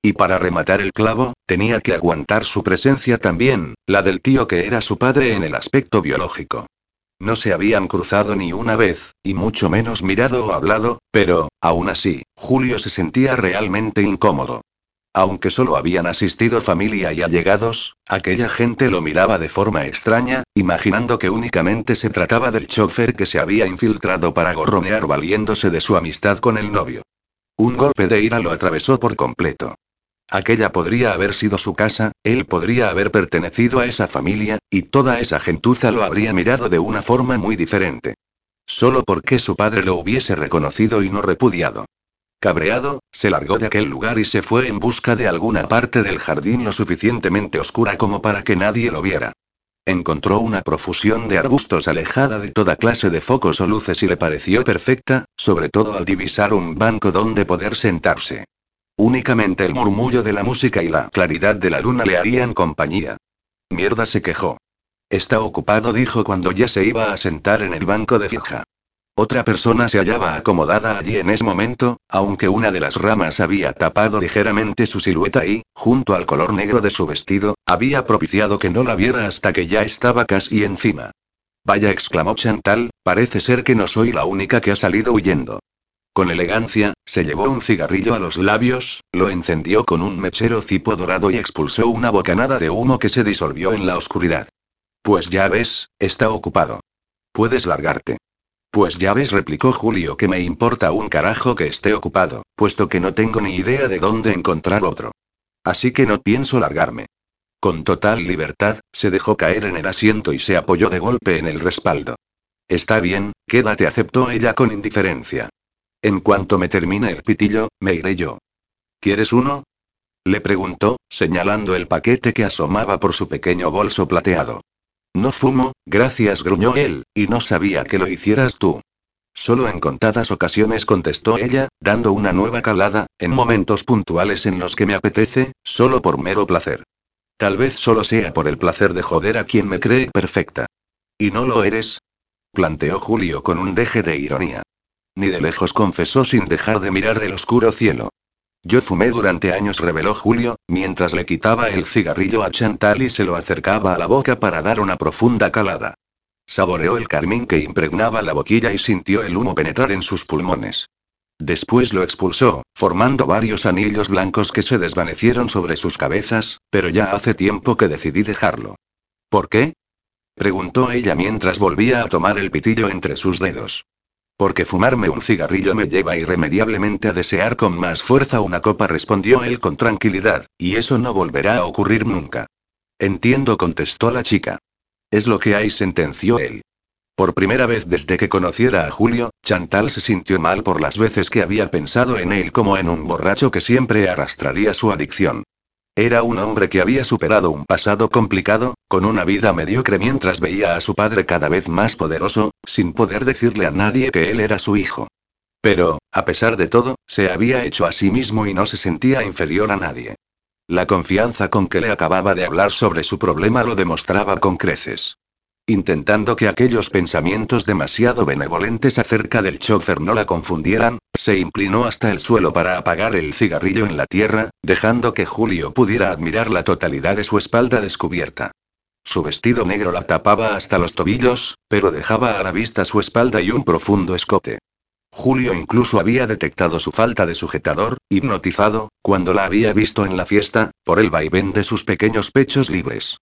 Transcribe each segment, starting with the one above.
Y para rematar el clavo, tenía que aguantar su presencia también, la del tío que era su padre en el aspecto biológico. No se habían cruzado ni una vez, y mucho menos mirado o hablado, pero, aún así, Julio se sentía realmente incómodo. Aunque solo habían asistido familia y allegados, aquella gente lo miraba de forma extraña, imaginando que únicamente se trataba del chofer que se había infiltrado para gorronear valiéndose de su amistad con el novio. Un golpe de ira lo atravesó por completo. Aquella podría haber sido su casa, él podría haber pertenecido a esa familia, y toda esa gentuza lo habría mirado de una forma muy diferente. Solo porque su padre lo hubiese reconocido y no repudiado. Cabreado, se largó de aquel lugar y se fue en busca de alguna parte del jardín lo suficientemente oscura como para que nadie lo viera. Encontró una profusión de arbustos alejada de toda clase de focos o luces y le pareció perfecta, sobre todo al divisar un banco donde poder sentarse. Únicamente el murmullo de la música y la claridad de la luna le harían compañía. Mierda se quejó. Está ocupado, dijo cuando ya se iba a sentar en el banco de fija. Otra persona se hallaba acomodada allí en ese momento, aunque una de las ramas había tapado ligeramente su silueta y, junto al color negro de su vestido, había propiciado que no la viera hasta que ya estaba casi encima. Vaya, exclamó Chantal, parece ser que no soy la única que ha salido huyendo. Con elegancia, se llevó un cigarrillo a los labios, lo encendió con un mechero cipo dorado y expulsó una bocanada de humo que se disolvió en la oscuridad. Pues ya ves, está ocupado. Puedes largarte. Pues ya ves, replicó Julio, que me importa un carajo que esté ocupado, puesto que no tengo ni idea de dónde encontrar otro. Así que no pienso largarme. Con total libertad, se dejó caer en el asiento y se apoyó de golpe en el respaldo. Está bien, quédate, aceptó ella con indiferencia. En cuanto me termine el pitillo, me iré yo. ¿Quieres uno? Le preguntó, señalando el paquete que asomaba por su pequeño bolso plateado. No fumo, gracias, gruñó él, y no sabía que lo hicieras tú. Solo en contadas ocasiones contestó ella, dando una nueva calada, en momentos puntuales en los que me apetece, solo por mero placer. Tal vez solo sea por el placer de joder a quien me cree perfecta. ¿Y no lo eres? planteó Julio con un deje de ironía. Ni de lejos confesó sin dejar de mirar el oscuro cielo. Yo fumé durante años, reveló Julio, mientras le quitaba el cigarrillo a Chantal y se lo acercaba a la boca para dar una profunda calada. Saboreó el carmín que impregnaba la boquilla y sintió el humo penetrar en sus pulmones. Después lo expulsó, formando varios anillos blancos que se desvanecieron sobre sus cabezas, pero ya hace tiempo que decidí dejarlo. ¿Por qué? preguntó ella mientras volvía a tomar el pitillo entre sus dedos. Porque fumarme un cigarrillo me lleva irremediablemente a desear con más fuerza una copa, respondió él con tranquilidad, y eso no volverá a ocurrir nunca. Entiendo, contestó la chica. Es lo que hay, sentenció él. Por primera vez desde que conociera a Julio, Chantal se sintió mal por las veces que había pensado en él como en un borracho que siempre arrastraría su adicción. Era un hombre que había superado un pasado complicado, con una vida mediocre mientras veía a su padre cada vez más poderoso, sin poder decirle a nadie que él era su hijo. Pero, a pesar de todo, se había hecho a sí mismo y no se sentía inferior a nadie. La confianza con que le acababa de hablar sobre su problema lo demostraba con creces. Intentando que aquellos pensamientos demasiado benevolentes acerca del chofer no la confundieran, se inclinó hasta el suelo para apagar el cigarrillo en la tierra, dejando que Julio pudiera admirar la totalidad de su espalda descubierta. Su vestido negro la tapaba hasta los tobillos, pero dejaba a la vista su espalda y un profundo escote. Julio incluso había detectado su falta de sujetador, hipnotizado, cuando la había visto en la fiesta, por el vaivén de sus pequeños pechos libres.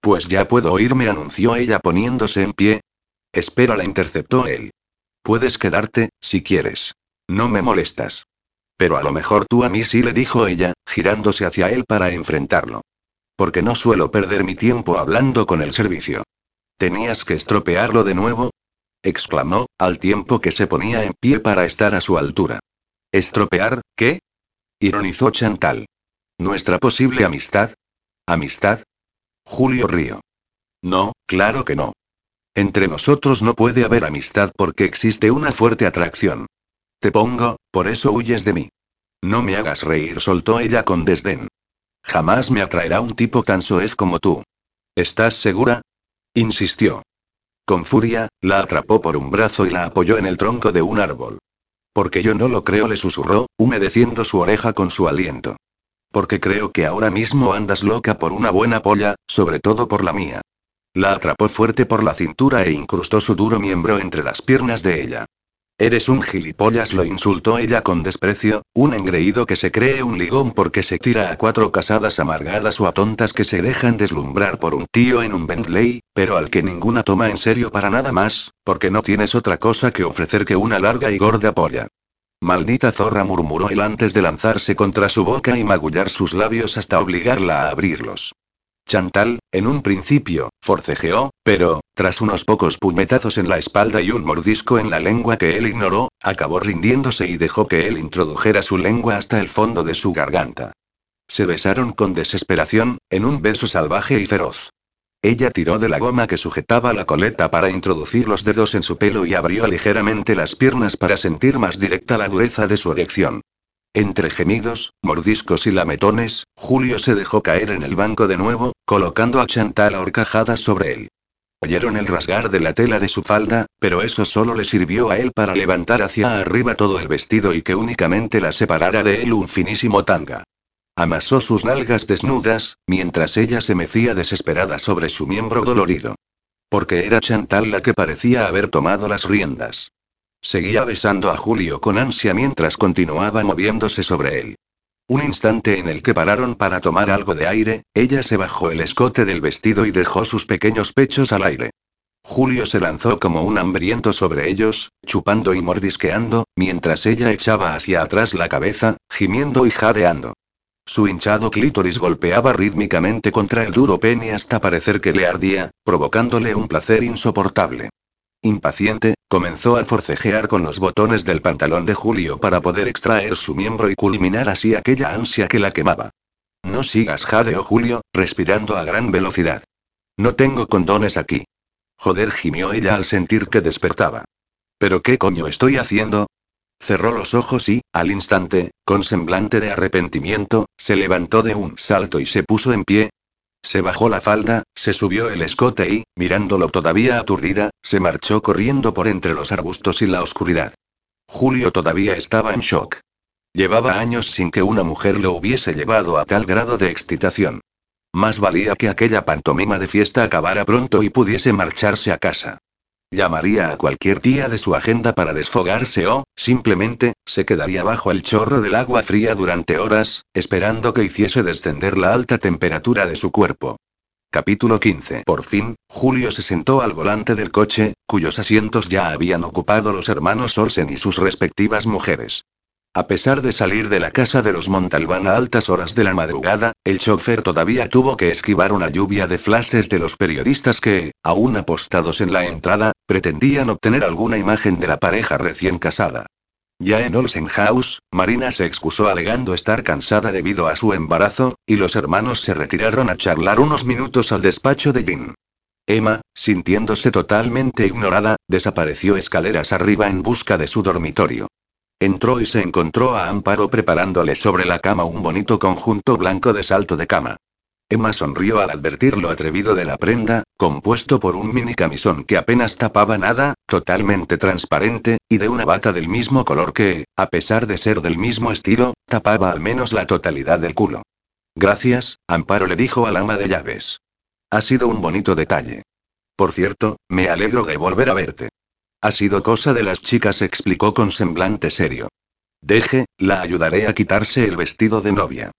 Pues ya puedo oírme, anunció ella poniéndose en pie. Espera, la interceptó él. Puedes quedarte, si quieres. No me molestas. Pero a lo mejor tú a mí sí, le dijo ella, girándose hacia él para enfrentarlo. Porque no suelo perder mi tiempo hablando con el servicio. ¿Tenías que estropearlo de nuevo? exclamó, al tiempo que se ponía en pie para estar a su altura. ¿Estropear, qué? ironizó Chantal. ¿Nuestra posible amistad? ¿Amistad? Julio Río. No, claro que no. Entre nosotros no puede haber amistad porque existe una fuerte atracción. Te pongo, por eso huyes de mí. No me hagas reír, soltó ella con desdén. Jamás me atraerá un tipo tan soez como tú. ¿Estás segura? insistió. Con furia, la atrapó por un brazo y la apoyó en el tronco de un árbol. Porque yo no lo creo, le susurró, humedeciendo su oreja con su aliento. Porque creo que ahora mismo andas loca por una buena polla, sobre todo por la mía. La atrapó fuerte por la cintura e incrustó su duro miembro entre las piernas de ella. Eres un gilipollas, lo insultó ella con desprecio, un engreído que se cree un ligón porque se tira a cuatro casadas amargadas o a tontas que se dejan deslumbrar por un tío en un Bentley, pero al que ninguna toma en serio para nada más, porque no tienes otra cosa que ofrecer que una larga y gorda polla. Maldita zorra murmuró él antes de lanzarse contra su boca y magullar sus labios hasta obligarla a abrirlos. Chantal, en un principio, forcejeó, pero, tras unos pocos puñetazos en la espalda y un mordisco en la lengua que él ignoró, acabó rindiéndose y dejó que él introdujera su lengua hasta el fondo de su garganta. Se besaron con desesperación, en un beso salvaje y feroz. Ella tiró de la goma que sujetaba la coleta para introducir los dedos en su pelo y abrió ligeramente las piernas para sentir más directa la dureza de su erección. Entre gemidos, mordiscos y lametones, Julio se dejó caer en el banco de nuevo, colocando a Chantal horcajada sobre él. Oyeron el rasgar de la tela de su falda, pero eso solo le sirvió a él para levantar hacia arriba todo el vestido y que únicamente la separara de él un finísimo tanga. Amasó sus nalgas desnudas, mientras ella se mecía desesperada sobre su miembro dolorido. Porque era Chantal la que parecía haber tomado las riendas. Seguía besando a Julio con ansia mientras continuaba moviéndose sobre él. Un instante en el que pararon para tomar algo de aire, ella se bajó el escote del vestido y dejó sus pequeños pechos al aire. Julio se lanzó como un hambriento sobre ellos, chupando y mordisqueando, mientras ella echaba hacia atrás la cabeza, gimiendo y jadeando. Su hinchado clítoris golpeaba rítmicamente contra el duro pene hasta parecer que le ardía, provocándole un placer insoportable. Impaciente, comenzó a forcejear con los botones del pantalón de Julio para poder extraer su miembro y culminar así aquella ansia que la quemaba. No sigas, jadeó Julio, respirando a gran velocidad. No tengo condones aquí. Joder, gimió ella al sentir que despertaba. ¿Pero qué coño estoy haciendo? Cerró los ojos y, al instante, con semblante de arrepentimiento, se levantó de un salto y se puso en pie, se bajó la falda, se subió el escote y, mirándolo todavía aturdida, se marchó corriendo por entre los arbustos y la oscuridad. Julio todavía estaba en shock. Llevaba años sin que una mujer lo hubiese llevado a tal grado de excitación. Más valía que aquella pantomima de fiesta acabara pronto y pudiese marcharse a casa. Llamaría a cualquier día de su agenda para desfogarse o, simplemente, se quedaría bajo el chorro del agua fría durante horas, esperando que hiciese descender la alta temperatura de su cuerpo. Capítulo 15. Por fin, Julio se sentó al volante del coche, cuyos asientos ya habían ocupado los hermanos Olsen y sus respectivas mujeres. A pesar de salir de la casa de los Montalbán a altas horas de la madrugada, el chofer todavía tuvo que esquivar una lluvia de flashes de los periodistas que, aún apostados en la entrada, pretendían obtener alguna imagen de la pareja recién casada. Ya en Olsen House, Marina se excusó alegando estar cansada debido a su embarazo, y los hermanos se retiraron a charlar unos minutos al despacho de Jin. Emma, sintiéndose totalmente ignorada, desapareció escaleras arriba en busca de su dormitorio. Entró y se encontró a Amparo preparándole sobre la cama un bonito conjunto blanco de salto de cama. Emma sonrió al advertir lo atrevido de la prenda, compuesto por un mini camisón que apenas tapaba nada, totalmente transparente, y de una bata del mismo color que, a pesar de ser del mismo estilo, tapaba al menos la totalidad del culo. Gracias, Amparo le dijo al ama de llaves. Ha sido un bonito detalle. Por cierto, me alegro de volver a verte. Ha sido cosa de las chicas, explicó con semblante serio. Deje, la ayudaré a quitarse el vestido de novia.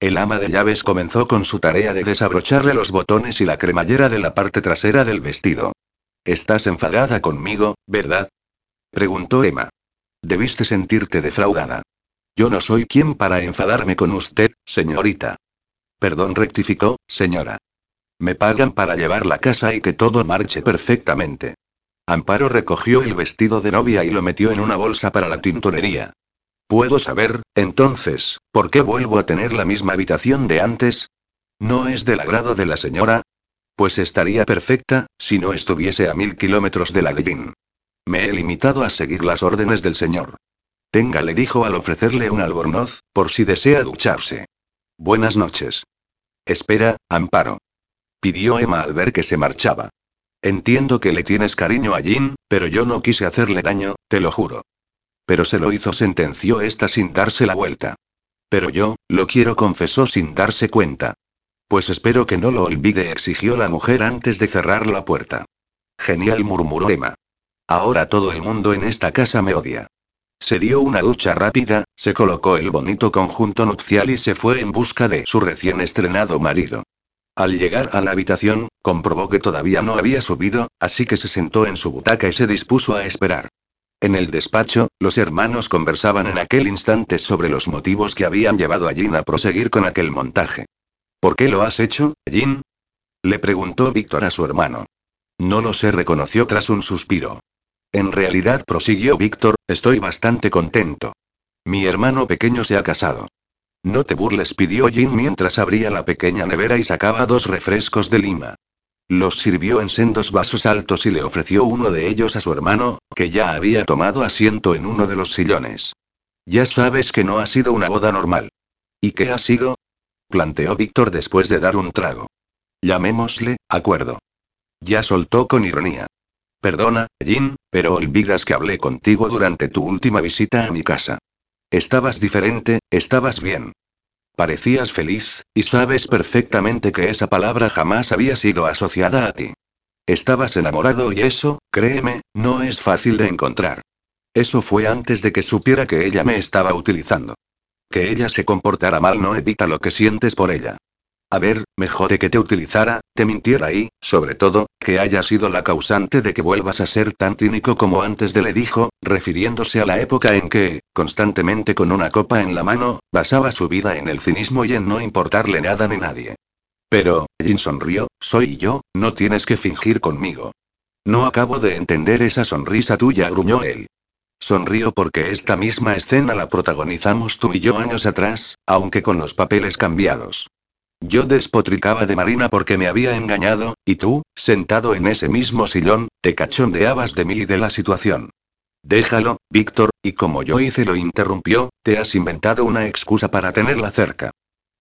El ama de llaves comenzó con su tarea de desabrocharle los botones y la cremallera de la parte trasera del vestido. Estás enfadada conmigo, ¿verdad? preguntó Emma. Debiste sentirte defraudada. Yo no soy quien para enfadarme con usted, señorita. Perdón, rectificó, señora. Me pagan para llevar la casa y que todo marche perfectamente. Amparo recogió el vestido de novia y lo metió en una bolsa para la tintorería. ¿Puedo saber, entonces, por qué vuelvo a tener la misma habitación de antes? ¿No es del agrado de la señora? Pues estaría perfecta, si no estuviese a mil kilómetros de la Levin. Me he limitado a seguir las órdenes del señor. Tenga, le dijo al ofrecerle un albornoz, por si desea ducharse. Buenas noches. Espera, Amparo. Pidió Emma al ver que se marchaba. Entiendo que le tienes cariño a Jin, pero yo no quise hacerle daño, te lo juro. Pero se lo hizo, sentenció esta sin darse la vuelta. Pero yo, lo quiero, confesó sin darse cuenta. Pues espero que no lo olvide, exigió la mujer antes de cerrar la puerta. Genial, murmuró Emma. Ahora todo el mundo en esta casa me odia. Se dio una ducha rápida, se colocó el bonito conjunto nupcial y se fue en busca de su recién estrenado marido. Al llegar a la habitación, comprobó que todavía no había subido, así que se sentó en su butaca y se dispuso a esperar. En el despacho, los hermanos conversaban en aquel instante sobre los motivos que habían llevado a Jin a proseguir con aquel montaje. ¿Por qué lo has hecho, Jin? Le preguntó Víctor a su hermano. No lo sé, reconoció tras un suspiro. En realidad, prosiguió Víctor, estoy bastante contento. Mi hermano pequeño se ha casado. No te burles, pidió Jin mientras abría la pequeña nevera y sacaba dos refrescos de lima. Los sirvió en sendos vasos altos y le ofreció uno de ellos a su hermano, que ya había tomado asiento en uno de los sillones. Ya sabes que no ha sido una boda normal. ¿Y qué ha sido? planteó Víctor después de dar un trago. Llamémosle, acuerdo. Ya soltó con ironía. Perdona, Jin, pero olvidas que hablé contigo durante tu última visita a mi casa. Estabas diferente, estabas bien. Parecías feliz, y sabes perfectamente que esa palabra jamás había sido asociada a ti. Estabas enamorado y eso, créeme, no es fácil de encontrar. Eso fue antes de que supiera que ella me estaba utilizando. Que ella se comportara mal no evita lo que sientes por ella. A ver, me jode que te utilizara, te mintiera y, sobre todo, que haya sido la causante de que vuelvas a ser tan cínico como antes de le dijo, refiriéndose a la época en que, constantemente con una copa en la mano, basaba su vida en el cinismo y en no importarle nada ni nadie. Pero, Jin sonrió, soy yo, no tienes que fingir conmigo. No acabo de entender esa sonrisa tuya, gruñó él. Sonrío porque esta misma escena la protagonizamos tú y yo años atrás, aunque con los papeles cambiados. Yo despotricaba de Marina porque me había engañado, y tú, sentado en ese mismo sillón, te cachondeabas de mí y de la situación. Déjalo, Víctor, y como yo hice lo interrumpió, te has inventado una excusa para tenerla cerca.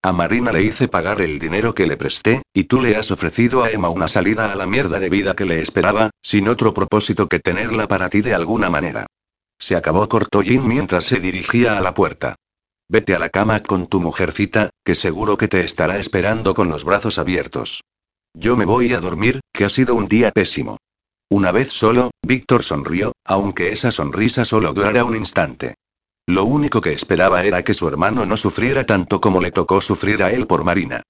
A Marina le hice pagar el dinero que le presté, y tú le has ofrecido a Emma una salida a la mierda de vida que le esperaba, sin otro propósito que tenerla para ti de alguna manera. Se acabó cortó mientras se dirigía a la puerta. Vete a la cama con tu mujercita, que seguro que te estará esperando con los brazos abiertos. Yo me voy a dormir, que ha sido un día pésimo. Una vez solo, Víctor sonrió, aunque esa sonrisa solo durara un instante. Lo único que esperaba era que su hermano no sufriera tanto como le tocó sufrir a él por Marina.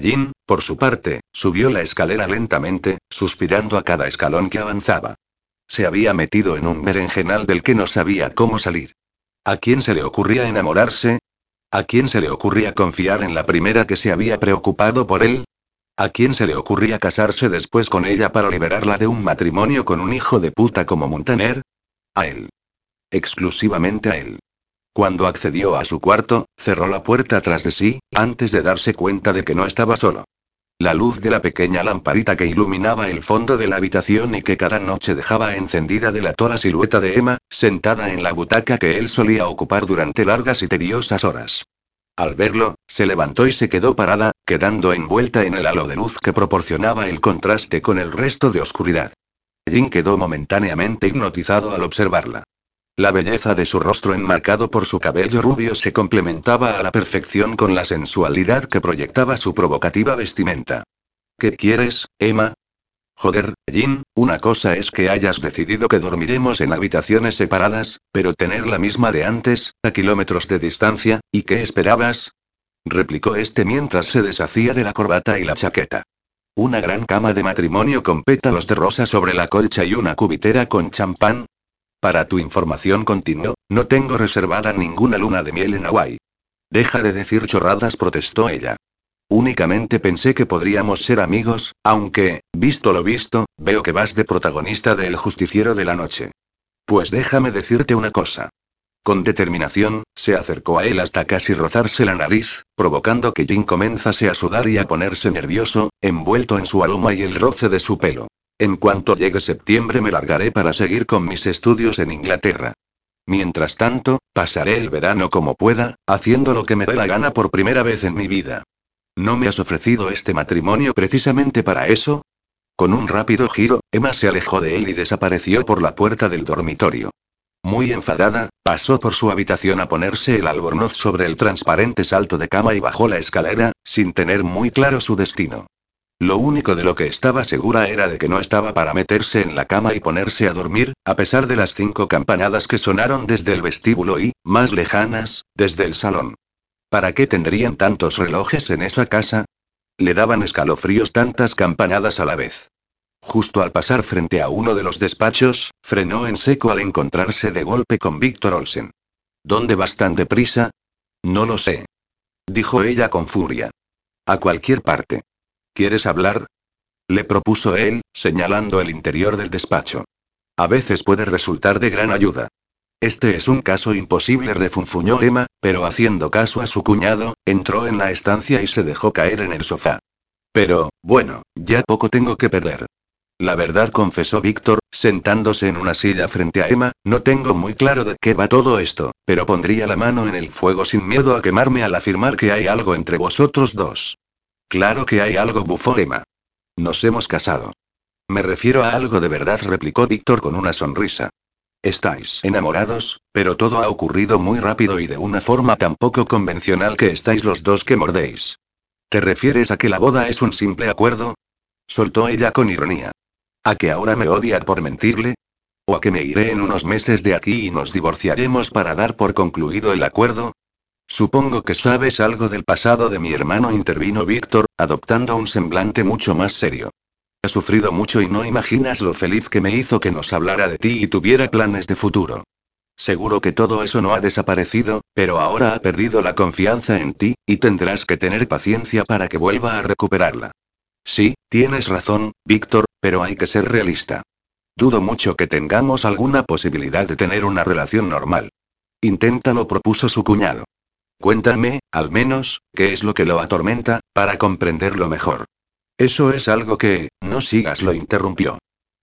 Jin, por su parte, subió la escalera lentamente, suspirando a cada escalón que avanzaba. Se había metido en un berenjenal del que no sabía cómo salir. ¿A quién se le ocurría enamorarse? ¿A quién se le ocurría confiar en la primera que se había preocupado por él? ¿A quién se le ocurría casarse después con ella para liberarla de un matrimonio con un hijo de puta como Montaner? A él. Exclusivamente a él. Cuando accedió a su cuarto, cerró la puerta tras de sí, antes de darse cuenta de que no estaba solo. La luz de la pequeña lamparita que iluminaba el fondo de la habitación y que cada noche dejaba encendida delató la silueta de Emma, sentada en la butaca que él solía ocupar durante largas y tediosas horas. Al verlo, se levantó y se quedó parada, quedando envuelta en el halo de luz que proporcionaba el contraste con el resto de oscuridad. Jin quedó momentáneamente hipnotizado al observarla. La belleza de su rostro enmarcado por su cabello rubio se complementaba a la perfección con la sensualidad que proyectaba su provocativa vestimenta. ¿Qué quieres, Emma? Joder, Jin, una cosa es que hayas decidido que dormiremos en habitaciones separadas, pero tener la misma de antes, a kilómetros de distancia, ¿y qué esperabas? replicó este mientras se deshacía de la corbata y la chaqueta. Una gran cama de matrimonio con pétalos de rosa sobre la colcha y una cubitera con champán, para tu información continuó, no tengo reservada ninguna luna de miel en Hawái. Deja de decir chorradas, protestó ella. Únicamente pensé que podríamos ser amigos, aunque, visto lo visto, veo que vas de protagonista del justiciero de la noche. Pues déjame decirte una cosa. Con determinación, se acercó a él hasta casi rozarse la nariz, provocando que Jin comenzase a sudar y a ponerse nervioso, envuelto en su aroma y el roce de su pelo. En cuanto llegue septiembre me largaré para seguir con mis estudios en Inglaterra. Mientras tanto, pasaré el verano como pueda, haciendo lo que me dé la gana por primera vez en mi vida. ¿No me has ofrecido este matrimonio precisamente para eso? Con un rápido giro, Emma se alejó de él y desapareció por la puerta del dormitorio. Muy enfadada, pasó por su habitación a ponerse el albornoz sobre el transparente salto de cama y bajó la escalera, sin tener muy claro su destino. Lo único de lo que estaba segura era de que no estaba para meterse en la cama y ponerse a dormir, a pesar de las cinco campanadas que sonaron desde el vestíbulo y, más lejanas, desde el salón. ¿Para qué tendrían tantos relojes en esa casa? Le daban escalofríos tantas campanadas a la vez. Justo al pasar frente a uno de los despachos, frenó en seco al encontrarse de golpe con Víctor Olsen. ¿Dónde vas tan deprisa? No lo sé. Dijo ella con furia. A cualquier parte. ¿Quieres hablar? Le propuso él, señalando el interior del despacho. A veces puede resultar de gran ayuda. Este es un caso imposible, refunfuñó Emma, pero haciendo caso a su cuñado, entró en la estancia y se dejó caer en el sofá. Pero, bueno, ya poco tengo que perder. La verdad confesó Víctor, sentándose en una silla frente a Emma, no tengo muy claro de qué va todo esto, pero pondría la mano en el fuego sin miedo a quemarme al afirmar que hay algo entre vosotros dos. Claro que hay algo, bufó Emma. Nos hemos casado. Me refiero a algo de verdad, replicó Víctor con una sonrisa. Estáis enamorados, pero todo ha ocurrido muy rápido y de una forma tan poco convencional que estáis los dos que mordéis. ¿Te refieres a que la boda es un simple acuerdo? Soltó ella con ironía. ¿A que ahora me odia por mentirle? ¿O a que me iré en unos meses de aquí y nos divorciaremos para dar por concluido el acuerdo? Supongo que sabes algo del pasado de mi hermano, intervino Víctor, adoptando un semblante mucho más serio. He sufrido mucho y no imaginas lo feliz que me hizo que nos hablara de ti y tuviera planes de futuro. Seguro que todo eso no ha desaparecido, pero ahora ha perdido la confianza en ti, y tendrás que tener paciencia para que vuelva a recuperarla. Sí, tienes razón, Víctor, pero hay que ser realista. Dudo mucho que tengamos alguna posibilidad de tener una relación normal. Inténtalo, propuso su cuñado. Cuéntame, al menos, qué es lo que lo atormenta, para comprenderlo mejor. Eso es algo que, no sigas, lo interrumpió.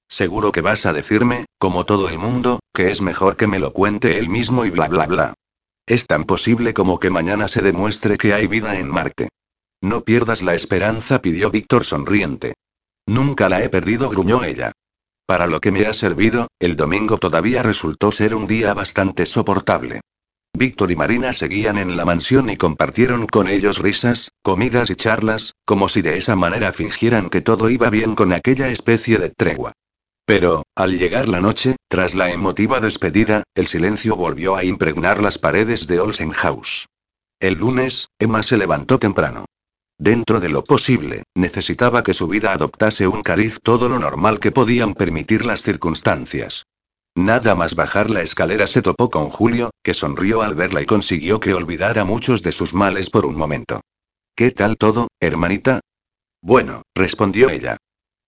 Seguro que vas a decirme, como todo el mundo, que es mejor que me lo cuente él mismo y bla bla bla. Es tan posible como que mañana se demuestre que hay vida en Marte. No pierdas la esperanza, pidió Víctor sonriente. Nunca la he perdido, gruñó ella. Para lo que me ha servido, el domingo todavía resultó ser un día bastante soportable. Víctor y Marina seguían en la mansión y compartieron con ellos risas, comidas y charlas, como si de esa manera fingieran que todo iba bien con aquella especie de tregua. Pero, al llegar la noche, tras la emotiva despedida, el silencio volvió a impregnar las paredes de Olsen House. El lunes, Emma se levantó temprano. Dentro de lo posible, necesitaba que su vida adoptase un cariz todo lo normal que podían permitir las circunstancias. Nada más bajar la escalera se topó con Julio, que sonrió al verla y consiguió que olvidara muchos de sus males por un momento. ¿Qué tal todo, hermanita? Bueno, respondió ella.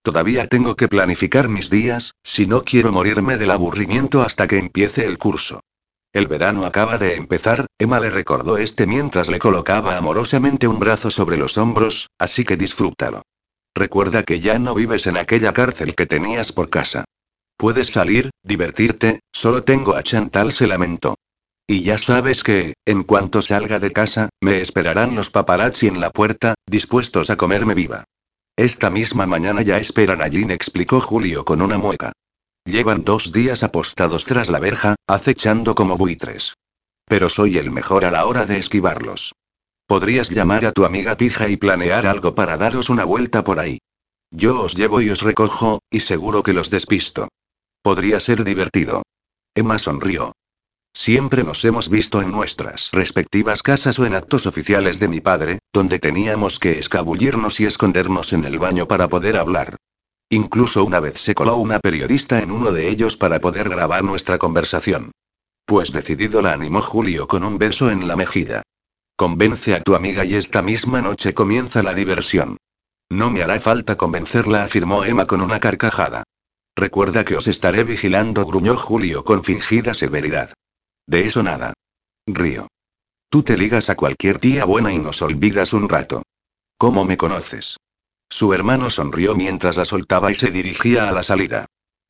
Todavía tengo que planificar mis días, si no quiero morirme del aburrimiento hasta que empiece el curso. El verano acaba de empezar, Emma le recordó este mientras le colocaba amorosamente un brazo sobre los hombros, así que disfrútalo. Recuerda que ya no vives en aquella cárcel que tenías por casa. Puedes salir, divertirte, solo tengo a Chantal, se lamentó. Y ya sabes que, en cuanto salga de casa, me esperarán los paparazzi en la puerta, dispuestos a comerme viva. Esta misma mañana ya esperan allí, explicó Julio con una mueca. Llevan dos días apostados tras la verja, acechando como buitres. Pero soy el mejor a la hora de esquivarlos. Podrías llamar a tu amiga pija y planear algo para daros una vuelta por ahí. Yo os llevo y os recojo, y seguro que los despisto. Podría ser divertido. Emma sonrió. Siempre nos hemos visto en nuestras respectivas casas o en actos oficiales de mi padre, donde teníamos que escabullirnos y escondernos en el baño para poder hablar. Incluso una vez se coló una periodista en uno de ellos para poder grabar nuestra conversación. Pues decidido la animó Julio con un beso en la mejilla. Convence a tu amiga y esta misma noche comienza la diversión. No me hará falta convencerla, afirmó Emma con una carcajada. Recuerda que os estaré vigilando, gruñó Julio con fingida severidad. De eso nada. Río. Tú te ligas a cualquier tía buena y nos olvidas un rato. ¿Cómo me conoces? Su hermano sonrió mientras la soltaba y se dirigía a la salida.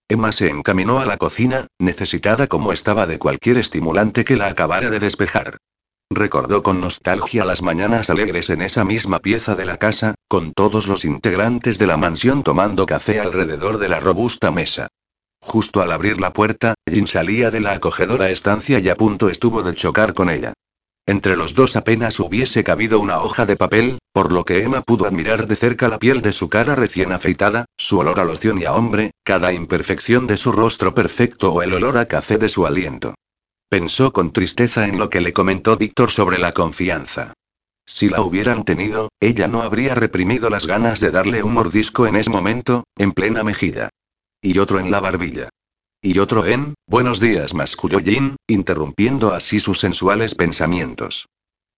Emma se encaminó a la cocina, necesitada como estaba de cualquier estimulante que la acabara de despejar. Recordó con nostalgia las mañanas alegres en esa misma pieza de la casa, con todos los integrantes de la mansión tomando café alrededor de la robusta mesa. Justo al abrir la puerta, Jin salía de la acogedora estancia y a punto estuvo de chocar con ella. Entre los dos apenas hubiese cabido una hoja de papel, por lo que Emma pudo admirar de cerca la piel de su cara recién afeitada, su olor a loción y a hombre, cada imperfección de su rostro perfecto o el olor a café de su aliento. Pensó con tristeza en lo que le comentó Víctor sobre la confianza. Si la hubieran tenido, ella no habría reprimido las ganas de darle un mordisco en ese momento, en plena mejilla. Y otro en la barbilla. Y otro en, buenos días, masculló Jin, interrumpiendo así sus sensuales pensamientos.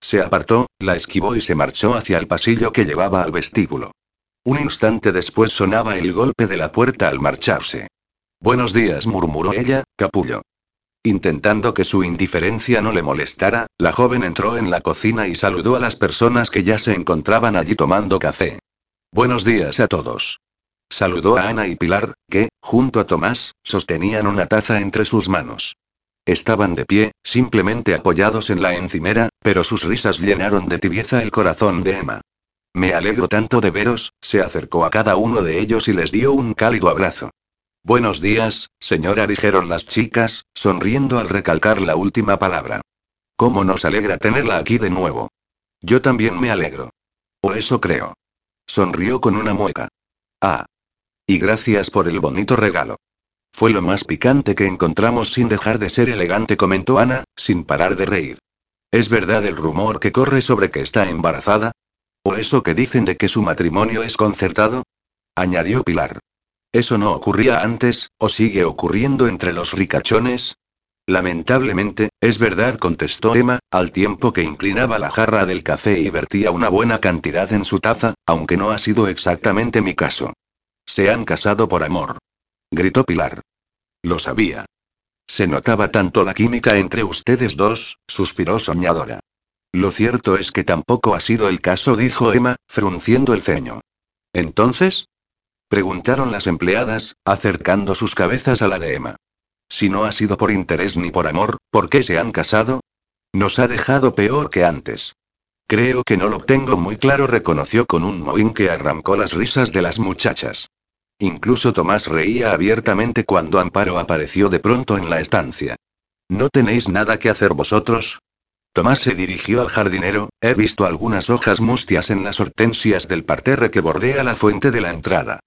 Se apartó, la esquivó y se marchó hacia el pasillo que llevaba al vestíbulo. Un instante después sonaba el golpe de la puerta al marcharse. Buenos días, murmuró ella, capullo. Intentando que su indiferencia no le molestara, la joven entró en la cocina y saludó a las personas que ya se encontraban allí tomando café. Buenos días a todos. Saludó a Ana y Pilar, que, junto a Tomás, sostenían una taza entre sus manos. Estaban de pie, simplemente apoyados en la encimera, pero sus risas llenaron de tibieza el corazón de Emma. Me alegro tanto de veros, se acercó a cada uno de ellos y les dio un cálido abrazo. Buenos días, señora, dijeron las chicas, sonriendo al recalcar la última palabra. ¿Cómo nos alegra tenerla aquí de nuevo? Yo también me alegro. O eso creo. Sonrió con una mueca. Ah. Y gracias por el bonito regalo. Fue lo más picante que encontramos sin dejar de ser elegante, comentó Ana, sin parar de reír. ¿Es verdad el rumor que corre sobre que está embarazada? ¿O eso que dicen de que su matrimonio es concertado? añadió Pilar. ¿Eso no ocurría antes, o sigue ocurriendo entre los ricachones? Lamentablemente, es verdad, contestó Emma, al tiempo que inclinaba la jarra del café y vertía una buena cantidad en su taza, aunque no ha sido exactamente mi caso. Se han casado por amor. Gritó Pilar. Lo sabía. Se notaba tanto la química entre ustedes dos, suspiró soñadora. Lo cierto es que tampoco ha sido el caso, dijo Emma, frunciendo el ceño. ¿Entonces? Preguntaron las empleadas, acercando sus cabezas a la de Emma. Si no ha sido por interés ni por amor, ¿por qué se han casado? Nos ha dejado peor que antes. Creo que no lo tengo muy claro, reconoció con un mohín que arrancó las risas de las muchachas. Incluso Tomás reía abiertamente cuando Amparo apareció de pronto en la estancia. ¿No tenéis nada que hacer vosotros? Tomás se dirigió al jardinero, he visto algunas hojas mustias en las hortensias del parterre que bordea la fuente de la entrada.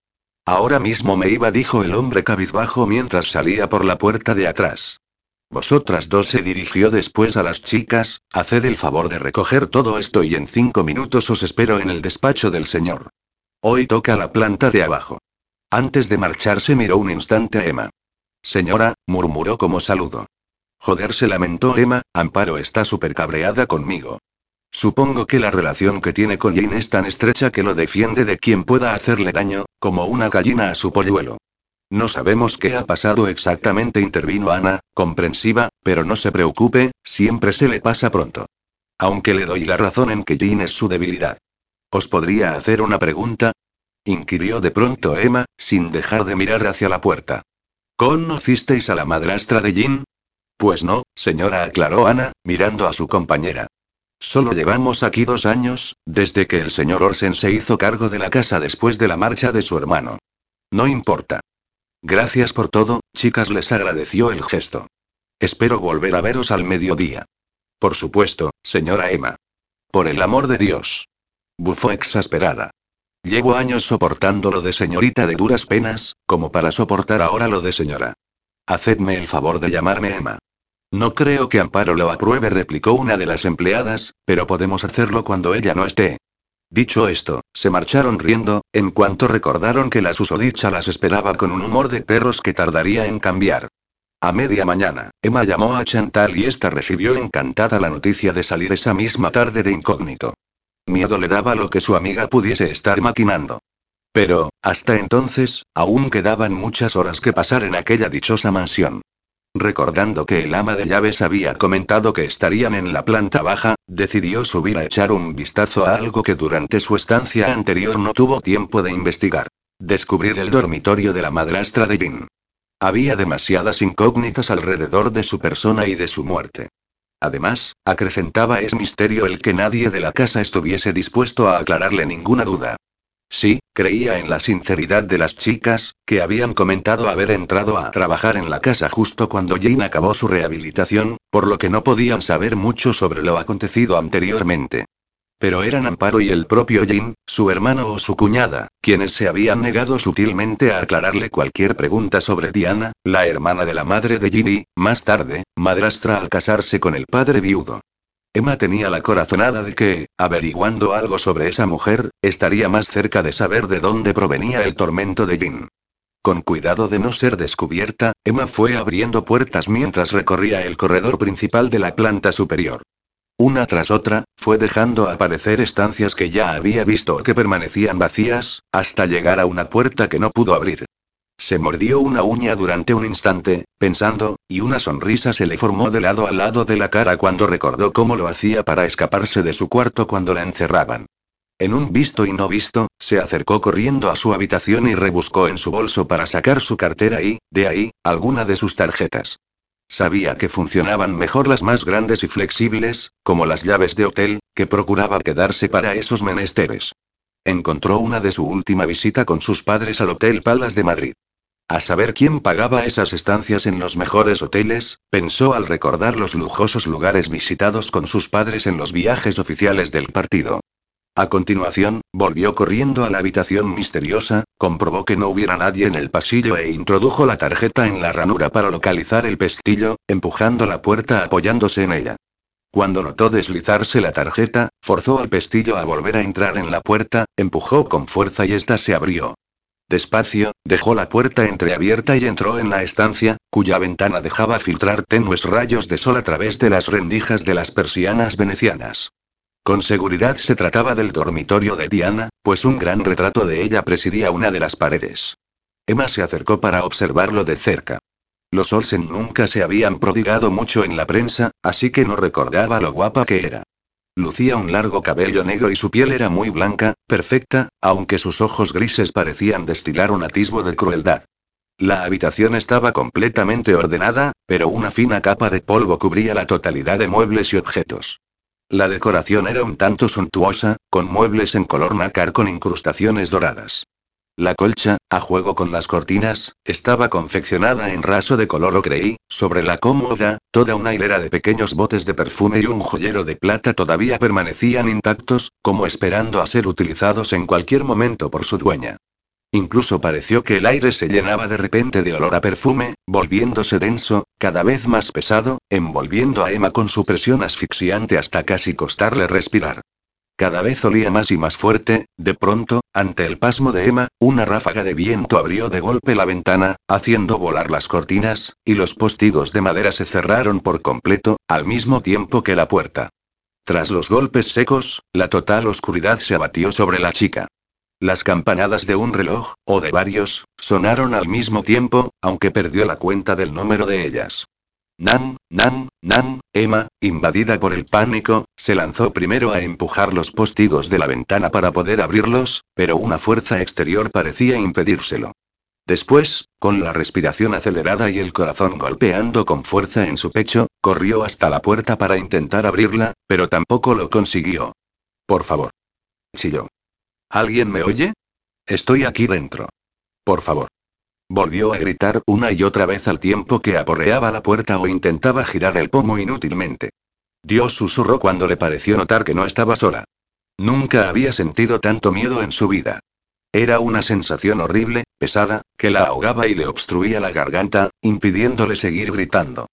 Ahora mismo me iba, dijo el hombre cabizbajo mientras salía por la puerta de atrás. Vosotras dos se dirigió después a las chicas, haced el favor de recoger todo esto y en cinco minutos os espero en el despacho del señor. Hoy toca la planta de abajo. Antes de marcharse miró un instante a Emma. Señora, murmuró como saludo. Joder, se lamentó Emma, Amparo está súper cabreada conmigo. Supongo que la relación que tiene con Jane es tan estrecha que lo defiende de quien pueda hacerle daño, como una gallina a su polluelo. No sabemos qué ha pasado exactamente, intervino Ana, comprensiva, pero no se preocupe, siempre se le pasa pronto. Aunque le doy la razón en que Jane es su debilidad. ¿Os podría hacer una pregunta? inquirió de pronto Emma, sin dejar de mirar hacia la puerta. ¿Conocisteis a la madrastra de Jin? Pues no, señora, aclaró Ana, mirando a su compañera. Solo llevamos aquí dos años, desde que el señor Orsen se hizo cargo de la casa después de la marcha de su hermano. No importa. Gracias por todo, chicas, les agradeció el gesto. Espero volver a veros al mediodía. Por supuesto, señora Emma. Por el amor de Dios. Bufó exasperada. Llevo años soportando lo de señorita de duras penas, como para soportar ahora lo de señora. Hacedme el favor de llamarme Emma. No creo que Amparo lo apruebe, replicó una de las empleadas, pero podemos hacerlo cuando ella no esté. Dicho esto, se marcharon riendo, en cuanto recordaron que la susodicha las esperaba con un humor de perros que tardaría en cambiar. A media mañana, Emma llamó a Chantal y esta recibió encantada la noticia de salir esa misma tarde de incógnito. Miedo le daba lo que su amiga pudiese estar maquinando. Pero, hasta entonces, aún quedaban muchas horas que pasar en aquella dichosa mansión. Recordando que el ama de llaves había comentado que estarían en la planta baja, decidió subir a echar un vistazo a algo que durante su estancia anterior no tuvo tiempo de investigar. Descubrir el dormitorio de la madrastra de Jin. Había demasiadas incógnitas alrededor de su persona y de su muerte. Además, acrecentaba es misterio el que nadie de la casa estuviese dispuesto a aclararle ninguna duda. Sí, creía en la sinceridad de las chicas, que habían comentado haber entrado a trabajar en la casa justo cuando Jane acabó su rehabilitación, por lo que no podían saber mucho sobre lo acontecido anteriormente. Pero eran Amparo y el propio Jane, su hermano o su cuñada, quienes se habían negado sutilmente a aclararle cualquier pregunta sobre Diana, la hermana de la madre de Ginny, más tarde, madrastra al casarse con el padre viudo. Emma tenía la corazonada de que, averiguando algo sobre esa mujer, estaría más cerca de saber de dónde provenía el tormento de Jin. Con cuidado de no ser descubierta, Emma fue abriendo puertas mientras recorría el corredor principal de la planta superior. Una tras otra, fue dejando aparecer estancias que ya había visto o que permanecían vacías, hasta llegar a una puerta que no pudo abrir. Se mordió una uña durante un instante, pensando, y una sonrisa se le formó de lado a lado de la cara cuando recordó cómo lo hacía para escaparse de su cuarto cuando la encerraban. En un visto y no visto, se acercó corriendo a su habitación y rebuscó en su bolso para sacar su cartera y, de ahí, alguna de sus tarjetas. Sabía que funcionaban mejor las más grandes y flexibles, como las llaves de hotel, que procuraba quedarse para esos menesteres. Encontró una de su última visita con sus padres al Hotel Palas de Madrid. A saber quién pagaba esas estancias en los mejores hoteles, pensó al recordar los lujosos lugares visitados con sus padres en los viajes oficiales del partido. A continuación, volvió corriendo a la habitación misteriosa, comprobó que no hubiera nadie en el pasillo e introdujo la tarjeta en la ranura para localizar el pestillo, empujando la puerta apoyándose en ella. Cuando notó deslizarse la tarjeta, forzó al pestillo a volver a entrar en la puerta, empujó con fuerza y ésta se abrió. Despacio, dejó la puerta entreabierta y entró en la estancia, cuya ventana dejaba filtrar tenues rayos de sol a través de las rendijas de las persianas venecianas. Con seguridad se trataba del dormitorio de Diana, pues un gran retrato de ella presidía una de las paredes. Emma se acercó para observarlo de cerca. Los Olsen nunca se habían prodigado mucho en la prensa, así que no recordaba lo guapa que era. Lucía un largo cabello negro y su piel era muy blanca, perfecta, aunque sus ojos grises parecían destilar un atisbo de crueldad. La habitación estaba completamente ordenada, pero una fina capa de polvo cubría la totalidad de muebles y objetos. La decoración era un tanto suntuosa, con muebles en color nácar con incrustaciones doradas. La colcha, a juego con las cortinas, estaba confeccionada en raso de color ocreí, sobre la cómoda, toda una hilera de pequeños botes de perfume y un joyero de plata todavía permanecían intactos, como esperando a ser utilizados en cualquier momento por su dueña. Incluso pareció que el aire se llenaba de repente de olor a perfume, volviéndose denso, cada vez más pesado, envolviendo a Emma con su presión asfixiante hasta casi costarle respirar. Cada vez olía más y más fuerte, de pronto, ante el pasmo de Emma, una ráfaga de viento abrió de golpe la ventana, haciendo volar las cortinas, y los postigos de madera se cerraron por completo, al mismo tiempo que la puerta. Tras los golpes secos, la total oscuridad se abatió sobre la chica. Las campanadas de un reloj, o de varios, sonaron al mismo tiempo, aunque perdió la cuenta del número de ellas. Nan, Nan, Nan, Emma, invadida por el pánico, se lanzó primero a empujar los postigos de la ventana para poder abrirlos, pero una fuerza exterior parecía impedírselo. Después, con la respiración acelerada y el corazón golpeando con fuerza en su pecho, corrió hasta la puerta para intentar abrirla, pero tampoco lo consiguió. Por favor. Chilló. ¿Alguien me oye? Estoy aquí dentro. Por favor. Volvió a gritar una y otra vez al tiempo que aporreaba la puerta o intentaba girar el pomo inútilmente. Dios susurró cuando le pareció notar que no estaba sola. Nunca había sentido tanto miedo en su vida. Era una sensación horrible, pesada, que la ahogaba y le obstruía la garganta, impidiéndole seguir gritando.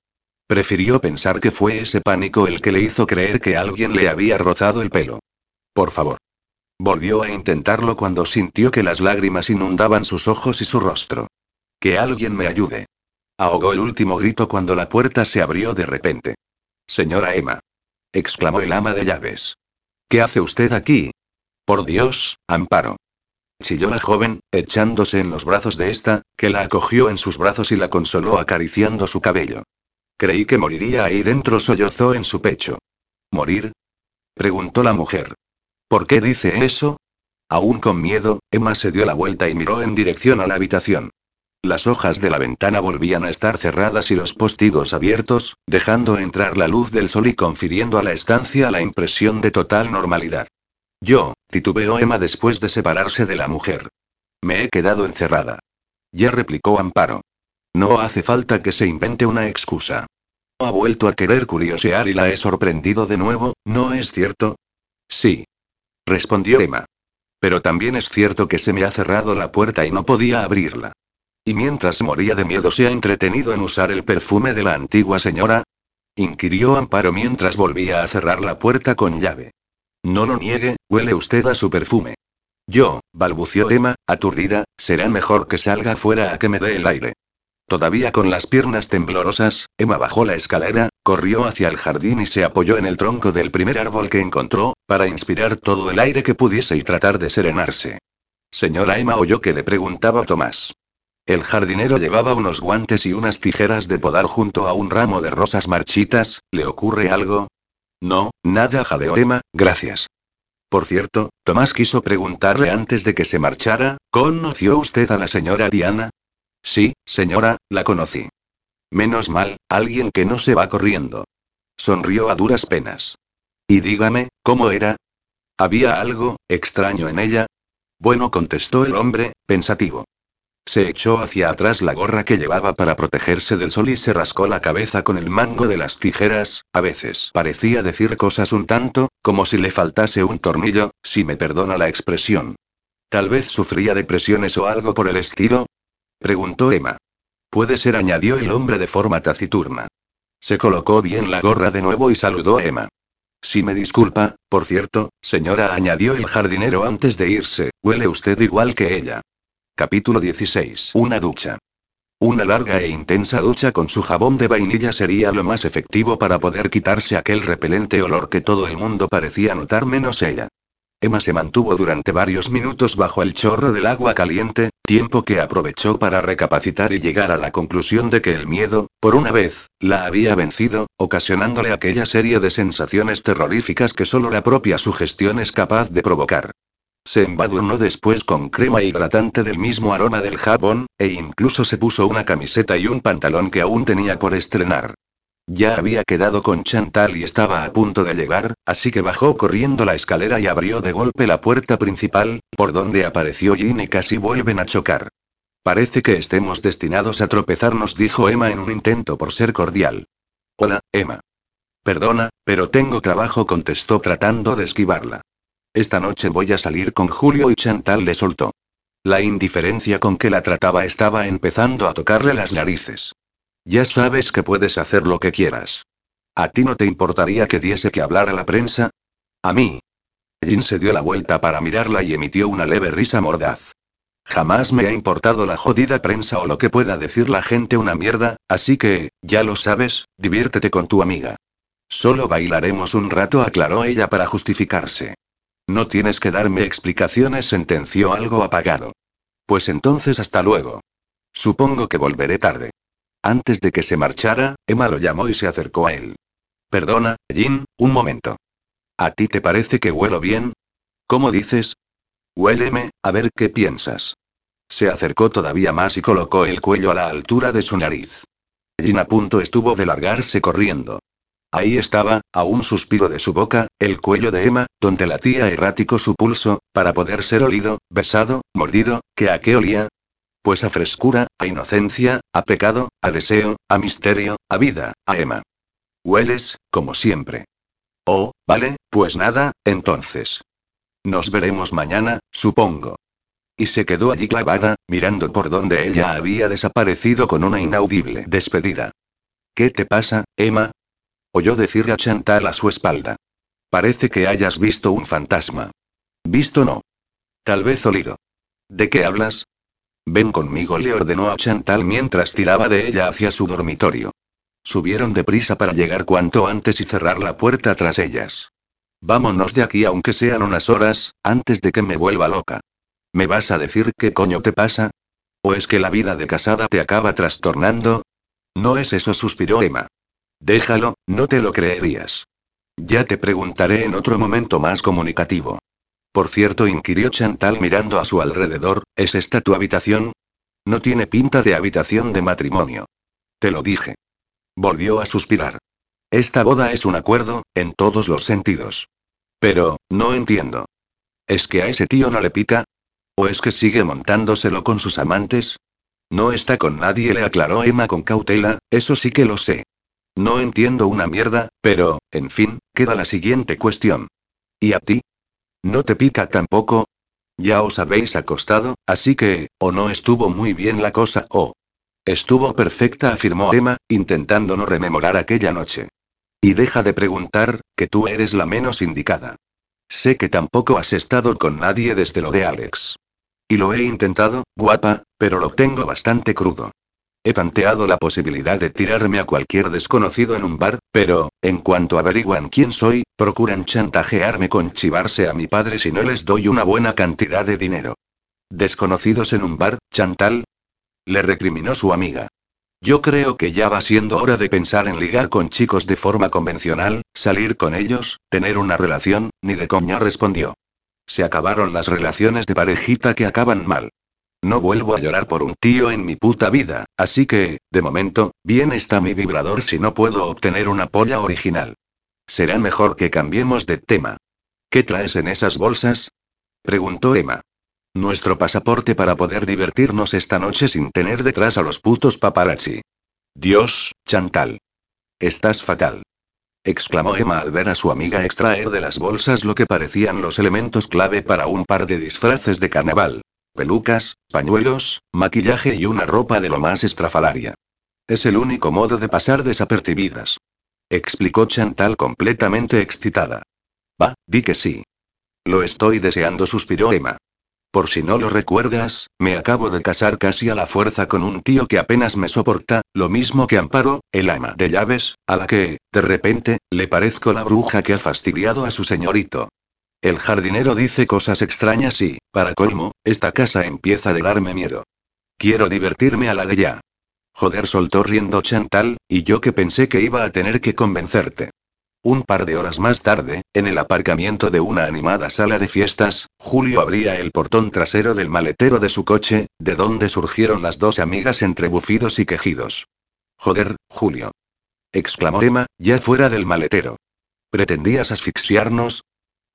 Prefirió pensar que fue ese pánico el que le hizo creer que alguien le había rozado el pelo. Por favor. Volvió a intentarlo cuando sintió que las lágrimas inundaban sus ojos y su rostro. Que alguien me ayude. Ahogó el último grito cuando la puerta se abrió de repente. Señora Emma. exclamó el ama de llaves. ¿Qué hace usted aquí? Por Dios, Amparo. Chilló la joven, echándose en los brazos de esta, que la acogió en sus brazos y la consoló acariciando su cabello. Creí que moriría ahí dentro, sollozó en su pecho. ¿Morir? preguntó la mujer. ¿Por qué dice eso? Aún con miedo, Emma se dio la vuelta y miró en dirección a la habitación. Las hojas de la ventana volvían a estar cerradas y los postigos abiertos, dejando entrar la luz del sol y confiriendo a la estancia la impresión de total normalidad. Yo, titubeó Emma después de separarse de la mujer. Me he quedado encerrada. Ya replicó Amparo. No hace falta que se invente una excusa. Ha vuelto a querer curiosear y la he sorprendido de nuevo, ¿no es cierto? Sí. Respondió Emma. Pero también es cierto que se me ha cerrado la puerta y no podía abrirla. ¿Y mientras moría de miedo se ha entretenido en usar el perfume de la antigua señora? inquirió Amparo mientras volvía a cerrar la puerta con llave. No lo niegue, huele usted a su perfume. Yo, balbució Emma, aturdida, será mejor que salga fuera a que me dé el aire. Todavía con las piernas temblorosas, Emma bajó la escalera, corrió hacia el jardín y se apoyó en el tronco del primer árbol que encontró, para inspirar todo el aire que pudiese y tratar de serenarse. Señora Emma oyó que le preguntaba Tomás. El jardinero llevaba unos guantes y unas tijeras de podar junto a un ramo de rosas marchitas, ¿le ocurre algo? No, nada, jadeó Emma, gracias. Por cierto, Tomás quiso preguntarle antes de que se marchara, ¿conoció usted a la señora Diana? Sí, señora, la conocí. Menos mal, alguien que no se va corriendo. Sonrió a duras penas. Y dígame, ¿cómo era? ¿Había algo extraño en ella? Bueno, contestó el hombre, pensativo. Se echó hacia atrás la gorra que llevaba para protegerse del sol y se rascó la cabeza con el mango de las tijeras, a veces parecía decir cosas un tanto, como si le faltase un tornillo, si me perdona la expresión. Tal vez sufría depresiones o algo por el estilo. Preguntó Emma. Puede ser, añadió el hombre de forma taciturna. Se colocó bien la gorra de nuevo y saludó a Emma. Si me disculpa, por cierto, señora, añadió el jardinero antes de irse, huele usted igual que ella. Capítulo 16. Una ducha. Una larga e intensa ducha con su jabón de vainilla sería lo más efectivo para poder quitarse aquel repelente olor que todo el mundo parecía notar menos ella. Emma se mantuvo durante varios minutos bajo el chorro del agua caliente, tiempo que aprovechó para recapacitar y llegar a la conclusión de que el miedo, por una vez, la había vencido, ocasionándole aquella serie de sensaciones terroríficas que solo la propia sugestión es capaz de provocar. Se embadurnó después con crema hidratante del mismo aroma del jabón, e incluso se puso una camiseta y un pantalón que aún tenía por estrenar. Ya había quedado con Chantal y estaba a punto de llegar, así que bajó corriendo la escalera y abrió de golpe la puerta principal, por donde apareció Jean y casi vuelven a chocar. Parece que estemos destinados a tropezarnos, dijo Emma en un intento por ser cordial. Hola, Emma. Perdona, pero tengo trabajo, contestó tratando de esquivarla. Esta noche voy a salir con Julio y Chantal le soltó. La indiferencia con que la trataba estaba empezando a tocarle las narices. Ya sabes que puedes hacer lo que quieras. ¿A ti no te importaría que diese que hablar a la prensa? A mí. Jin se dio la vuelta para mirarla y emitió una leve risa mordaz. Jamás me ha importado la jodida prensa o lo que pueda decir la gente una mierda, así que, ya lo sabes, diviértete con tu amiga. Solo bailaremos un rato, aclaró ella para justificarse. No tienes que darme explicaciones, sentenció algo apagado. Pues entonces hasta luego. Supongo que volveré tarde. Antes de que se marchara, Emma lo llamó y se acercó a él. Perdona, Jin, un momento. ¿A ti te parece que huelo bien? ¿Cómo dices? Huéleme, a ver qué piensas. Se acercó todavía más y colocó el cuello a la altura de su nariz. Jin a punto estuvo de largarse corriendo. Ahí estaba, a un suspiro de su boca, el cuello de Emma, donde latía errático su pulso, para poder ser olido, besado, mordido, ¿que a qué olía? Pues a frescura, a inocencia, a pecado, a deseo, a misterio, a vida, a Emma. Hueles, como siempre. Oh, vale, pues nada, entonces. Nos veremos mañana, supongo. Y se quedó allí clavada, mirando por donde ella había desaparecido con una inaudible despedida. ¿Qué te pasa, Emma? Oyó decirle a Chantal a su espalda. Parece que hayas visto un fantasma. Visto no. Tal vez olido. ¿De qué hablas? Ven conmigo, le ordenó a Chantal mientras tiraba de ella hacia su dormitorio. Subieron deprisa para llegar cuanto antes y cerrar la puerta tras ellas. Vámonos de aquí aunque sean unas horas, antes de que me vuelva loca. ¿Me vas a decir qué coño te pasa? ¿O es que la vida de casada te acaba trastornando? No es eso, suspiró Emma. Déjalo, no te lo creerías. Ya te preguntaré en otro momento más comunicativo. Por cierto, inquirió Chantal mirando a su alrededor, ¿es esta tu habitación? No tiene pinta de habitación de matrimonio. Te lo dije. Volvió a suspirar. Esta boda es un acuerdo, en todos los sentidos. Pero, no entiendo. ¿Es que a ese tío no le pica? ¿O es que sigue montándoselo con sus amantes? No está con nadie, le aclaró Emma con cautela, eso sí que lo sé. No entiendo una mierda, pero, en fin, queda la siguiente cuestión. ¿Y a ti? ¿No te pica tampoco? Ya os habéis acostado, así que, o no estuvo muy bien la cosa, o... Estuvo perfecta, afirmó Emma, intentando no rememorar aquella noche. Y deja de preguntar, que tú eres la menos indicada. Sé que tampoco has estado con nadie desde lo de Alex. Y lo he intentado, guapa, pero lo tengo bastante crudo. He tanteado la posibilidad de tirarme a cualquier desconocido en un bar, pero, en cuanto averiguan quién soy, procuran chantajearme con chivarse a mi padre si no les doy una buena cantidad de dinero. ¿Desconocidos en un bar, Chantal? Le recriminó su amiga. Yo creo que ya va siendo hora de pensar en ligar con chicos de forma convencional, salir con ellos, tener una relación, ni de coña respondió. Se acabaron las relaciones de parejita que acaban mal. No vuelvo a llorar por un tío en mi puta vida, así que, de momento, bien está mi vibrador si no puedo obtener una polla original. Será mejor que cambiemos de tema. ¿Qué traes en esas bolsas? preguntó Emma. Nuestro pasaporte para poder divertirnos esta noche sin tener detrás a los putos paparazzi. Dios, Chantal. Estás fatal. exclamó Emma al ver a su amiga extraer de las bolsas lo que parecían los elementos clave para un par de disfraces de carnaval. Pelucas, pañuelos, maquillaje y una ropa de lo más estrafalaria. Es el único modo de pasar desapercibidas. Explicó Chantal completamente excitada. Va, di que sí. Lo estoy deseando, suspiró Emma. Por si no lo recuerdas, me acabo de casar casi a la fuerza con un tío que apenas me soporta, lo mismo que Amparo, el ama de llaves, a la que, de repente, le parezco la bruja que ha fastidiado a su señorito. El jardinero dice cosas extrañas y, para colmo, esta casa empieza a darme miedo. Quiero divertirme a la de ya. Joder, soltó riendo Chantal, y yo que pensé que iba a tener que convencerte. Un par de horas más tarde, en el aparcamiento de una animada sala de fiestas, Julio abría el portón trasero del maletero de su coche, de donde surgieron las dos amigas entre bufidos y quejidos. Joder, Julio. exclamó Emma, ya fuera del maletero. ¿Pretendías asfixiarnos?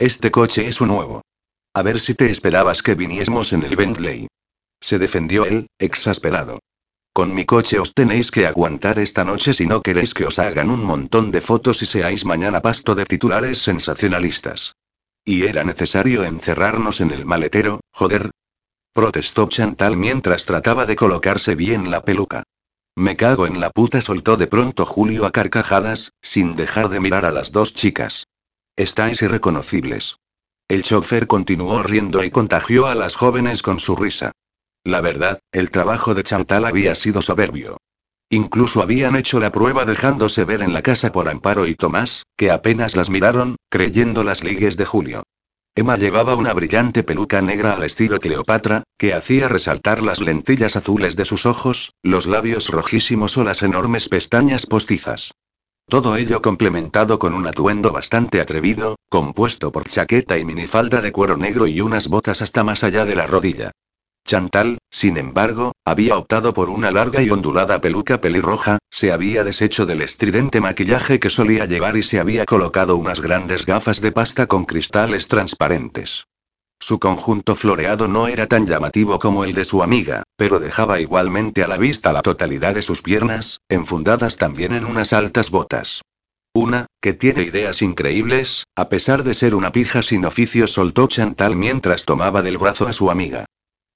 Este coche es un nuevo. A ver si te esperabas que viniésemos en el Bentley. Se defendió él, exasperado. Con mi coche os tenéis que aguantar esta noche si no queréis que os hagan un montón de fotos y seáis mañana pasto de titulares sensacionalistas. ¿Y era necesario encerrarnos en el maletero, joder? Protestó Chantal mientras trataba de colocarse bien la peluca. Me cago en la puta, soltó de pronto Julio a carcajadas, sin dejar de mirar a las dos chicas. Estáis irreconocibles. El chofer continuó riendo y contagió a las jóvenes con su risa. La verdad, el trabajo de Chantal había sido soberbio. Incluso habían hecho la prueba dejándose ver en la casa por Amparo y Tomás, que apenas las miraron, creyendo las ligues de Julio. Emma llevaba una brillante peluca negra al estilo Cleopatra, que hacía resaltar las lentillas azules de sus ojos, los labios rojísimos o las enormes pestañas postizas. Todo ello complementado con un atuendo bastante atrevido, compuesto por chaqueta y minifalda de cuero negro y unas botas hasta más allá de la rodilla. Chantal, sin embargo, había optado por una larga y ondulada peluca pelirroja, se había deshecho del estridente maquillaje que solía llevar y se había colocado unas grandes gafas de pasta con cristales transparentes. Su conjunto floreado no era tan llamativo como el de su amiga, pero dejaba igualmente a la vista la totalidad de sus piernas, enfundadas también en unas altas botas. Una, que tiene ideas increíbles, a pesar de ser una pija sin oficio, soltó Chantal mientras tomaba del brazo a su amiga.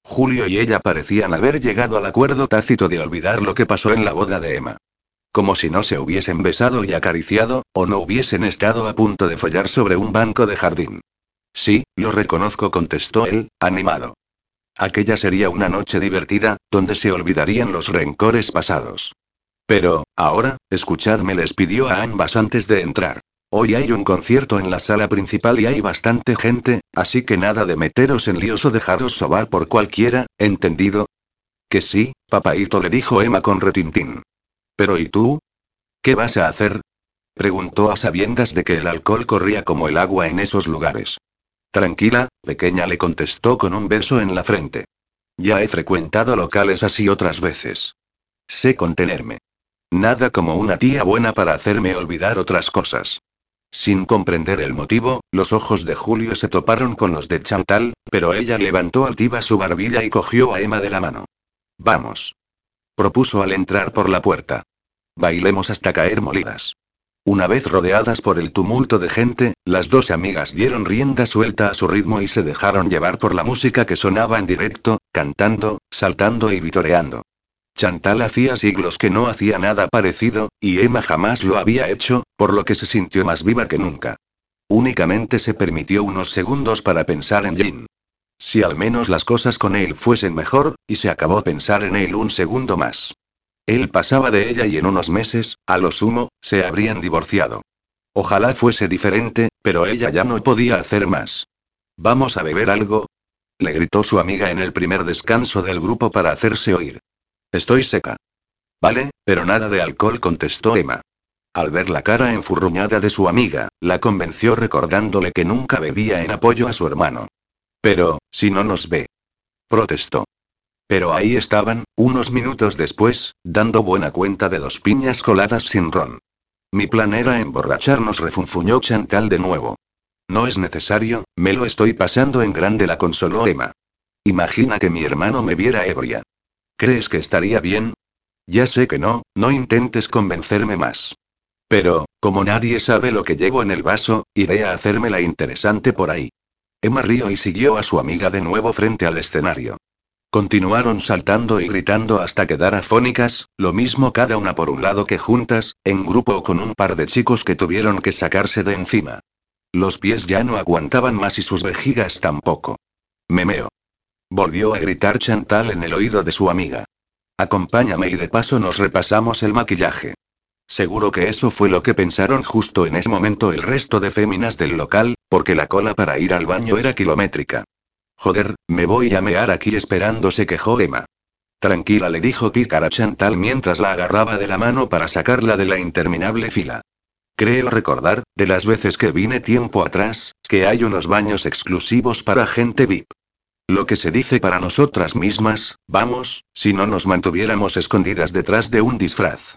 Julio y ella parecían haber llegado al acuerdo tácito de olvidar lo que pasó en la boda de Emma. Como si no se hubiesen besado y acariciado, o no hubiesen estado a punto de follar sobre un banco de jardín. Sí, lo reconozco, contestó él, animado. Aquella sería una noche divertida, donde se olvidarían los rencores pasados. Pero, ahora, escuchadme, les pidió a ambas antes de entrar. Hoy hay un concierto en la sala principal y hay bastante gente, así que nada de meteros en líos o dejaros sobar por cualquiera, ¿entendido? Que sí, papaito le dijo Emma con retintín. Pero ¿y tú? ¿Qué vas a hacer? Preguntó a sabiendas de que el alcohol corría como el agua en esos lugares. Tranquila, pequeña le contestó con un beso en la frente. Ya he frecuentado locales así otras veces. Sé contenerme. Nada como una tía buena para hacerme olvidar otras cosas. Sin comprender el motivo, los ojos de Julio se toparon con los de Chantal, pero ella levantó altiva su barbilla y cogió a Emma de la mano. Vamos. Propuso al entrar por la puerta. Bailemos hasta caer molidas. Una vez rodeadas por el tumulto de gente, las dos amigas dieron rienda suelta a su ritmo y se dejaron llevar por la música que sonaba en directo, cantando, saltando y vitoreando. Chantal hacía siglos que no hacía nada parecido, y Emma jamás lo había hecho, por lo que se sintió más viva que nunca. Únicamente se permitió unos segundos para pensar en Jin. Si al menos las cosas con él fuesen mejor, y se acabó pensar en él un segundo más. Él pasaba de ella y en unos meses, a lo sumo, se habrían divorciado. Ojalá fuese diferente, pero ella ya no podía hacer más. ¿Vamos a beber algo? Le gritó su amiga en el primer descanso del grupo para hacerse oír. Estoy seca. Vale, pero nada de alcohol, contestó Emma. Al ver la cara enfurruñada de su amiga, la convenció recordándole que nunca bebía en apoyo a su hermano. Pero, si no nos ve. Protestó. Pero ahí estaban, unos minutos después, dando buena cuenta de dos piñas coladas sin ron. Mi plan era emborracharnos, refunfuñó Chantal de nuevo. No es necesario, me lo estoy pasando en grande, la consoló Emma. Imagina que mi hermano me viera ebria. ¿Crees que estaría bien? Ya sé que no, no intentes convencerme más. Pero, como nadie sabe lo que llevo en el vaso, iré a hacerme la interesante por ahí. Emma rió y siguió a su amiga de nuevo frente al escenario. Continuaron saltando y gritando hasta quedar afónicas, lo mismo cada una por un lado que juntas, en grupo con un par de chicos que tuvieron que sacarse de encima. Los pies ya no aguantaban más y sus vejigas tampoco. Memeo. Volvió a gritar Chantal en el oído de su amiga. Acompáñame y de paso nos repasamos el maquillaje. Seguro que eso fue lo que pensaron justo en ese momento el resto de féminas del local, porque la cola para ir al baño era kilométrica. Joder, me voy a mear aquí esperando, se quejó Emma. Tranquila, le dijo pícara Chantal mientras la agarraba de la mano para sacarla de la interminable fila. Creo recordar, de las veces que vine tiempo atrás, que hay unos baños exclusivos para gente VIP. Lo que se dice para nosotras mismas, vamos, si no nos mantuviéramos escondidas detrás de un disfraz.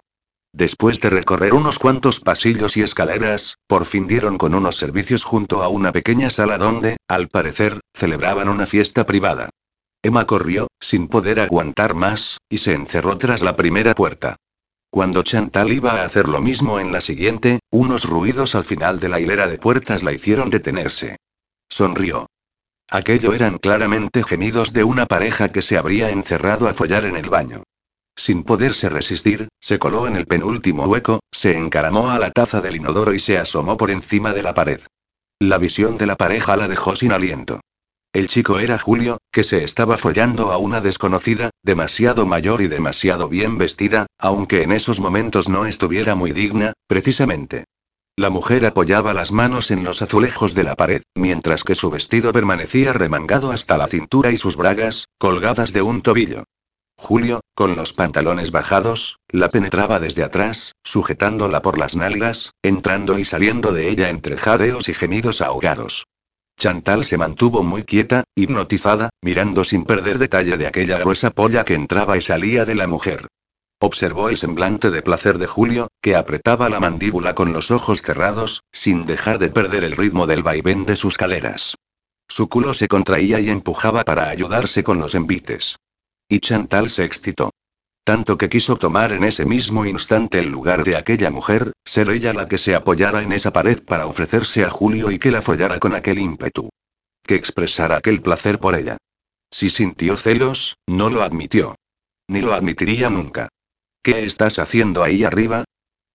Después de recorrer unos cuantos pasillos y escaleras, por fin dieron con unos servicios junto a una pequeña sala donde, al parecer, celebraban una fiesta privada. Emma corrió, sin poder aguantar más, y se encerró tras la primera puerta. Cuando Chantal iba a hacer lo mismo en la siguiente, unos ruidos al final de la hilera de puertas la hicieron detenerse. Sonrió. Aquello eran claramente gemidos de una pareja que se habría encerrado a follar en el baño. Sin poderse resistir, se coló en el penúltimo hueco, se encaramó a la taza del inodoro y se asomó por encima de la pared. La visión de la pareja la dejó sin aliento. El chico era Julio, que se estaba follando a una desconocida, demasiado mayor y demasiado bien vestida, aunque en esos momentos no estuviera muy digna, precisamente. La mujer apoyaba las manos en los azulejos de la pared, mientras que su vestido permanecía remangado hasta la cintura y sus bragas, colgadas de un tobillo. Julio, con los pantalones bajados, la penetraba desde atrás, sujetándola por las nalgas, entrando y saliendo de ella entre jadeos y gemidos ahogados. Chantal se mantuvo muy quieta, hipnotizada, mirando sin perder detalle de aquella gruesa polla que entraba y salía de la mujer. Observó el semblante de placer de Julio, que apretaba la mandíbula con los ojos cerrados, sin dejar de perder el ritmo del vaivén de sus caderas. Su culo se contraía y empujaba para ayudarse con los envites. Y Chantal se excitó. Tanto que quiso tomar en ese mismo instante el lugar de aquella mujer, ser ella la que se apoyara en esa pared para ofrecerse a Julio y que la follara con aquel ímpetu. Que expresara aquel placer por ella. Si sintió celos, no lo admitió. Ni lo admitiría nunca. ¿Qué estás haciendo ahí arriba?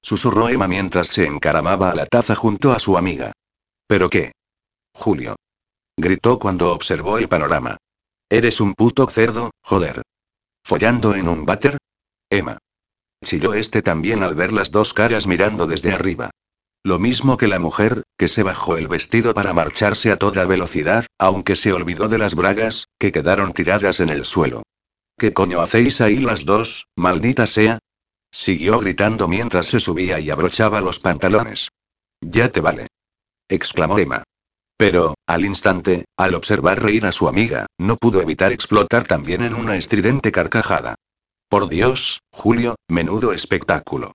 Susurró Emma mientras se encaramaba a la taza junto a su amiga. ¿Pero qué? Julio. Gritó cuando observó el panorama. Eres un puto cerdo, joder. ¿Follando en un váter? Emma. Chilló este también al ver las dos caras mirando desde arriba. Lo mismo que la mujer, que se bajó el vestido para marcharse a toda velocidad, aunque se olvidó de las bragas, que quedaron tiradas en el suelo. ¿Qué coño hacéis ahí las dos, maldita sea? Siguió gritando mientras se subía y abrochaba los pantalones. Ya te vale. exclamó Emma. Pero, al instante, al observar reír a su amiga, no pudo evitar explotar también en una estridente carcajada. Por Dios, Julio, menudo espectáculo.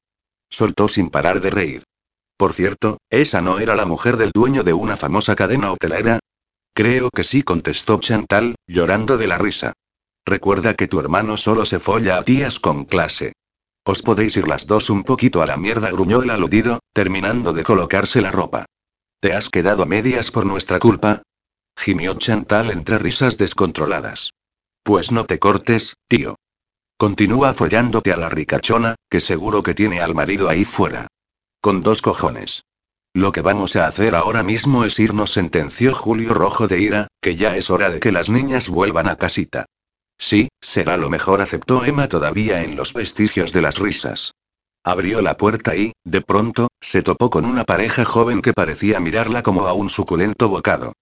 Soltó sin parar de reír. Por cierto, ¿esa no era la mujer del dueño de una famosa cadena hotelera? Creo que sí, contestó Chantal, llorando de la risa. Recuerda que tu hermano solo se folla a tías con clase. Os podéis ir las dos un poquito a la mierda, gruñó el aludido, terminando de colocarse la ropa. ¿Te has quedado a medias por nuestra culpa? Gimió Chantal entre risas descontroladas. Pues no te cortes, tío. Continúa follándote a la ricachona, que seguro que tiene al marido ahí fuera. Con dos cojones. Lo que vamos a hacer ahora mismo es irnos, sentenció Julio rojo de ira, que ya es hora de que las niñas vuelvan a casita. Sí, será lo mejor, aceptó Emma todavía en los vestigios de las risas. Abrió la puerta y, de pronto, se topó con una pareja joven que parecía mirarla como a un suculento bocado.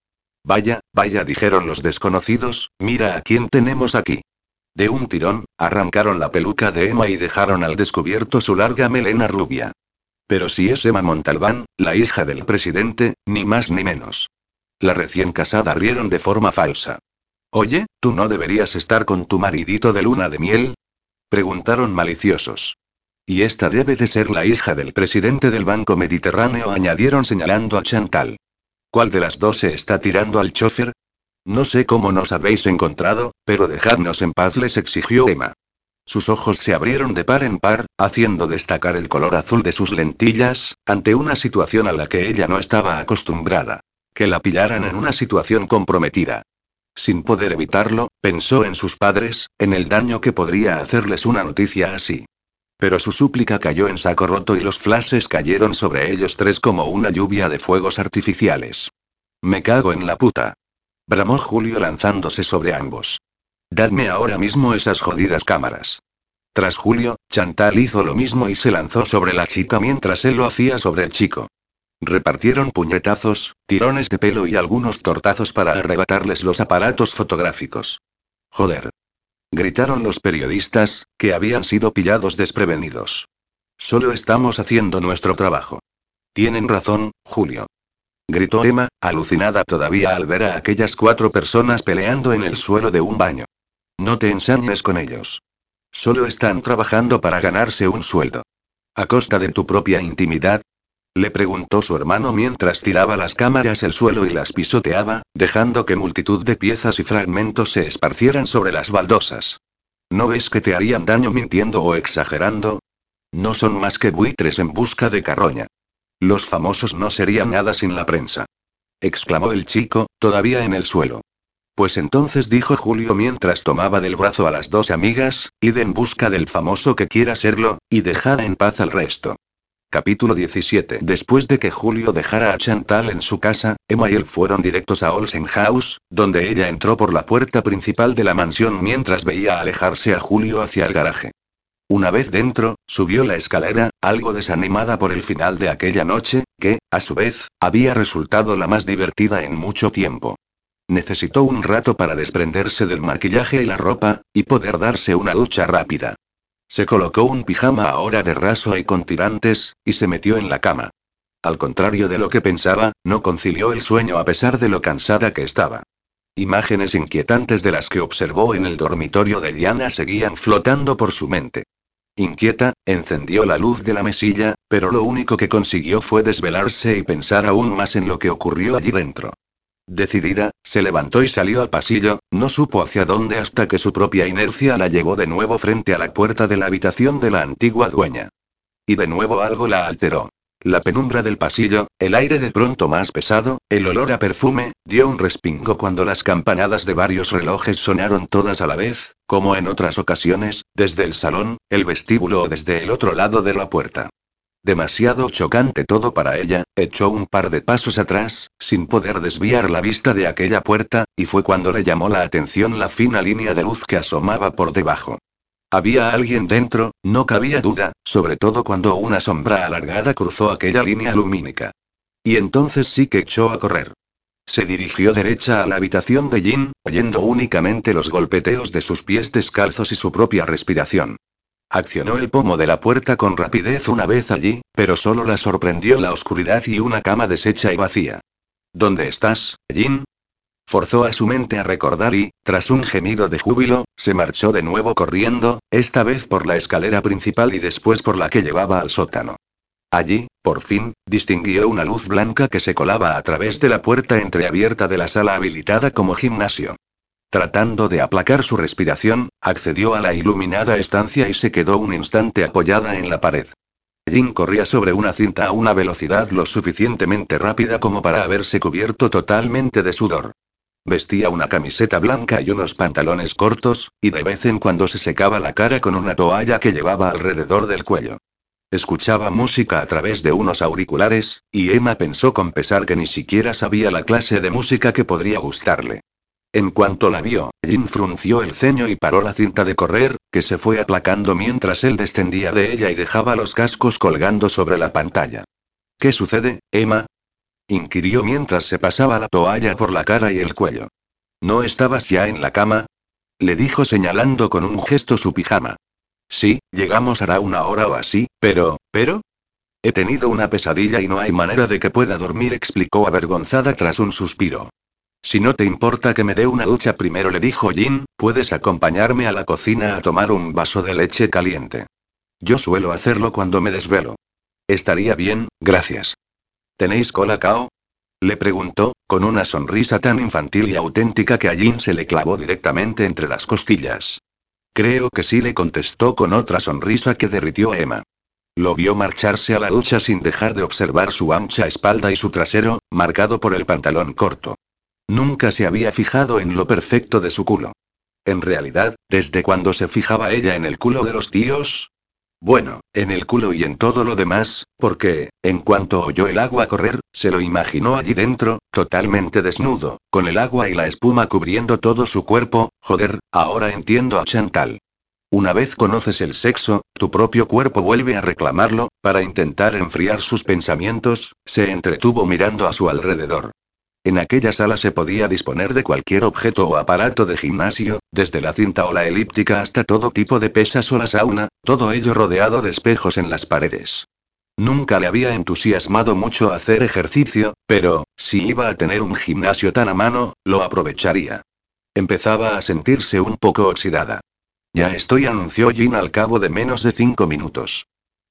Vaya, vaya, dijeron los desconocidos, mira a quién tenemos aquí. De un tirón, arrancaron la peluca de Emma y dejaron al descubierto su larga melena rubia. Pero si es Emma Montalbán, la hija del presidente, ni más ni menos. La recién casada rieron de forma falsa. Oye, ¿tú no deberías estar con tu maridito de luna de miel? Preguntaron maliciosos. Y esta debe de ser la hija del presidente del Banco Mediterráneo, añadieron señalando a Chantal. ¿Cuál de las dos se está tirando al chofer? No sé cómo nos habéis encontrado, pero dejadnos en paz, les exigió Emma. Sus ojos se abrieron de par en par, haciendo destacar el color azul de sus lentillas, ante una situación a la que ella no estaba acostumbrada. Que la pillaran en una situación comprometida. Sin poder evitarlo, pensó en sus padres, en el daño que podría hacerles una noticia así. Pero su súplica cayó en saco roto y los flashes cayeron sobre ellos tres como una lluvia de fuegos artificiales. Me cago en la puta. Bramó Julio lanzándose sobre ambos. Dadme ahora mismo esas jodidas cámaras. Tras Julio, Chantal hizo lo mismo y se lanzó sobre la chica mientras él lo hacía sobre el chico. Repartieron puñetazos, tirones de pelo y algunos tortazos para arrebatarles los aparatos fotográficos. Joder. Gritaron los periodistas, que habían sido pillados desprevenidos. Solo estamos haciendo nuestro trabajo. Tienen razón, Julio. Gritó Emma, alucinada todavía al ver a aquellas cuatro personas peleando en el suelo de un baño. No te ensañes con ellos. Solo están trabajando para ganarse un sueldo. ¿A costa de tu propia intimidad? Le preguntó su hermano mientras tiraba las cámaras el suelo y las pisoteaba, dejando que multitud de piezas y fragmentos se esparcieran sobre las baldosas. ¿No ves que te harían daño mintiendo o exagerando? No son más que buitres en busca de carroña. Los famosos no serían nada sin la prensa. exclamó el chico, todavía en el suelo. Pues entonces dijo Julio mientras tomaba del brazo a las dos amigas, id en busca del famoso que quiera serlo, y dejad en paz al resto. Capítulo 17 Después de que Julio dejara a Chantal en su casa, Emma y él fueron directos a Olsen House, donde ella entró por la puerta principal de la mansión mientras veía alejarse a Julio hacia el garaje. Una vez dentro, subió la escalera, algo desanimada por el final de aquella noche, que, a su vez, había resultado la más divertida en mucho tiempo. Necesitó un rato para desprenderse del maquillaje y la ropa, y poder darse una ducha rápida. Se colocó un pijama ahora de raso y con tirantes, y se metió en la cama. Al contrario de lo que pensaba, no concilió el sueño a pesar de lo cansada que estaba. Imágenes inquietantes de las que observó en el dormitorio de Diana seguían flotando por su mente. Inquieta, encendió la luz de la mesilla, pero lo único que consiguió fue desvelarse y pensar aún más en lo que ocurrió allí dentro. Decidida, se levantó y salió al pasillo, no supo hacia dónde hasta que su propia inercia la llevó de nuevo frente a la puerta de la habitación de la antigua dueña. Y de nuevo algo la alteró. La penumbra del pasillo, el aire de pronto más pesado, el olor a perfume, dio un respingo cuando las campanadas de varios relojes sonaron todas a la vez, como en otras ocasiones, desde el salón, el vestíbulo o desde el otro lado de la puerta. Demasiado chocante todo para ella, echó un par de pasos atrás, sin poder desviar la vista de aquella puerta, y fue cuando le llamó la atención la fina línea de luz que asomaba por debajo. Había alguien dentro, no cabía duda, sobre todo cuando una sombra alargada cruzó aquella línea lumínica. Y entonces sí que echó a correr. Se dirigió derecha a la habitación de Jin, oyendo únicamente los golpeteos de sus pies descalzos y su propia respiración. Accionó el pomo de la puerta con rapidez una vez allí, pero solo la sorprendió la oscuridad y una cama deshecha y vacía. ¿Dónde estás, Jin? Forzó a su mente a recordar y, tras un gemido de júbilo, se marchó de nuevo corriendo, esta vez por la escalera principal y después por la que llevaba al sótano. Allí, Por fin, distinguió una luz blanca que se colaba a través de la puerta entreabierta de la sala habilitada como gimnasio. Tratando de aplacar su respiración, accedió a la iluminada estancia y se quedó un instante apoyada en la pared. Jin corría sobre una cinta a una velocidad lo suficientemente rápida como para haberse cubierto totalmente de sudor. Vestía una camiseta blanca y unos pantalones cortos, y de vez en cuando se secaba la cara con una toalla que llevaba alrededor del cuello. Escuchaba música a través de unos auriculares, y Emma pensó con pesar que ni siquiera sabía la clase de música que podría gustarle. En cuanto la vio, Jin frunció el ceño y paró la cinta de correr, que se fue aplacando mientras él descendía de ella y dejaba los cascos colgando sobre la pantalla. ¿Qué sucede, Emma? inquirió mientras se pasaba la toalla por la cara y el cuello. ¿No estabas ya en la cama? le dijo señalando con un gesto su pijama. Sí, llegamos hará una hora o así, pero, pero... He tenido una pesadilla y no hay manera de que pueda dormir, explicó avergonzada tras un suspiro. Si no te importa que me dé una ducha primero, le dijo Jin, puedes acompañarme a la cocina a tomar un vaso de leche caliente. Yo suelo hacerlo cuando me desvelo. Estaría bien, gracias. ¿Tenéis colacao? Le preguntó, con una sonrisa tan infantil y auténtica que a Jin se le clavó directamente entre las costillas. Creo que sí, le contestó con otra sonrisa que derritió a Emma. Lo vio marcharse a la ducha sin dejar de observar su ancha espalda y su trasero, marcado por el pantalón corto. Nunca se había fijado en lo perfecto de su culo. En realidad, ¿desde cuando se fijaba ella en el culo de los tíos? Bueno, en el culo y en todo lo demás, porque, en cuanto oyó el agua correr, se lo imaginó allí dentro, totalmente desnudo, con el agua y la espuma cubriendo todo su cuerpo, joder, ahora entiendo a Chantal. Una vez conoces el sexo, tu propio cuerpo vuelve a reclamarlo, para intentar enfriar sus pensamientos, se entretuvo mirando a su alrededor. En aquella sala se podía disponer de cualquier objeto o aparato de gimnasio, desde la cinta o la elíptica hasta todo tipo de pesas o la sauna, todo ello rodeado de espejos en las paredes. Nunca le había entusiasmado mucho hacer ejercicio, pero, si iba a tener un gimnasio tan a mano, lo aprovecharía. Empezaba a sentirse un poco oxidada. Ya estoy, anunció Jin al cabo de menos de cinco minutos.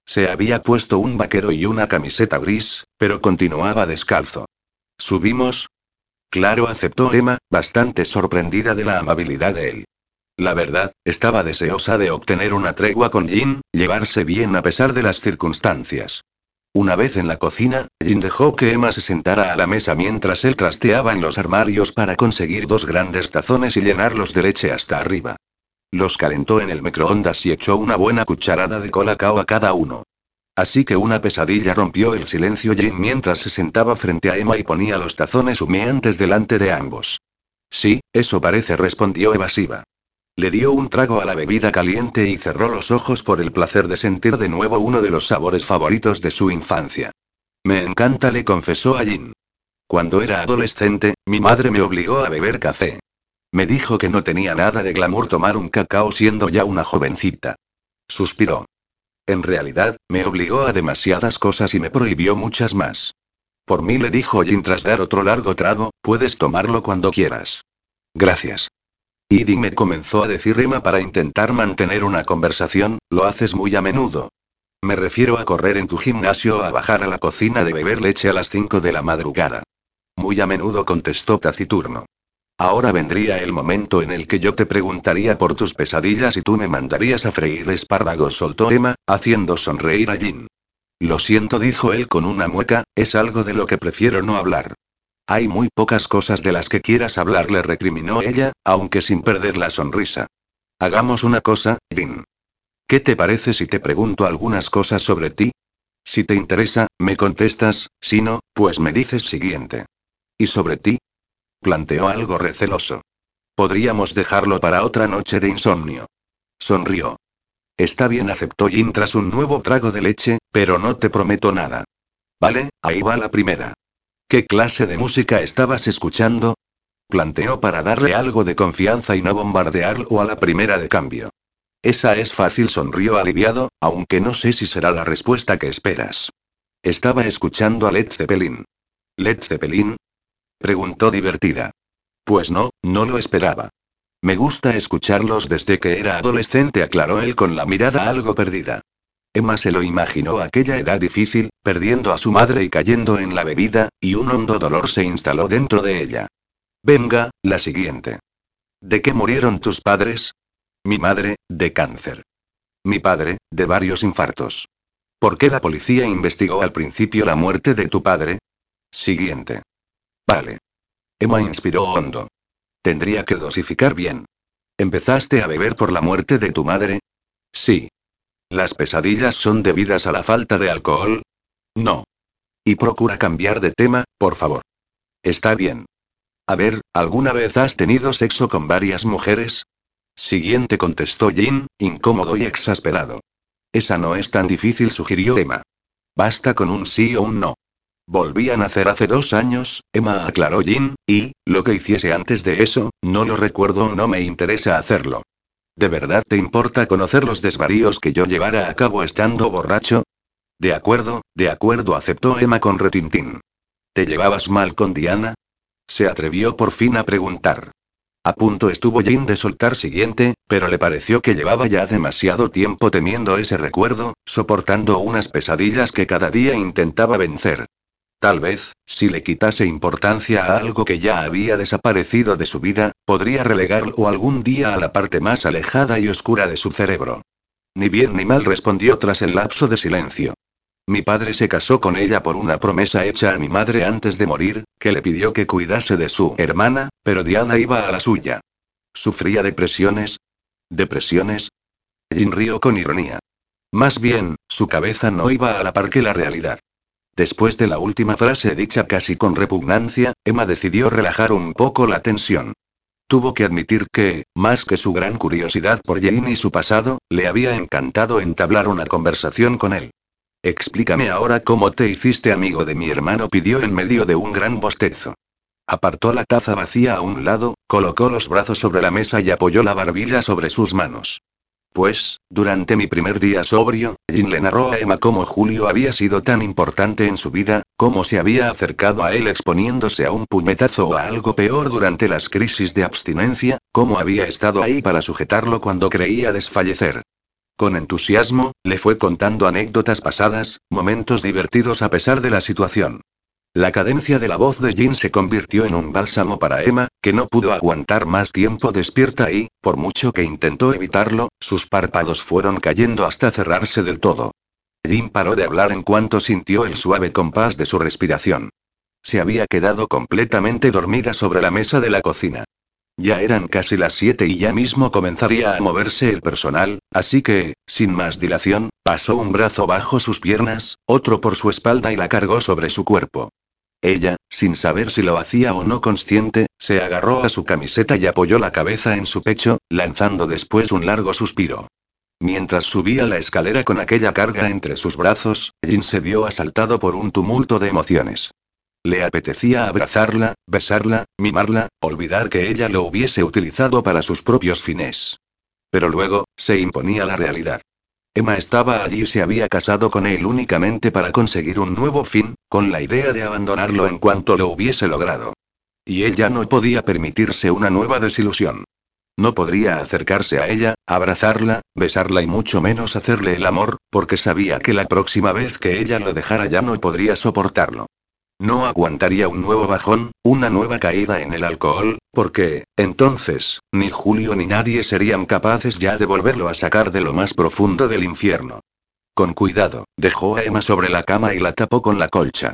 Se había puesto un vaquero y una camiseta gris, pero continuaba descalzo. ¿Subimos? Claro, aceptó Emma, bastante sorprendida de la amabilidad de él. La verdad, estaba deseosa de obtener una tregua con Jin, llevarse bien a pesar de las circunstancias. Una vez en la cocina, Jin dejó que Emma se sentara a la mesa mientras él trasteaba en los armarios para conseguir dos grandes tazones y llenarlos de leche hasta arriba. Los calentó en el microondas y echó una buena cucharada de colacao a cada uno. Así que una pesadilla rompió el silencio Jin mientras se sentaba frente a Emma y ponía los tazones humeantes delante de ambos. Sí, eso parece, respondió evasiva. Le dio un trago a la bebida caliente y cerró los ojos por el placer de sentir de nuevo uno de los sabores favoritos de su infancia. Me encanta, le confesó a Jin. Cuando era adolescente, mi madre me obligó a beber café. Me dijo que no tenía nada de glamour tomar un cacao siendo ya una jovencita. Suspiró. En realidad, me obligó a demasiadas cosas y me prohibió muchas más. Por mí le dijo Jin tras dar otro largo trago, puedes tomarlo cuando quieras. Gracias. Y me comenzó a decir Emma para intentar mantener una conversación, lo haces muy a menudo. Me refiero a correr en tu gimnasio o a bajar a la cocina de beber leche a las 5 de la madrugada. Muy a menudo contestó taciturno. Ahora vendría el momento en el que yo te preguntaría por tus pesadillas y tú me mandarías a freír espárragos, soltó Emma, haciendo sonreír a Jin. Lo siento, dijo él con una mueca, es algo de lo que prefiero no hablar. Hay muy pocas cosas de las que quieras hablar, le recriminó ella, aunque sin perder la sonrisa. Hagamos una cosa, Jin. ¿Qué te parece si te pregunto algunas cosas sobre ti? Si te interesa, me contestas, si no, pues me dices siguiente. ¿Y sobre ti? Planteó algo receloso. Podríamos dejarlo para otra noche de insomnio. Sonrió. Está bien, aceptó Jin tras un nuevo trago de leche, pero no te prometo nada. Vale, ahí va la primera. ¿Qué clase de música estabas escuchando? Planteó para darle algo de confianza y no bombardearlo a la primera de cambio. Esa es fácil, sonrió aliviado, aunque no sé si será la respuesta que esperas. Estaba escuchando a Led Zeppelin. ¿Led Zeppelin? Preguntó divertida. Pues no, no lo esperaba. Me gusta escucharlos desde que era adolescente, aclaró él con la mirada algo perdida. Emma se lo imaginó aquella edad difícil, perdiendo a su madre y cayendo en la bebida, y un hondo dolor se instaló dentro de ella. Venga, la siguiente. ¿De qué murieron tus padres? Mi madre, de cáncer. Mi padre, de varios infartos. ¿Por qué la policía investigó al principio la muerte de tu padre? Siguiente. Vale. Emma inspiró hondo. Tendría que dosificar bien. ¿Empezaste a beber por la muerte de tu madre? Sí. ¿Las pesadillas son debidas a la falta de alcohol? No. Y procura cambiar de tema, por favor. Está bien. A ver, ¿alguna vez has tenido sexo con varias mujeres? Siguiente contestó Jin, incómodo y exasperado. Esa no es tan difícil, sugirió Emma. Basta con un sí o un no. Volví a nacer hace dos años, Emma aclaró Jin, y, lo que hiciese antes de eso, no lo recuerdo o no me interesa hacerlo. ¿De verdad te importa conocer los desvaríos que yo llevara a cabo estando borracho? De acuerdo, de acuerdo, aceptó Emma con retintín. ¿Te llevabas mal con Diana? Se atrevió por fin a preguntar. A punto estuvo Jin de soltar siguiente, pero le pareció que llevaba ya demasiado tiempo temiendo ese recuerdo, soportando unas pesadillas que cada día intentaba vencer. Tal vez, si le quitase importancia a algo que ya había desaparecido de su vida, podría relegarlo algún día a la parte más alejada y oscura de su cerebro. Ni bien ni mal respondió tras el lapso de silencio. Mi padre se casó con ella por una promesa hecha a mi madre antes de morir, que le pidió que cuidase de su hermana, pero Diana iba a la suya. ¿Sufría depresiones? ¿Depresiones? Jin rió con ironía. Más bien, su cabeza no iba a la par que la realidad. Después de la última frase dicha casi con repugnancia, Emma decidió relajar un poco la tensión. Tuvo que admitir que, más que su gran curiosidad por Jane y su pasado, le había encantado entablar una conversación con él. Explícame ahora cómo te hiciste amigo de mi hermano, pidió en medio de un gran bostezo. Apartó la taza vacía a un lado, colocó los brazos sobre la mesa y apoyó la barbilla sobre sus manos. Pues, durante mi primer día sobrio, Jin le narró a Emma cómo Julio había sido tan importante en su vida, cómo se había acercado a él exponiéndose a un puñetazo o a algo peor durante las crisis de abstinencia, cómo había estado ahí para sujetarlo cuando creía desfallecer. Con entusiasmo, le fue contando anécdotas pasadas, momentos divertidos a pesar de la situación. La cadencia de la voz de Jin se convirtió en un bálsamo para Emma, que no pudo aguantar más tiempo despierta y, por mucho que intentó evitarlo, sus párpados fueron cayendo hasta cerrarse del todo. Jin paró de hablar en cuanto sintió el suave compás de su respiración. Se había quedado completamente dormida sobre la mesa de la cocina. Ya eran casi las siete y ya mismo comenzaría a moverse el personal, así que, sin más dilación, pasó un brazo bajo sus piernas, otro por su espalda y la cargó sobre su cuerpo. Ella, sin saber si lo hacía o no consciente, se agarró a su camiseta y apoyó la cabeza en su pecho, lanzando después un largo suspiro. Mientras subía la escalera con aquella carga entre sus brazos, Jin se vio asaltado por un tumulto de emociones. Le apetecía abrazarla, besarla, mimarla, olvidar que ella lo hubiese utilizado para sus propios fines. Pero luego, se imponía la realidad. Emma estaba allí y se había casado con él únicamente para conseguir un nuevo fin, con la idea de abandonarlo en cuanto lo hubiese logrado. Y ella no podía permitirse una nueva desilusión. No podría acercarse a ella, abrazarla, besarla y mucho menos hacerle el amor, porque sabía que la próxima vez que ella lo dejara ya no podría soportarlo. No aguantaría un nuevo bajón, una nueva caída en el alcohol, porque, entonces, ni Julio ni nadie serían capaces ya de volverlo a sacar de lo más profundo del infierno. Con cuidado, dejó a Emma sobre la cama y la tapó con la colcha.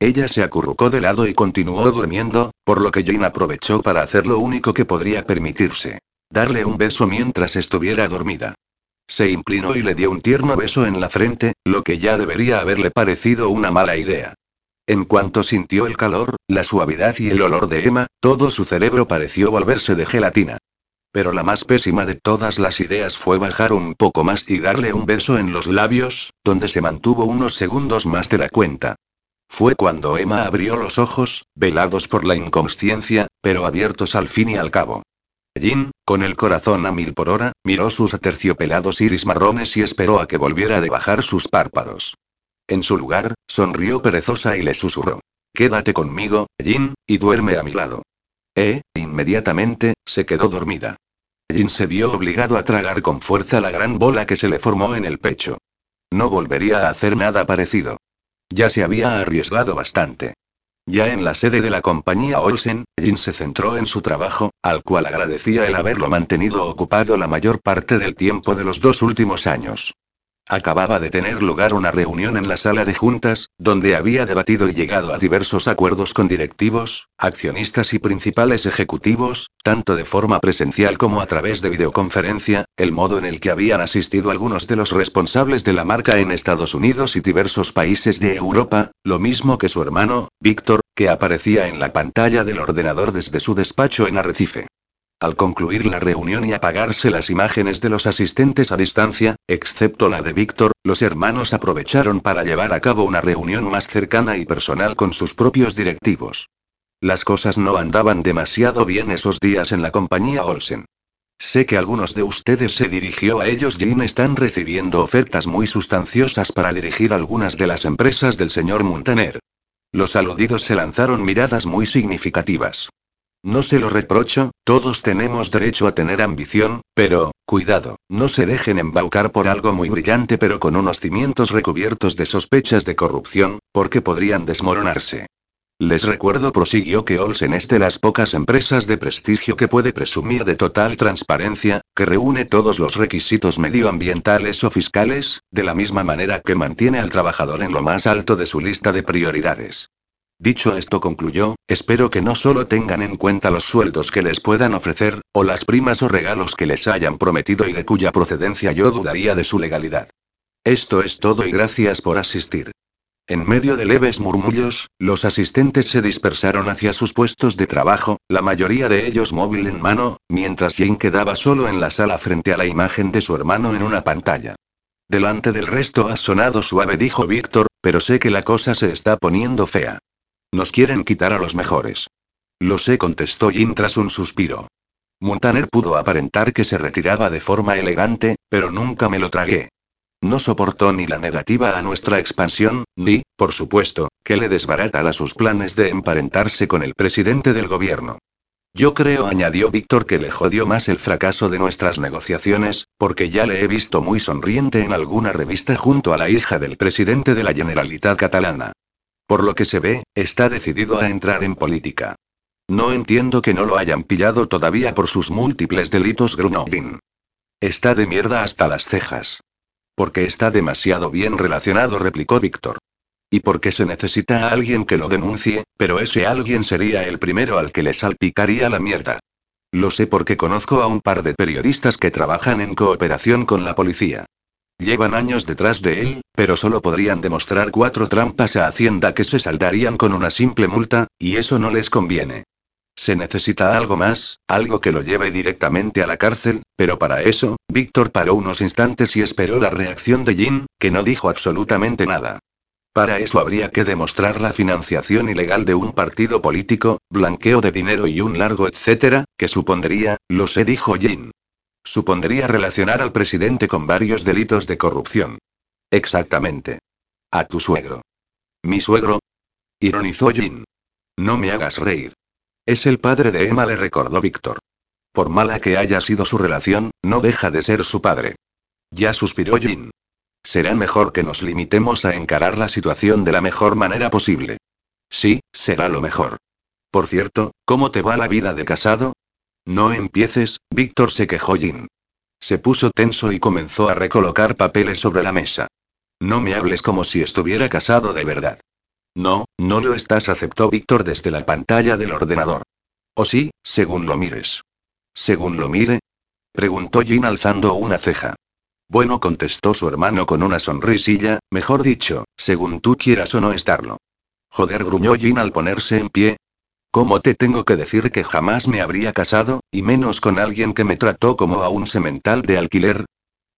Ella se acurrucó de lado y continuó durmiendo, por lo que Jane aprovechó para hacer lo único que podría permitirse. Darle un beso mientras estuviera dormida. Se inclinó y le dio un tierno beso en la frente, lo que ya debería haberle parecido una mala idea. En cuanto sintió el calor, la suavidad y el olor de Emma, todo su cerebro pareció volverse de gelatina. Pero la más pésima de todas las ideas fue bajar un poco más y darle un beso en los labios, donde se mantuvo unos segundos más de la cuenta. Fue cuando Emma abrió los ojos, velados por la inconsciencia, pero abiertos al fin y al cabo. Jin, con el corazón a mil por hora, miró sus aterciopelados iris marrones y esperó a que volviera de bajar sus párpados. En su lugar, sonrió perezosa y le susurró. Quédate conmigo, Jin, y duerme a mi lado. Eh, inmediatamente, se quedó dormida. Jin se vio obligado a tragar con fuerza la gran bola que se le formó en el pecho. No volvería a hacer nada parecido. Ya se había arriesgado bastante. Ya en la sede de la compañía Olsen, Jin se centró en su trabajo, al cual agradecía el haberlo mantenido ocupado la mayor parte del tiempo de los dos últimos años. Acababa de tener lugar una reunión en la sala de juntas, donde había debatido y llegado a diversos acuerdos con directivos, accionistas y principales ejecutivos, tanto de forma presencial como a través de videoconferencia, el modo en el que habían asistido algunos de los responsables de la marca en Estados Unidos y diversos países de Europa, lo mismo que su hermano, Víctor, que aparecía en la pantalla del ordenador desde su despacho en Arrecife. Al concluir la reunión y apagarse las imágenes de los asistentes a distancia, excepto la de Víctor, los hermanos aprovecharon para llevar a cabo una reunión más cercana y personal con sus propios directivos. Las cosas no andaban demasiado bien esos días en la compañía Olsen. Sé que algunos de ustedes se dirigió a ellos y están recibiendo ofertas muy sustanciosas para dirigir algunas de las empresas del señor Montaner. Los aludidos se lanzaron miradas muy significativas. No se lo reprocho, todos tenemos derecho a tener ambición, pero, cuidado, no se dejen embaucar por algo muy brillante pero con unos cimientos recubiertos de sospechas de corrupción, porque podrían desmoronarse. Les recuerdo, prosiguió que Olsen es de las pocas empresas de prestigio que puede presumir de total transparencia, que reúne todos los requisitos medioambientales o fiscales, de la misma manera que mantiene al trabajador en lo más alto de su lista de prioridades. Dicho esto concluyó, espero que no solo tengan en cuenta los sueldos que les puedan ofrecer, o las primas o regalos que les hayan prometido y de cuya procedencia yo dudaría de su legalidad. Esto es todo y gracias por asistir. En medio de leves murmullos, los asistentes se dispersaron hacia sus puestos de trabajo, la mayoría de ellos móvil en mano, mientras Jane quedaba solo en la sala frente a la imagen de su hermano en una pantalla. Delante del resto ha sonado suave, dijo Víctor, pero sé que la cosa se está poniendo fea. Nos quieren quitar a los mejores. Lo sé, contestó Jin tras un suspiro. Montaner pudo aparentar que se retiraba de forma elegante, pero nunca me lo tragué. No soportó ni la negativa a nuestra expansión, ni, por supuesto, que le desbaratara sus planes de emparentarse con el presidente del gobierno. Yo creo, añadió Víctor, que le jodió más el fracaso de nuestras negociaciones, porque ya le he visto muy sonriente en alguna revista junto a la hija del presidente de la Generalitat catalana. Por lo que se ve, está decidido a entrar en política. No entiendo que no lo hayan pillado todavía por sus múltiples delitos Grunovin. Está de mierda hasta las cejas. Porque está demasiado bien relacionado, replicó Víctor. Y porque se necesita a alguien que lo denuncie, pero ese alguien sería el primero al que le salpicaría la mierda. Lo sé porque conozco a un par de periodistas que trabajan en cooperación con la policía. Llevan años detrás de él, pero solo podrían demostrar cuatro trampas a Hacienda que se saldarían con una simple multa, y eso no les conviene. Se necesita algo más, algo que lo lleve directamente a la cárcel, pero para eso, Víctor paró unos instantes y esperó la reacción de Jin, que no dijo absolutamente nada. Para eso habría que demostrar la financiación ilegal de un partido político, blanqueo de dinero y un largo etcétera, que supondría, lo sé, dijo Jin. Supondría relacionar al presidente con varios delitos de corrupción. Exactamente. A tu suegro. ¿Mi suegro? Ironizó Jin. No me hagas reír. Es el padre de Emma, le recordó Víctor. Por mala que haya sido su relación, no deja de ser su padre. Ya suspiró Jin. Será mejor que nos limitemos a encarar la situación de la mejor manera posible. Sí, será lo mejor. Por cierto, ¿cómo te va la vida de casado? No empieces, Víctor se quejó Jin. Se puso tenso y comenzó a recolocar papeles sobre la mesa. No me hables como si estuviera casado de verdad. No, no lo estás, aceptó Víctor desde la pantalla del ordenador. ¿O sí, según lo mires? ¿Según lo mire? Preguntó Jin alzando una ceja. Bueno, contestó su hermano con una sonrisilla, mejor dicho, según tú quieras o no estarlo. Joder, gruñó Jin al ponerse en pie, ¿Cómo te tengo que decir que jamás me habría casado, y menos con alguien que me trató como a un semental de alquiler?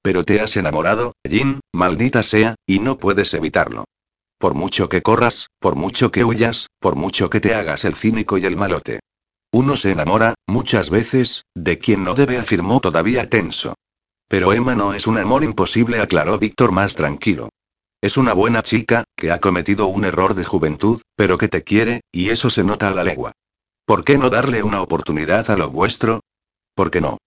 Pero te has enamorado, Jin, maldita sea, y no puedes evitarlo. Por mucho que corras, por mucho que huyas, por mucho que te hagas el cínico y el malote. Uno se enamora, muchas veces, de quien no debe, afirmó todavía tenso. Pero Emma no es un amor imposible, aclaró Víctor más tranquilo. Es una buena chica, que ha cometido un error de juventud, pero que te quiere, y eso se nota a la legua. ¿Por qué no darle una oportunidad a lo vuestro? ¿Por qué no?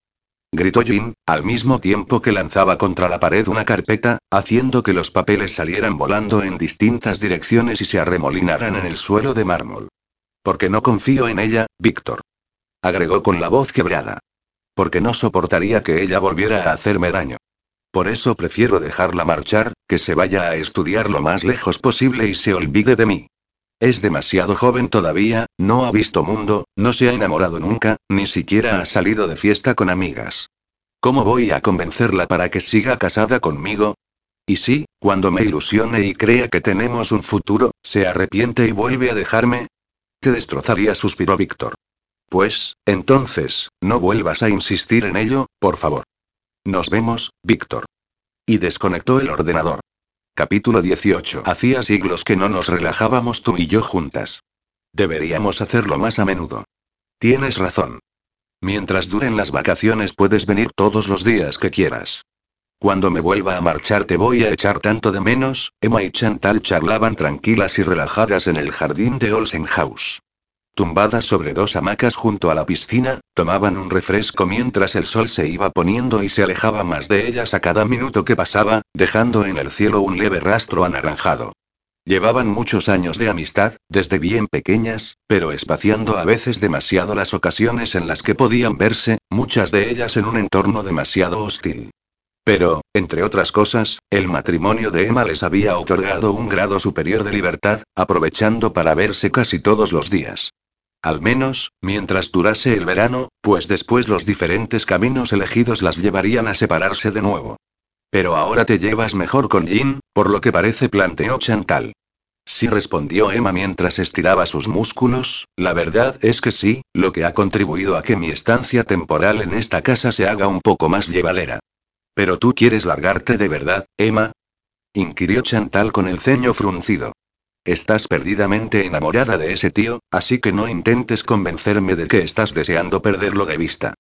gritó Jin, al mismo tiempo que lanzaba contra la pared una carpeta, haciendo que los papeles salieran volando en distintas direcciones y se arremolinaran en el suelo de mármol. Porque no confío en ella, Víctor. Agregó con la voz quebrada. Porque no soportaría que ella volviera a hacerme daño. Por eso prefiero dejarla marchar, que se vaya a estudiar lo más lejos posible y se olvide de mí. Es demasiado joven todavía, no ha visto mundo, no se ha enamorado nunca, ni siquiera ha salido de fiesta con amigas. ¿Cómo voy a convencerla para que siga casada conmigo? Y si, cuando me ilusione y crea que tenemos un futuro, se arrepiente y vuelve a dejarme, te destrozaría, suspiró Víctor. Pues, entonces, no vuelvas a insistir en ello, por favor. Nos vemos, Víctor. Y desconectó el ordenador. Capítulo 18. Hacía siglos que no nos relajábamos tú y yo juntas. Deberíamos hacerlo más a menudo. Tienes razón. Mientras duren las vacaciones puedes venir todos los días que quieras. Cuando me vuelva a marchar te voy a echar tanto de menos, Emma y Chantal charlaban tranquilas y relajadas en el jardín de Olsen House. Tumbadas sobre dos hamacas junto a la piscina, tomaban un refresco mientras el sol se iba poniendo y se alejaba más de ellas a cada minuto que pasaba, dejando en el cielo un leve rastro anaranjado. Llevaban muchos años de amistad, desde bien pequeñas, pero espaciando a veces demasiado las ocasiones en las que podían verse, muchas de ellas en un entorno demasiado hostil. Pero, entre otras cosas, el matrimonio de Emma les había otorgado un grado superior de libertad, aprovechando para verse casi todos los días. Al menos, mientras durase el verano, pues después los diferentes caminos elegidos las llevarían a separarse de nuevo. Pero ahora te llevas mejor con Jin, por lo que parece planteó Chantal. Sí respondió Emma mientras estiraba sus músculos, la verdad es que sí, lo que ha contribuido a que mi estancia temporal en esta casa se haga un poco más llevadera. ¿Pero tú quieres largarte de verdad, Emma? inquirió Chantal con el ceño fruncido. Estás perdidamente enamorada de ese tío, así que no intentes convencerme de que estás deseando perderlo de vista.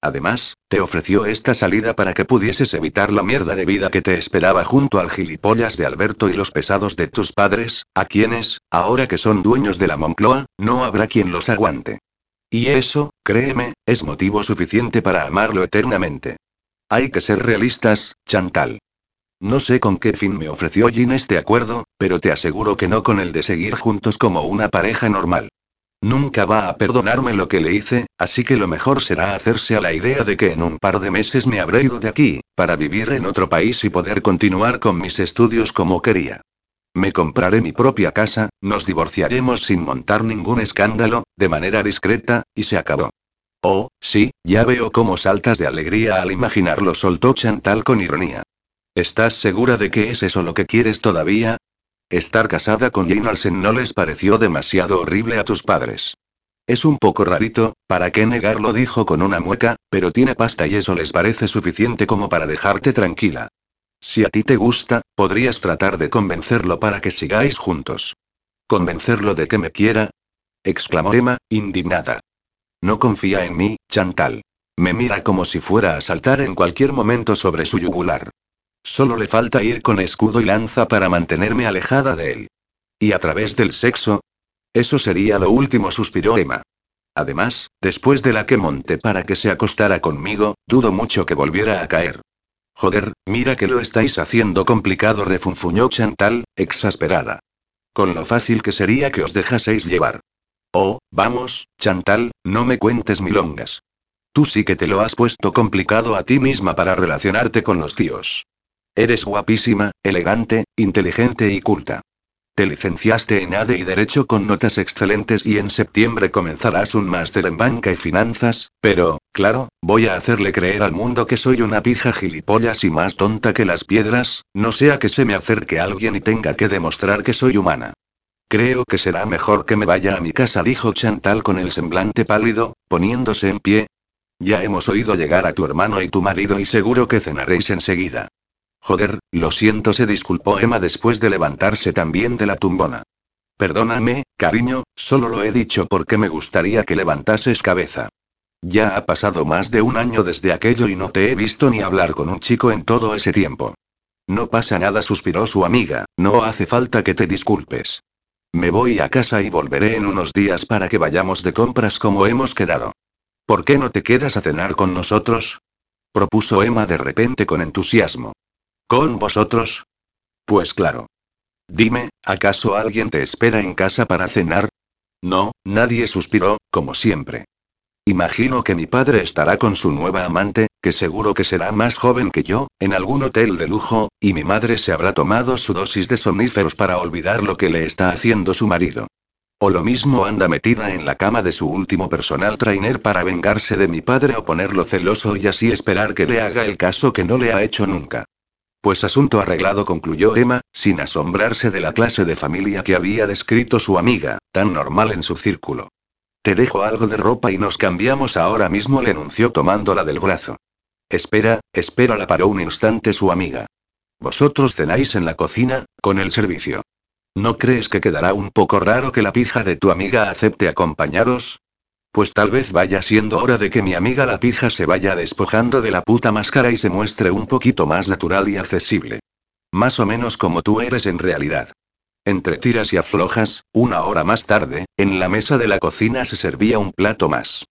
Además, te ofreció esta salida para que pudieses evitar la mierda de vida que te esperaba junto al gilipollas de Alberto y los pesados de tus padres, a quienes, ahora que son dueños de la Moncloa, no habrá quien los aguante. Y eso, créeme, es motivo suficiente para amarlo eternamente. Hay que ser realistas, Chantal. No sé con qué fin me ofreció Jin este acuerdo, pero te aseguro que no con el de seguir juntos como una pareja normal. Nunca va a perdonarme lo que le hice, así que lo mejor será hacerse a la idea de que en un par de meses me habré ido de aquí, para vivir en otro país y poder continuar con mis estudios como quería. Me compraré mi propia casa, nos divorciaremos sin montar ningún escándalo, de manera discreta, y se acabó. Oh, sí, ya veo cómo saltas de alegría al imaginarlo, soltó Chantal con ironía. ¿Estás segura de que es eso lo que quieres todavía? Estar casada con Jane Alsen no les pareció demasiado horrible a tus padres. Es un poco rarito, ¿para qué negarlo? dijo con una mueca, pero tiene pasta y eso les parece suficiente como para dejarte tranquila. Si a ti te gusta, podrías tratar de convencerlo para que sigáis juntos. ¿Convencerlo de que me quiera? exclamó Emma, indignada. No confía en mí, Chantal. Me mira como si fuera a saltar en cualquier momento sobre su yugular. Solo le falta ir con escudo y lanza para mantenerme alejada de él. ¿Y a través del sexo? Eso sería lo último, suspiró Emma. Además, después de la que monté para que se acostara conmigo, dudo mucho que volviera a caer. Joder, mira que lo estáis haciendo complicado, refunfuñó Chantal, exasperada. Con lo fácil que sería que os dejaseis llevar. Oh, vamos, Chantal, no me cuentes milongas. Tú sí que te lo has puesto complicado a ti misma para relacionarte con los tíos. Eres guapísima, elegante, inteligente y culta. Te licenciaste en ADE y Derecho con notas excelentes y en septiembre comenzarás un máster en banca y finanzas, pero, claro, voy a hacerle creer al mundo que soy una pija gilipollas y más tonta que las piedras, no sea que se me acerque alguien y tenga que demostrar que soy humana. Creo que será mejor que me vaya a mi casa, dijo Chantal con el semblante pálido, poniéndose en pie. Ya hemos oído llegar a tu hermano y tu marido y seguro que cenaréis enseguida. Joder, lo siento, se disculpó Emma después de levantarse también de la tumbona. Perdóname, cariño, solo lo he dicho porque me gustaría que levantases cabeza. Ya ha pasado más de un año desde aquello y no te he visto ni hablar con un chico en todo ese tiempo. No pasa nada, suspiró su amiga, no hace falta que te disculpes. Me voy a casa y volveré en unos días para que vayamos de compras como hemos quedado. ¿Por qué no te quedas a cenar con nosotros? propuso Emma de repente con entusiasmo. ¿Con vosotros? Pues claro. Dime, ¿acaso alguien te espera en casa para cenar? No, nadie suspiró, como siempre. Imagino que mi padre estará con su nueva amante, que seguro que será más joven que yo, en algún hotel de lujo, y mi madre se habrá tomado su dosis de somníferos para olvidar lo que le está haciendo su marido. O lo mismo anda metida en la cama de su último personal trainer para vengarse de mi padre o ponerlo celoso y así esperar que le haga el caso que no le ha hecho nunca. Pues asunto arreglado, concluyó Emma, sin asombrarse de la clase de familia que había descrito su amiga, tan normal en su círculo. Te dejo algo de ropa y nos cambiamos ahora mismo, le anunció tomándola del brazo. Espera, espera, la paró un instante su amiga. Vosotros cenáis en la cocina, con el servicio. ¿No crees que quedará un poco raro que la pija de tu amiga acepte acompañaros? Pues tal vez vaya siendo hora de que mi amiga la pija se vaya despojando de la puta máscara y se muestre un poquito más natural y accesible. Más o menos como tú eres en realidad. Entre tiras y aflojas, una hora más tarde, en la mesa de la cocina se servía un plato más.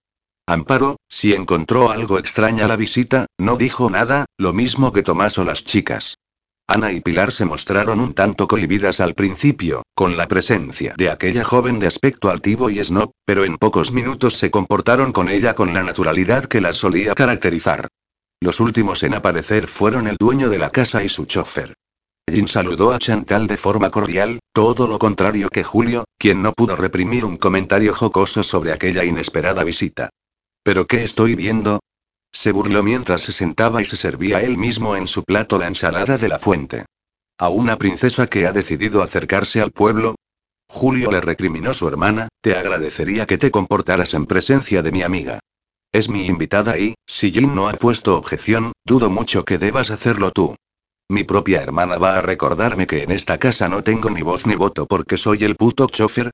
Amparo, si encontró algo extraña la visita, no dijo nada, lo mismo que Tomás o las chicas. Ana y Pilar se mostraron un tanto cohibidas al principio, con la presencia de aquella joven de aspecto altivo y snob, pero en pocos minutos se comportaron con ella con la naturalidad que la solía caracterizar. Los últimos en aparecer fueron el dueño de la casa y su chofer. Jin saludó a Chantal de forma cordial, todo lo contrario que Julio, quien no pudo reprimir un comentario jocoso sobre aquella inesperada visita. ¿Pero qué estoy viendo? Se burló mientras se sentaba y se servía él mismo en su plato la ensalada de la fuente. ¿A una princesa que ha decidido acercarse al pueblo? Julio le recriminó su hermana, te agradecería que te comportaras en presencia de mi amiga. Es mi invitada y, si Jin no ha puesto objeción, dudo mucho que debas hacerlo tú. Mi propia hermana va a recordarme que en esta casa no tengo ni voz ni voto porque soy el puto chofer.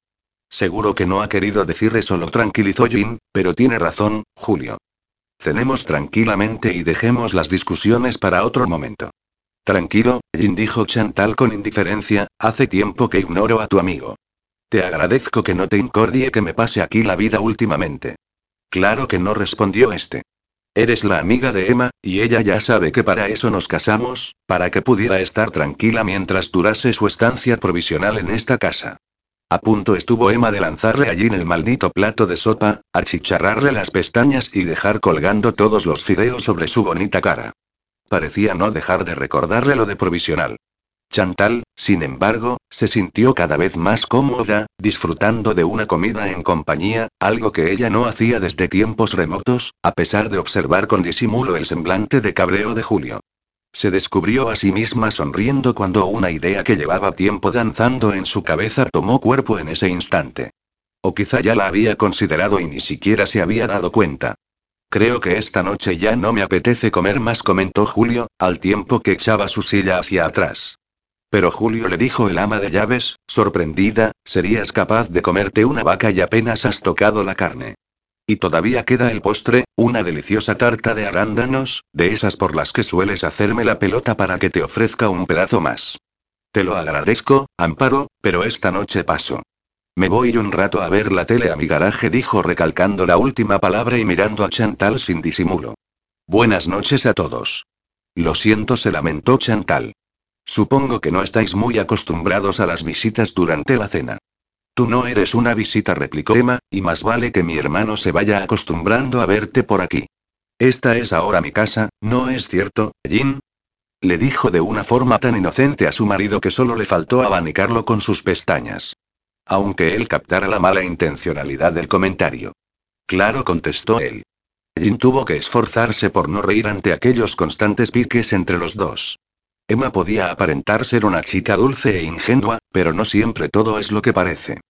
Seguro que no ha querido decir eso, lo tranquilizó Jin, pero tiene razón, Julio. Cenemos tranquilamente y dejemos las discusiones para otro momento. Tranquilo, Jin dijo Chantal con indiferencia, hace tiempo que ignoro a tu amigo. Te agradezco que no te incordie que me pase aquí la vida últimamente. Claro que no respondió este. Eres la amiga de Emma, y ella ya sabe que para eso nos casamos, para que pudiera estar tranquila mientras durase su estancia provisional en esta casa. A punto estuvo Emma de lanzarle allí en el maldito plato de sopa, achicharrarle las pestañas y dejar colgando todos los fideos sobre su bonita cara. Parecía no dejar de recordarle lo de provisional. Chantal, sin embargo, se sintió cada vez más cómoda, disfrutando de una comida en compañía, algo que ella no hacía desde tiempos remotos, a pesar de observar con disimulo el semblante de cabreo de Julio. Se descubrió a sí misma sonriendo cuando una idea que llevaba tiempo danzando en su cabeza tomó cuerpo en ese instante. O quizá ya la había considerado y ni siquiera se había dado cuenta. Creo que esta noche ya no me apetece comer más, comentó Julio, al tiempo que echaba su silla hacia atrás. Pero Julio le dijo el ama de llaves, sorprendida, serías capaz de comerte una vaca y apenas has tocado la carne. Y todavía queda el postre, una deliciosa tarta de arándanos, de esas por las que sueles hacerme la pelota para que te ofrezca un pedazo más. Te lo agradezco, Amparo, pero esta noche paso. Me voy un rato a ver la tele a mi garaje, dijo recalcando la última palabra y mirando a Chantal sin disimulo. Buenas noches a todos. Lo siento, se lamentó Chantal. Supongo que no estáis muy acostumbrados a las visitas durante la cena. Tú no eres una visita, replicó Emma, y más vale que mi hermano se vaya acostumbrando a verte por aquí. Esta es ahora mi casa, ¿no es cierto, Jin? Le dijo de una forma tan inocente a su marido que solo le faltó abanicarlo con sus pestañas. Aunque él captara la mala intencionalidad del comentario. Claro, contestó él. Jin tuvo que esforzarse por no reír ante aquellos constantes piques entre los dos. Emma podía aparentar ser una chica dulce e ingenua, pero no siempre todo es lo que parece.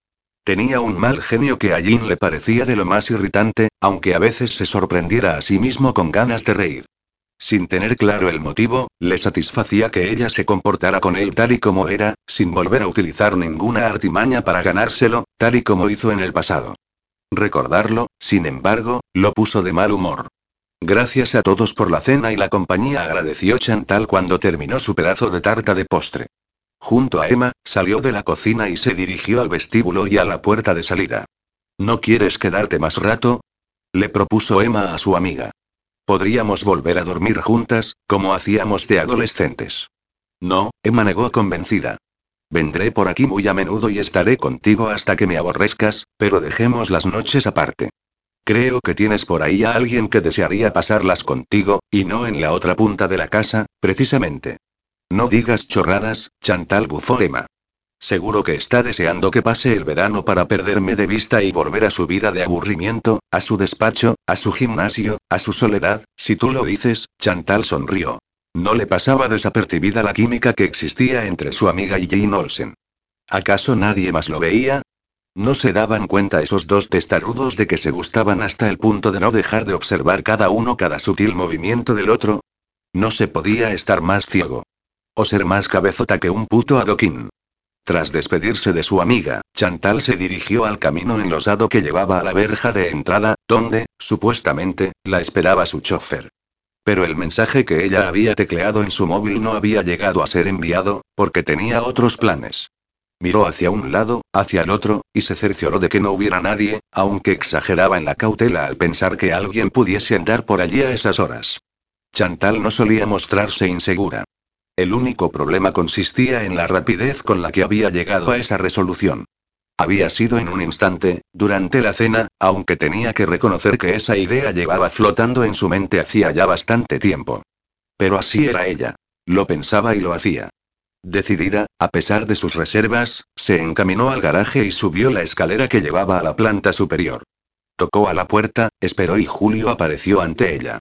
Tenía un mal genio que a Jean le parecía de lo más irritante, aunque a veces se sorprendiera a sí mismo con ganas de reír. Sin tener claro el motivo, le satisfacía que ella se comportara con él tal y como era, sin volver a utilizar ninguna artimaña para ganárselo, tal y como hizo en el pasado. Recordarlo, sin embargo, lo puso de mal humor. Gracias a todos por la cena y la compañía, agradeció Chantal cuando terminó su pedazo de tarta de postre. Junto a Emma, salió de la cocina y se dirigió al vestíbulo y a la puerta de salida. ¿No quieres quedarte más rato? Le propuso Emma a su amiga. Podríamos volver a dormir juntas, como hacíamos de adolescentes. No, Emma negó convencida. Vendré por aquí muy a menudo y estaré contigo hasta que me aborrezcas, pero dejemos las noches aparte. Creo que tienes por ahí a alguien que desearía pasarlas contigo, y no en la otra punta de la casa, precisamente. No digas chorradas, Chantal bufó Emma. Seguro que está deseando que pase el verano para perderme de vista y volver a su vida de aburrimiento, a su despacho, a su gimnasio, a su soledad, si tú lo dices, Chantal sonrió. No le pasaba desapercibida la química que existía entre su amiga y Jane Olsen. ¿Acaso nadie más lo veía? ¿No se daban cuenta esos dos testarudos de que se gustaban hasta el punto de no dejar de observar cada uno cada sutil movimiento del otro? No se podía estar más ciego. O ser más cabezota que un puto adoquín. Tras despedirse de su amiga, Chantal se dirigió al camino enlosado que llevaba a la verja de entrada, donde, supuestamente, la esperaba su chofer. Pero el mensaje que ella había tecleado en su móvil no había llegado a ser enviado, porque tenía otros planes. Miró hacia un lado, hacia el otro, y se cercioró de que no hubiera nadie, aunque exageraba en la cautela al pensar que alguien pudiese andar por allí a esas horas. Chantal no solía mostrarse insegura. El único problema consistía en la rapidez con la que había llegado a esa resolución. Había sido en un instante, durante la cena, aunque tenía que reconocer que esa idea llevaba flotando en su mente hacía ya bastante tiempo. Pero así era ella. Lo pensaba y lo hacía. Decidida, a pesar de sus reservas, se encaminó al garaje y subió la escalera que llevaba a la planta superior. Tocó a la puerta, esperó y Julio apareció ante ella.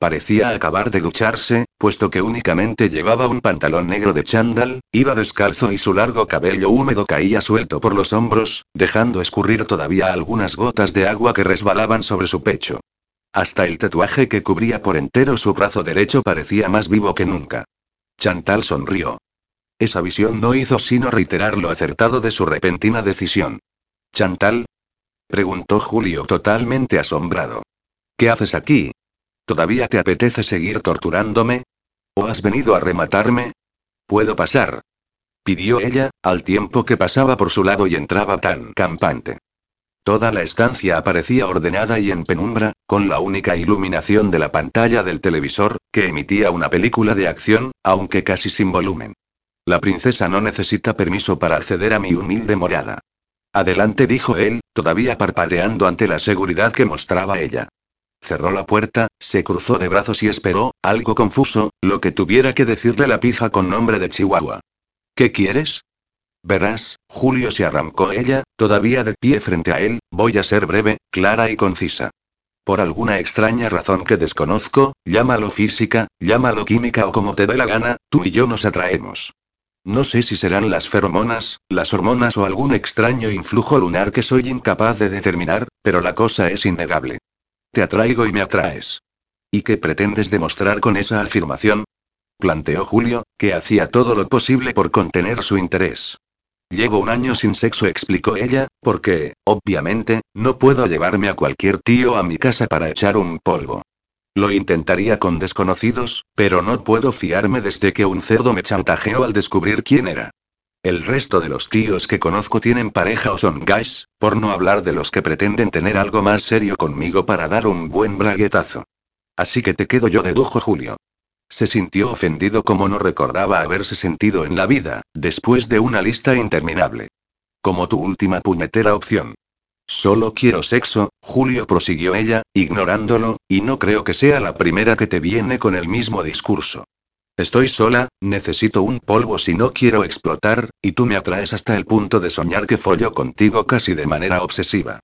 Parecía acabar de ducharse, puesto que únicamente llevaba un pantalón negro de chándal, iba descalzo y su largo cabello húmedo caía suelto por los hombros, dejando escurrir todavía algunas gotas de agua que resbalaban sobre su pecho. Hasta el tatuaje que cubría por entero su brazo derecho parecía más vivo que nunca. Chantal sonrió. Esa visión no hizo sino reiterar lo acertado de su repentina decisión. ¿Chantal? preguntó Julio totalmente asombrado. ¿Qué haces aquí? ¿Todavía te apetece seguir torturándome? ¿O has venido a rematarme? Puedo pasar. Pidió ella, al tiempo que pasaba por su lado y entraba tan campante. Toda la estancia aparecía ordenada y en penumbra, con la única iluminación de la pantalla del televisor, que emitía una película de acción, aunque casi sin volumen. La princesa no necesita permiso para acceder a mi humilde morada. Adelante, dijo él, todavía parpadeando ante la seguridad que mostraba ella. Cerró la puerta, se cruzó de brazos y esperó, algo confuso, lo que tuviera que decirle la pija con nombre de Chihuahua. ¿Qué quieres? Verás, Julio se arrancó ella, todavía de pie frente a él, voy a ser breve, clara y concisa. Por alguna extraña razón que desconozco, llámalo física, llámalo química o como te dé la gana, tú y yo nos atraemos. No sé si serán las feromonas, las hormonas o algún extraño influjo lunar que soy incapaz de determinar, pero la cosa es innegable. Te atraigo y me atraes. ¿Y qué pretendes demostrar con esa afirmación? Planteó Julio, que hacía todo lo posible por contener su interés. Llevo un año sin sexo, explicó ella, porque, obviamente, no puedo llevarme a cualquier tío a mi casa para echar un polvo. Lo intentaría con desconocidos, pero no puedo fiarme desde que un cerdo me chantajeó al descubrir quién era. El resto de los tíos que conozco tienen pareja o son guys, por no hablar de los que pretenden tener algo más serio conmigo para dar un buen braguetazo. Así que te quedo yo, dedujo Julio. Se sintió ofendido como no recordaba haberse sentido en la vida, después de una lista interminable. Como tu última puñetera opción. Solo quiero sexo, Julio prosiguió ella, ignorándolo, y no creo que sea la primera que te viene con el mismo discurso. Estoy sola, necesito un polvo si no quiero explotar, y tú me atraes hasta el punto de soñar que follo contigo casi de manera obsesiva.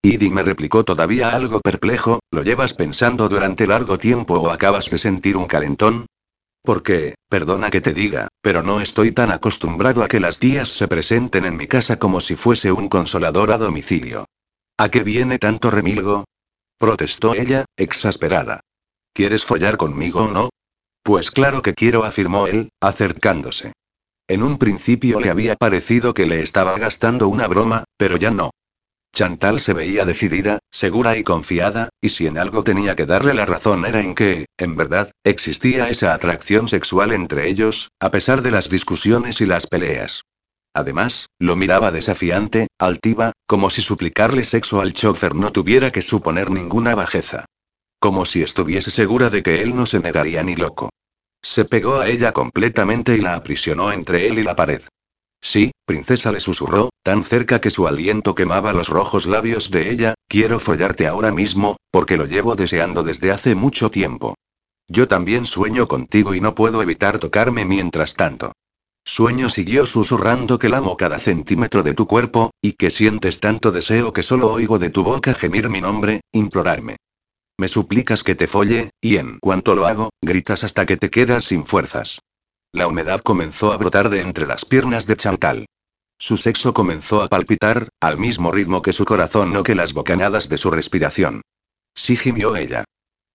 Idi me replicó todavía algo perplejo, ¿lo llevas pensando durante largo tiempo o acabas de sentir un calentón? Porque, perdona que te diga, pero no estoy tan acostumbrado a que las tías se presenten en mi casa como si fuese un consolador a domicilio. ¿A qué viene tanto remilgo? protestó ella, exasperada. ¿Quieres follar conmigo o no? Pues claro que quiero, afirmó él, acercándose. En un principio le había parecido que le estaba gastando una broma, pero ya no. Chantal se veía decidida, segura y confiada, y si en algo tenía que darle la razón era en que, en verdad, existía esa atracción sexual entre ellos, a pesar de las discusiones y las peleas. Además, lo miraba desafiante, altiva, como si suplicarle sexo al chofer no tuviera que suponer ninguna bajeza. como si estuviese segura de que él no se negaría ni loco. Se pegó a ella completamente y la aprisionó entre él y la pared. Sí, princesa le susurró, tan cerca que su aliento quemaba los rojos labios de ella, quiero follarte ahora mismo, porque lo llevo deseando desde hace mucho tiempo. Yo también sueño contigo y no puedo evitar tocarme mientras tanto. Sueño siguió susurrando que lamo cada centímetro de tu cuerpo, y que sientes tanto deseo que solo oigo de tu boca gemir mi nombre, implorarme. Me suplicas que te folle, y en cuanto lo hago, gritas hasta que te quedas sin fuerzas. La humedad comenzó a brotar de entre las piernas de Chantal. Su sexo comenzó a palpitar, al mismo ritmo que su corazón o que las bocanadas de su respiración. Sí gimió ella.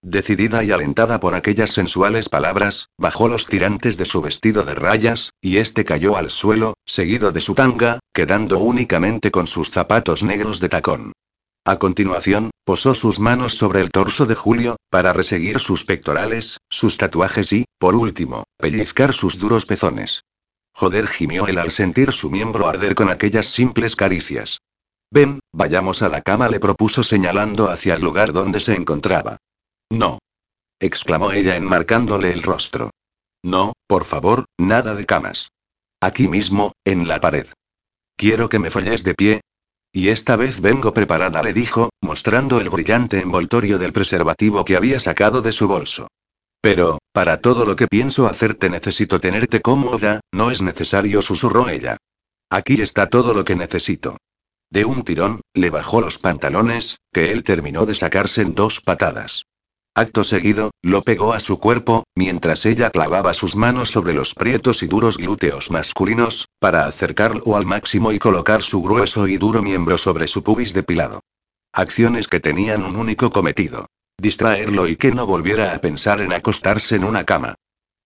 Decidida y alentada por aquellas sensuales palabras, bajó los tirantes de su vestido de rayas, y este cayó al suelo, seguido de su tanga, quedando únicamente con sus zapatos negros de tacón. A continuación, posó sus manos sobre el torso de Julio, para reseguir sus pectorales, sus tatuajes y, por último, pellizcar sus duros pezones. Joder, gimió él al sentir su miembro arder con aquellas simples caricias. Ven, vayamos a la cama, le propuso señalando hacia el lugar donde se encontraba. No. exclamó ella enmarcándole el rostro. No, por favor, nada de camas. Aquí mismo, en la pared. Quiero que me folles de pie, y esta vez vengo preparada, le dijo, mostrando el brillante envoltorio del preservativo que había sacado de su bolso. Pero, para todo lo que pienso hacerte necesito tenerte cómoda, no es necesario, susurró ella. Aquí está todo lo que necesito. De un tirón, le bajó los pantalones, que él terminó de sacarse en dos patadas. Acto seguido, lo pegó a su cuerpo, mientras ella clavaba sus manos sobre los prietos y duros glúteos masculinos, para acercarlo al máximo y colocar su grueso y duro miembro sobre su pubis depilado. Acciones que tenían un único cometido. Distraerlo y que no volviera a pensar en acostarse en una cama.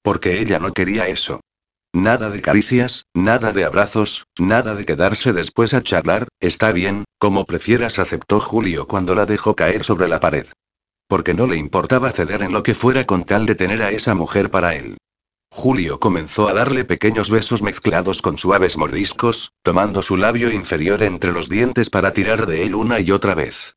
Porque ella no quería eso. Nada de caricias, nada de abrazos, nada de quedarse después a charlar, está bien, como prefieras, aceptó Julio cuando la dejó caer sobre la pared porque no le importaba ceder en lo que fuera con tal de tener a esa mujer para él. Julio comenzó a darle pequeños besos mezclados con suaves mordiscos, tomando su labio inferior entre los dientes para tirar de él una y otra vez.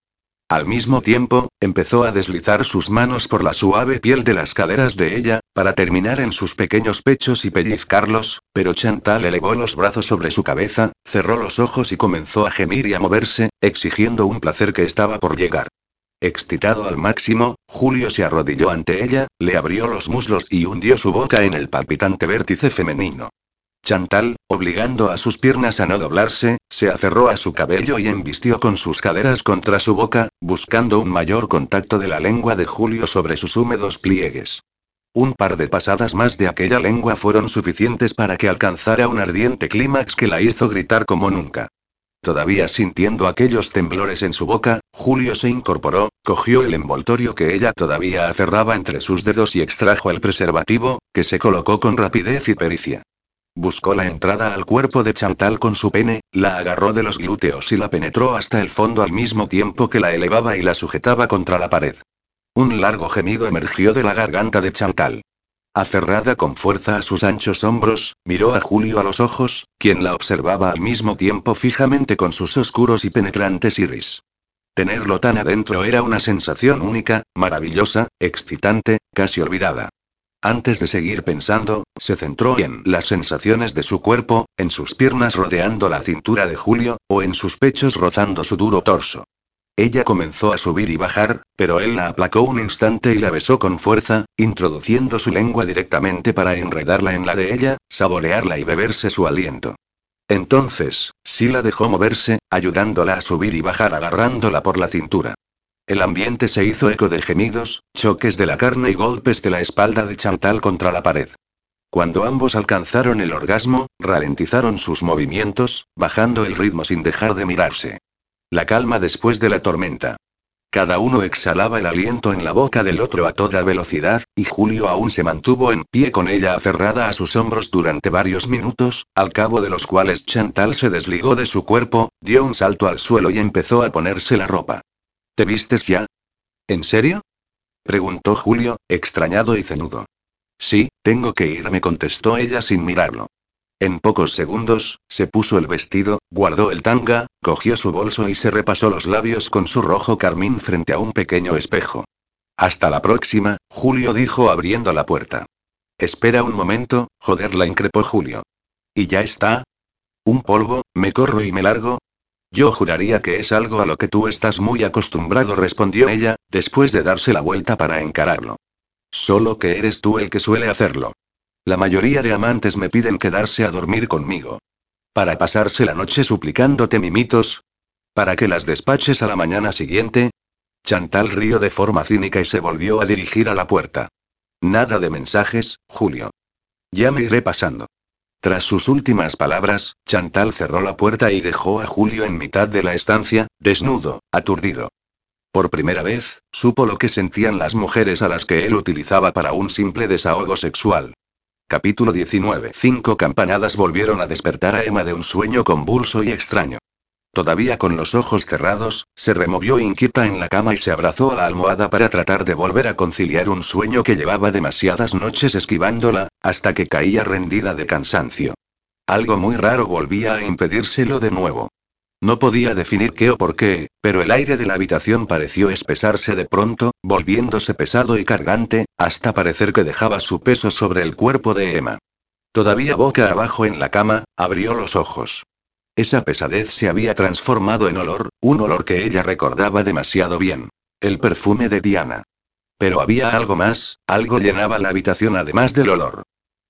Al mismo tiempo, empezó a deslizar sus manos por la suave piel de las caderas de ella, para terminar en sus pequeños pechos y pellizcarlos, pero Chantal elevó los brazos sobre su cabeza, cerró los ojos y comenzó a gemir y a moverse, exigiendo un placer que estaba por llegar. Excitado al máximo, Julio se arrodilló ante ella, le abrió los muslos y hundió su boca en el palpitante vértice femenino. Chantal, obligando a sus piernas a no doblarse, se aferró a su cabello y embistió con sus caderas contra su boca, buscando un mayor contacto de la lengua de Julio sobre sus húmedos pliegues. Un par de pasadas más de aquella lengua fueron suficientes para que alcanzara un ardiente clímax que la hizo gritar como nunca. Todavía sintiendo aquellos temblores en su boca, Julio se incorporó, cogió el envoltorio que ella todavía aferraba entre sus dedos y extrajo el preservativo, que se colocó con rapidez y pericia. Buscó la entrada al cuerpo de Chantal con su pene, la agarró de los glúteos y la penetró hasta el fondo al mismo tiempo que la elevaba y la sujetaba contra la pared. Un largo gemido emergió de la garganta de Chantal. Aferrada con fuerza a sus anchos hombros, miró a Julio a los ojos, quien la observaba al mismo tiempo fijamente con sus oscuros y penetrantes iris. Tenerlo tan adentro era una sensación única, maravillosa, excitante, casi olvidada. Antes de seguir pensando, se centró en las sensaciones de su cuerpo, en sus piernas rodeando la cintura de Julio, o en sus pechos rozando su duro torso. Ella comenzó a subir y bajar, pero él la aplacó un instante y la besó con fuerza, introduciendo su lengua directamente para enredarla en la de ella, saborearla y beberse su aliento. Entonces, sí la dejó moverse, ayudándola a subir y bajar agarrándola por la cintura. El ambiente se hizo eco de gemidos, choques de la carne y golpes de la espalda de Chantal contra la pared. Cuando ambos alcanzaron el orgasmo, ralentizaron sus movimientos, bajando el ritmo sin dejar de mirarse. La calma después de la tormenta. Cada uno exhalaba el aliento en la boca del otro a toda velocidad, y Julio aún se mantuvo en pie con ella aferrada a sus hombros durante varios minutos, al cabo de los cuales Chantal se desligó de su cuerpo, dio un salto al suelo y empezó a ponerse la ropa. ¿Te vistes ya? ¿En serio? preguntó Julio, extrañado y cenudo. Sí, tengo que irme, contestó ella sin mirarlo. En pocos segundos, se puso el vestido, guardó el tanga, cogió su bolso y se repasó los labios con su rojo carmín frente a un pequeño espejo. Hasta la próxima, Julio dijo abriendo la puerta. Espera un momento, joder, la increpó Julio. ¿Y ya está? ¿Un polvo, me corro y me largo? Yo juraría que es algo a lo que tú estás muy acostumbrado, respondió ella, después de darse la vuelta para encararlo. Solo que eres tú el que suele hacerlo. La mayoría de amantes me piden quedarse a dormir conmigo. Para pasarse la noche suplicándote mimitos. Para que las despaches a la mañana siguiente. Chantal rió de forma cínica y se volvió a dirigir a la puerta. Nada de mensajes, Julio. Ya me iré pasando. Tras sus últimas palabras, Chantal cerró la puerta y dejó a Julio en mitad de la estancia, desnudo, aturdido. Por primera vez, supo lo que sentían las mujeres a las que él utilizaba para un simple desahogo sexual. Capítulo 19. Cinco campanadas volvieron a despertar a Emma de un sueño convulso y extraño. Todavía con los ojos cerrados, se removió inquieta en la cama y se abrazó a la almohada para tratar de volver a conciliar un sueño que llevaba demasiadas noches esquivándola, hasta que caía rendida de cansancio. Algo muy raro volvía a impedírselo de nuevo. No podía definir qué o por qué, pero el aire de la habitación pareció espesarse de pronto, volviéndose pesado y cargante, hasta parecer que dejaba su peso sobre el cuerpo de Emma. Todavía boca abajo en la cama, abrió los ojos. Esa pesadez se había transformado en olor, un olor que ella recordaba demasiado bien. El perfume de Diana. Pero había algo más, algo llenaba la habitación además del olor.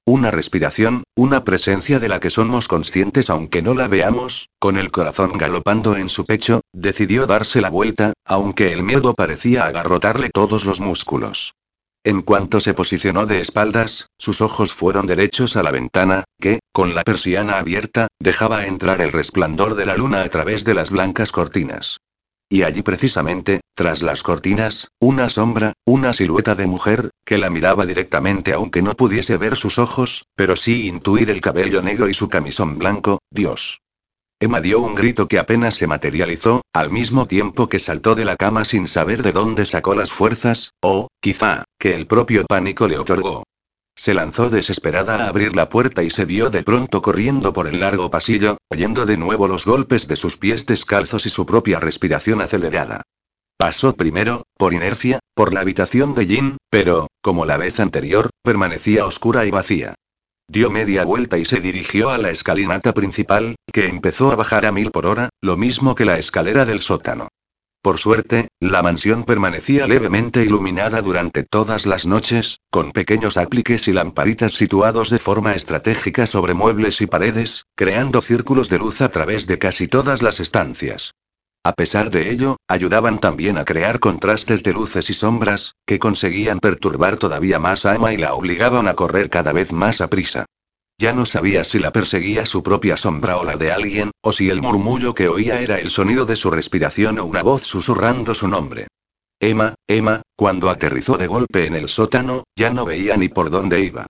Una respiración, una presencia de la que somos conscientes aunque no la veamos, con el corazón galopando en su pecho, decidió darse la vuelta, aunque el miedo parecía agarrotarle todos los músculos. En cuanto se posicionó de espaldas, sus ojos fueron derechos a la ventana, que, con la persiana abierta, dejaba entrar el resplandor de la luna a través de las blancas cortinas. Y allí precisamente, tras las cortinas, una sombra, una silueta de mujer, que la miraba directamente aunque no pudiese ver sus ojos, pero sí intuir el cabello negro y su camisón blanco, Dios. Emma dio un grito que apenas se materializó, al mismo tiempo que saltó de la cama sin saber de dónde sacó las fuerzas, o, quizá, que el propio pánico le otorgó. Se lanzó desesperada a abrir la puerta y se vio de pronto corriendo por el largo pasillo, oyendo de nuevo los golpes de sus pies descalzos y su propia respiración acelerada. Pasó primero, por inercia, por la habitación de Jin, pero, como la vez anterior, permanecía oscura y vacía. Dio media vuelta y se dirigió a la escalinata principal, que empezó a bajar a mil por hora, lo mismo que la escalera del sótano. Por suerte, la mansión permanecía levemente iluminada durante todas las noches, con pequeños apliques y lamparitas situados de forma estratégica sobre muebles y paredes, creando círculos de luz a través de casi todas las estancias. A pesar de ello, ayudaban también a crear contrastes de luces y sombras, que conseguían perturbar todavía más a Emma y la obligaban a correr cada vez más a prisa. Ya no sabía si la perseguía su propia sombra o la de alguien, o si el murmullo que oía era el sonido de su respiración o una voz susurrando su nombre. Emma, Emma, cuando aterrizó de golpe en el sótano, ya no veía ni por dónde iba.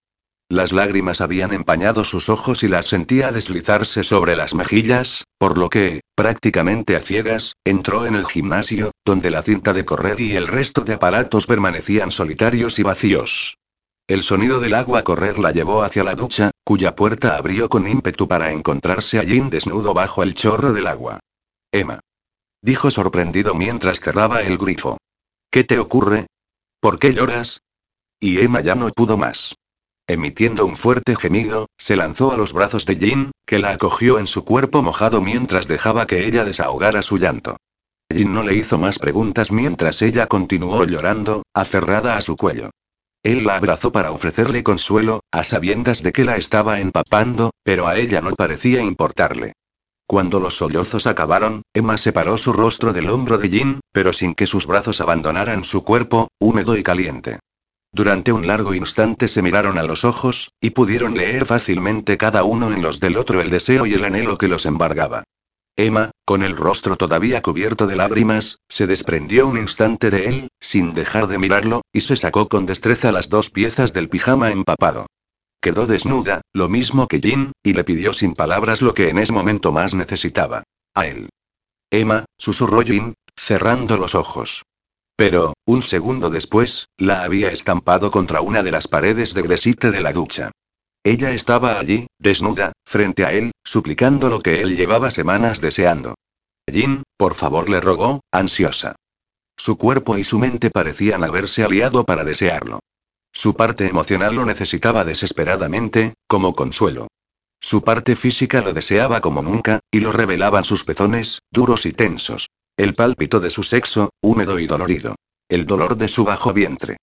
Las lágrimas habían empañado sus ojos y las sentía deslizarse sobre las mejillas, por lo que, prácticamente a ciegas, entró en el gimnasio, donde la cinta de correr y el resto de aparatos permanecían solitarios y vacíos. El sonido del agua correr la llevó hacia la ducha, cuya puerta abrió con ímpetu para encontrarse allí desnudo bajo el chorro del agua. Emma. Dijo sorprendido mientras cerraba el grifo. ¿Qué te ocurre? ¿Por qué lloras? Y Emma ya no pudo más. Emitiendo un fuerte gemido, se lanzó a los brazos de Jin, que la acogió en su cuerpo mojado mientras dejaba que ella desahogara su llanto. Jin no le hizo más preguntas mientras ella continuó llorando, aferrada a su cuello. Él la abrazó para ofrecerle consuelo, a sabiendas de que la estaba empapando, pero a ella no parecía importarle. Cuando los sollozos acabaron, Emma separó su rostro del hombro de Jin, pero sin que sus brazos abandonaran su cuerpo, húmedo y caliente. Durante un largo instante se miraron a los ojos, y pudieron leer fácilmente cada uno en los del otro el deseo y el anhelo que los embargaba. Emma, con el rostro todavía cubierto de lágrimas, se desprendió un instante de él, sin dejar de mirarlo, y se sacó con destreza las dos piezas del pijama empapado. Quedó desnuda, lo mismo que Jin, y le pidió sin palabras lo que en ese momento más necesitaba. A él. Emma, susurró Jin, cerrando los ojos. Pero, un segundo después, la había estampado contra una de las paredes de gresite de la ducha. Ella estaba allí, desnuda, frente a él, suplicando lo que él llevaba semanas deseando. Jin, por favor, le rogó, ansiosa. Su cuerpo y su mente parecían haberse aliado para desearlo. Su parte emocional lo necesitaba desesperadamente, como consuelo. Su parte física lo deseaba como nunca, y lo revelaban sus pezones, duros y tensos. El pálpito de su sexo, húmedo y dolorido. El dolor de su bajo vientre.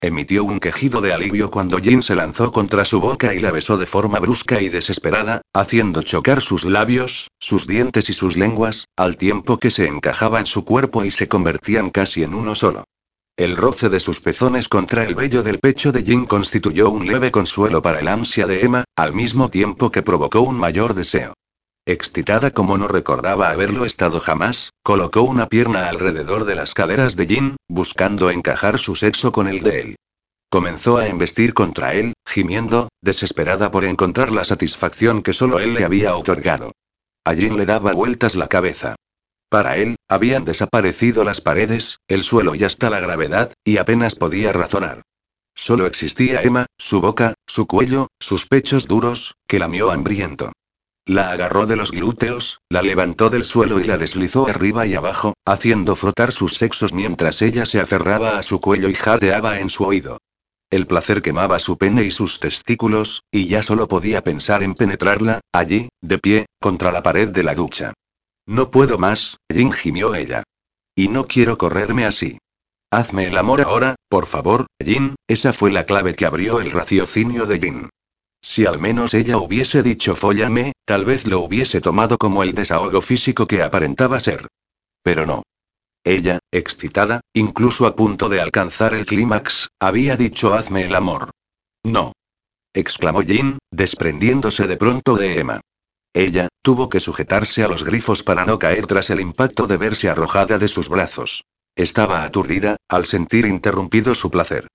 Emitió un quejido de alivio cuando Jin se lanzó contra su boca y la besó de forma brusca y desesperada, haciendo chocar sus labios, sus dientes y sus lenguas, al tiempo que se encajaba en su cuerpo y se convertían casi en uno solo. El roce de sus pezones contra el vello del pecho de Jin constituyó un leve consuelo para el ansia de Emma, al mismo tiempo que provocó un mayor deseo. Excitada como no recordaba haberlo estado jamás, colocó una pierna alrededor de las caderas de Jin, buscando encajar su sexo con el de él. Comenzó a embestir contra él, gimiendo, desesperada por encontrar la satisfacción que solo él le había otorgado. A Jin le daba vueltas la cabeza. Para él, habían desaparecido las paredes, el suelo y hasta la gravedad, y apenas podía razonar. Solo existía Emma, su boca, su cuello, sus pechos duros, que lamió hambriento. La agarró de los glúteos, la levantó del suelo y la deslizó arriba y abajo, haciendo frotar sus sexos mientras ella se aferraba a su cuello y jadeaba en su oído. El placer quemaba su pene y sus testículos, y ya solo podía pensar en penetrarla, allí, de pie, contra la pared de la ducha. No puedo más, Jin gimió ella. Y no quiero correrme así. Hazme el amor ahora, por favor, Jin, esa fue la clave que abrió el raciocinio de Jin. Si al menos ella hubiese dicho fóllame, tal vez lo hubiese tomado como el desahogo físico que aparentaba ser. Pero no. Ella, excitada, incluso a punto de alcanzar el clímax, había dicho hazme el amor. No. exclamó Jin, desprendiéndose de pronto de Emma. Ella, tuvo que sujetarse a los grifos para no caer tras el impacto de verse arrojada de sus brazos. Estaba aturdida, al sentir interrumpido su placer.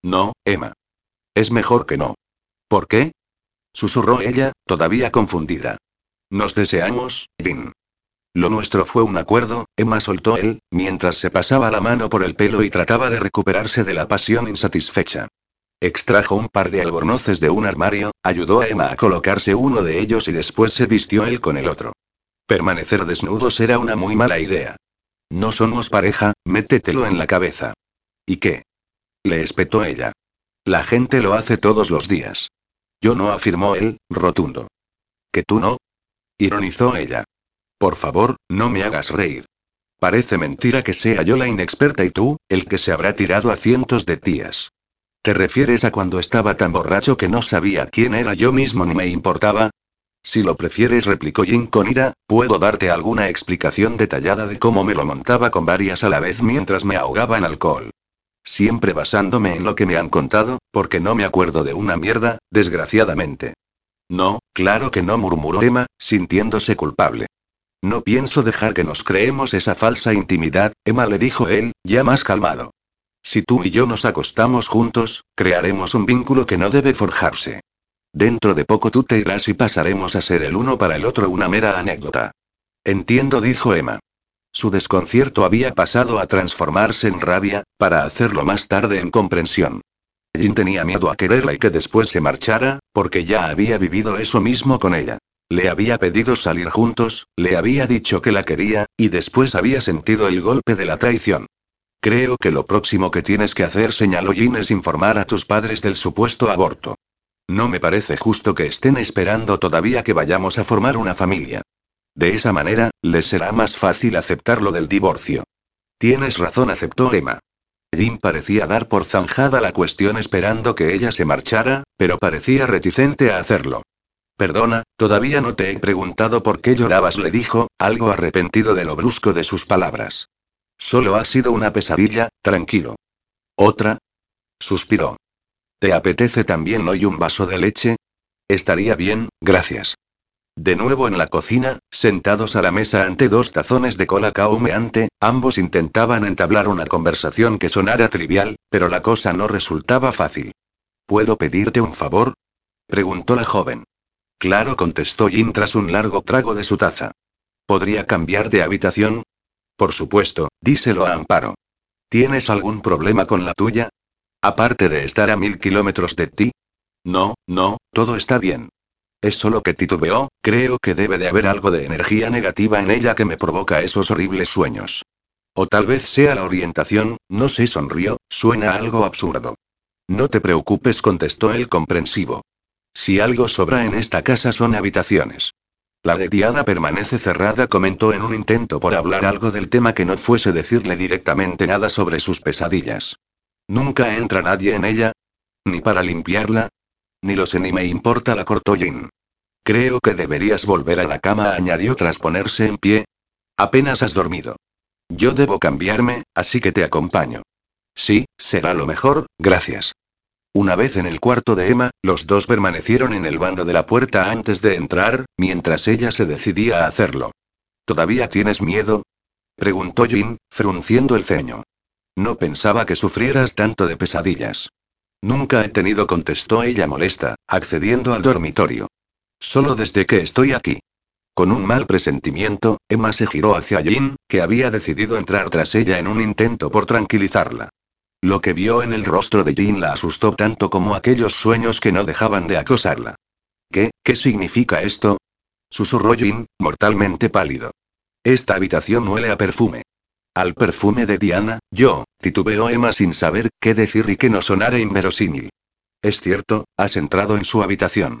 No, Emma. Es mejor que no. ¿Por qué? Susurró ella, todavía confundida. Nos deseamos, Jin. Lo nuestro fue un acuerdo, Emma soltó él, mientras se pasaba la mano por el pelo y trataba de recuperarse de la pasión insatisfecha. Extrajo un par de albornoces de un armario, ayudó a Emma a colocarse uno de ellos y después se vistió él con el otro. Permanecer desnudos era una muy mala idea. No somos pareja, métetelo en la cabeza. ¿Y qué? Le espetó ella. La gente lo hace todos los días. Yo no, afirmó él, rotundo. ¿Que tú no? Ironizó ella. Por favor, no me hagas reír. Parece mentira que sea yo la inexperta y tú, el que se habrá tirado a cientos de tías. ¿Te refieres a cuando estaba tan borracho que no sabía quién era yo mismo ni me importaba? Si lo prefieres, replicó Jin con ira, puedo darte alguna explicación detallada de cómo me lo montaba con varias a la vez mientras me ahogaba en alcohol. Siempre basándome en lo que me han contado, porque no me acuerdo de una mierda, desgraciadamente. No, claro que no, murmuró Emma, sintiéndose culpable. No pienso dejar que nos creemos esa falsa intimidad, Emma le dijo él, ya más calmado. Si tú y yo nos acostamos juntos, crearemos un vínculo que no debe forjarse. Dentro de poco tú te irás y pasaremos a ser el uno para el otro una mera anécdota. Entiendo, dijo Emma. Su desconcierto había pasado a transformarse en rabia, para hacerlo más tarde en comprensión. Jin tenía miedo a quererla y que después se marchara, porque ya había vivido eso mismo con ella. Le había pedido salir juntos, le había dicho que la quería, y después había sentido el golpe de la traición. Creo que lo próximo que tienes que hacer, señaló Jin, es informar a tus padres del supuesto aborto. No me parece justo que estén esperando todavía que vayamos a formar una familia. De esa manera, les será más fácil aceptar lo del divorcio. Tienes razón, aceptó Emma. Jim parecía dar por zanjada la cuestión esperando que ella se marchara, pero parecía reticente a hacerlo. Perdona, todavía no te he preguntado por qué llorabas, le dijo, algo arrepentido de lo brusco de sus palabras. Solo ha sido una pesadilla, tranquilo. ¿Otra? Suspiró. ¿Te apetece también hoy un vaso de leche? Estaría bien, gracias. De nuevo en la cocina, sentados a la mesa ante dos tazones de cola humeante, ambos intentaban entablar una conversación que sonara trivial, pero la cosa no resultaba fácil. ¿Puedo pedirte un favor? preguntó la joven. Claro, contestó Jin tras un largo trago de su taza. ¿Podría cambiar de habitación? Por supuesto, díselo a Amparo. ¿Tienes algún problema con la tuya? Aparte de estar a mil kilómetros de ti. No, no, todo está bien. Es solo que titubeó, creo que debe de haber algo de energía negativa en ella que me provoca esos horribles sueños. O tal vez sea la orientación, no sé, sonrió, suena algo absurdo. No te preocupes, contestó él comprensivo. Si algo sobra en esta casa son habitaciones. La de Diana permanece cerrada, comentó en un intento por hablar algo del tema que no fuese decirle directamente nada sobre sus pesadillas. Nunca entra nadie en ella. Ni para limpiarla. Ni lo sé ni me importa, la cortó Jin. Creo que deberías volver a la cama, añadió tras ponerse en pie. Apenas has dormido. Yo debo cambiarme, así que te acompaño. Sí, será lo mejor, gracias. Una vez en el cuarto de Emma, los dos permanecieron en el bando de la puerta antes de entrar, mientras ella se decidía a hacerlo. ¿Todavía tienes miedo? preguntó Jin, frunciendo el ceño. No pensaba que sufrieras tanto de pesadillas. Nunca he tenido, contestó ella molesta, accediendo al dormitorio. Solo desde que estoy aquí. Con un mal presentimiento, Emma se giró hacia Jin, que había decidido entrar tras ella en un intento por tranquilizarla. Lo que vio en el rostro de Jin la asustó tanto como aquellos sueños que no dejaban de acosarla. ¿Qué, qué significa esto? Susurró Jin, mortalmente pálido. Esta habitación huele a perfume. Al perfume de Diana, yo, titubeó Emma sin saber qué decir y que no sonara inverosímil. Es cierto, has entrado en su habitación.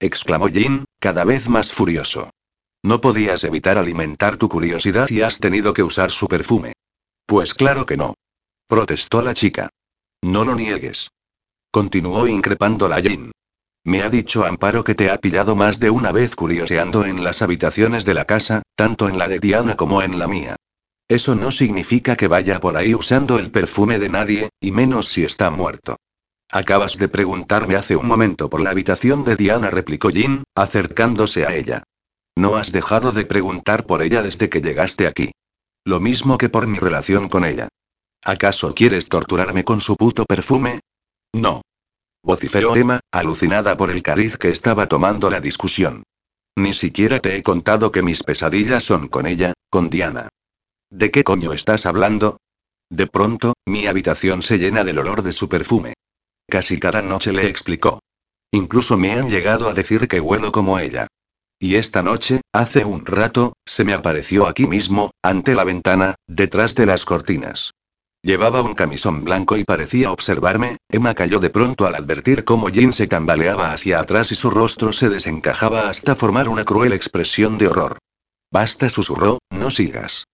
exclamó Jin, cada vez más furioso. No podías evitar alimentar tu curiosidad y has tenido que usar su perfume. Pues claro que no. Protestó la chica. No lo niegues. Continuó increpándola Jin. Me ha dicho Amparo que te ha pillado más de una vez curioseando en las habitaciones de la casa, tanto en la de Diana como en la mía. Eso no significa que vaya por ahí usando el perfume de nadie, y menos si está muerto. Acabas de preguntarme hace un momento por la habitación de Diana, replicó Jin, acercándose a ella. No has dejado de preguntar por ella desde que llegaste aquí. Lo mismo que por mi relación con ella. ¿Acaso quieres torturarme con su puto perfume? No. Vociferó Emma, alucinada por el cariz que estaba tomando la discusión. Ni siquiera te he contado que mis pesadillas son con ella, con Diana. ¿De qué coño estás hablando? De pronto, mi habitación se llena del olor de su perfume. Casi cada noche le explicó. Incluso me han llegado a decir que huelo como ella. Y esta noche, hace un rato, se me apareció aquí mismo, ante la ventana, detrás de las cortinas. Llevaba un camisón blanco y parecía observarme, Emma cayó de pronto al advertir cómo Jin se tambaleaba hacia atrás y su rostro se desencajaba hasta formar una cruel expresión de horror. Basta, susurró, no sigas.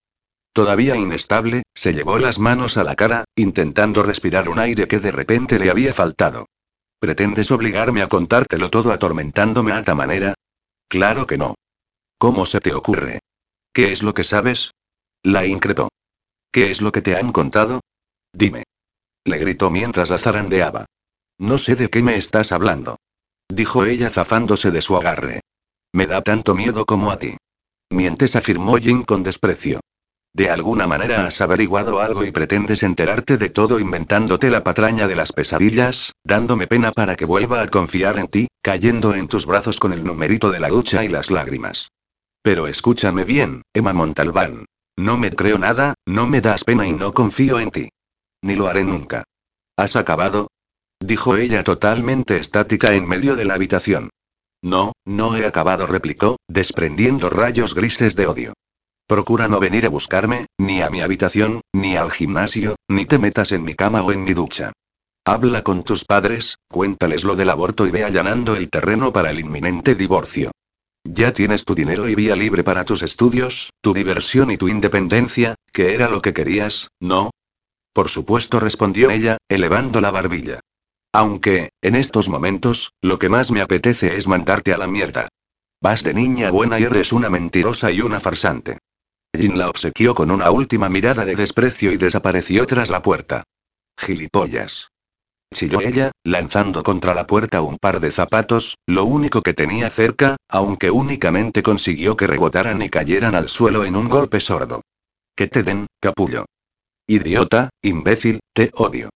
Todavía inestable, se llevó las manos a la cara, intentando respirar un aire que de repente le había faltado. ¿Pretendes obligarme a contártelo todo atormentándome a ta manera? Claro que no. ¿Cómo se te ocurre? ¿Qué es lo que sabes? La increpó. ¿Qué es lo que te han contado? Dime. Le gritó mientras la zarandeaba. No sé de qué me estás hablando. Dijo ella zafándose de su agarre. Me da tanto miedo como a ti. Mientes, afirmó Jin con desprecio. De alguna manera has averiguado algo y pretendes enterarte de todo inventándote la patraña de las pesadillas, dándome pena para que vuelva a confiar en ti, cayendo en tus brazos con el numerito de la ducha y las lágrimas. Pero escúchame bien, Emma Montalbán. No me creo nada, no me das pena y no confío en ti. Ni lo haré nunca. ¿Has acabado? Dijo ella totalmente estática en medio de la habitación. No, no he acabado, replicó, desprendiendo rayos grises de odio. Procura no venir a buscarme, ni a mi habitación, ni al gimnasio, ni te metas en mi cama o en mi ducha. Habla con tus padres, cuéntales lo del aborto y ve allanando el terreno para el inminente divorcio. Ya tienes tu dinero y vía libre para tus estudios, tu diversión y tu independencia, que era lo que querías, ¿no? Por supuesto, respondió ella, elevando la barbilla. Aunque, en estos momentos, lo que más me apetece es mandarte a la mierda. Vas de niña buena y eres una mentirosa y una farsante. Jin la obsequió con una última mirada de desprecio y desapareció tras la puerta. Gilipollas chilló ella, lanzando contra la puerta un par de zapatos, lo único que tenía cerca, aunque únicamente consiguió que rebotaran y cayeran al suelo en un golpe sordo. Que te den, capullo. Idiota, imbécil, te odio.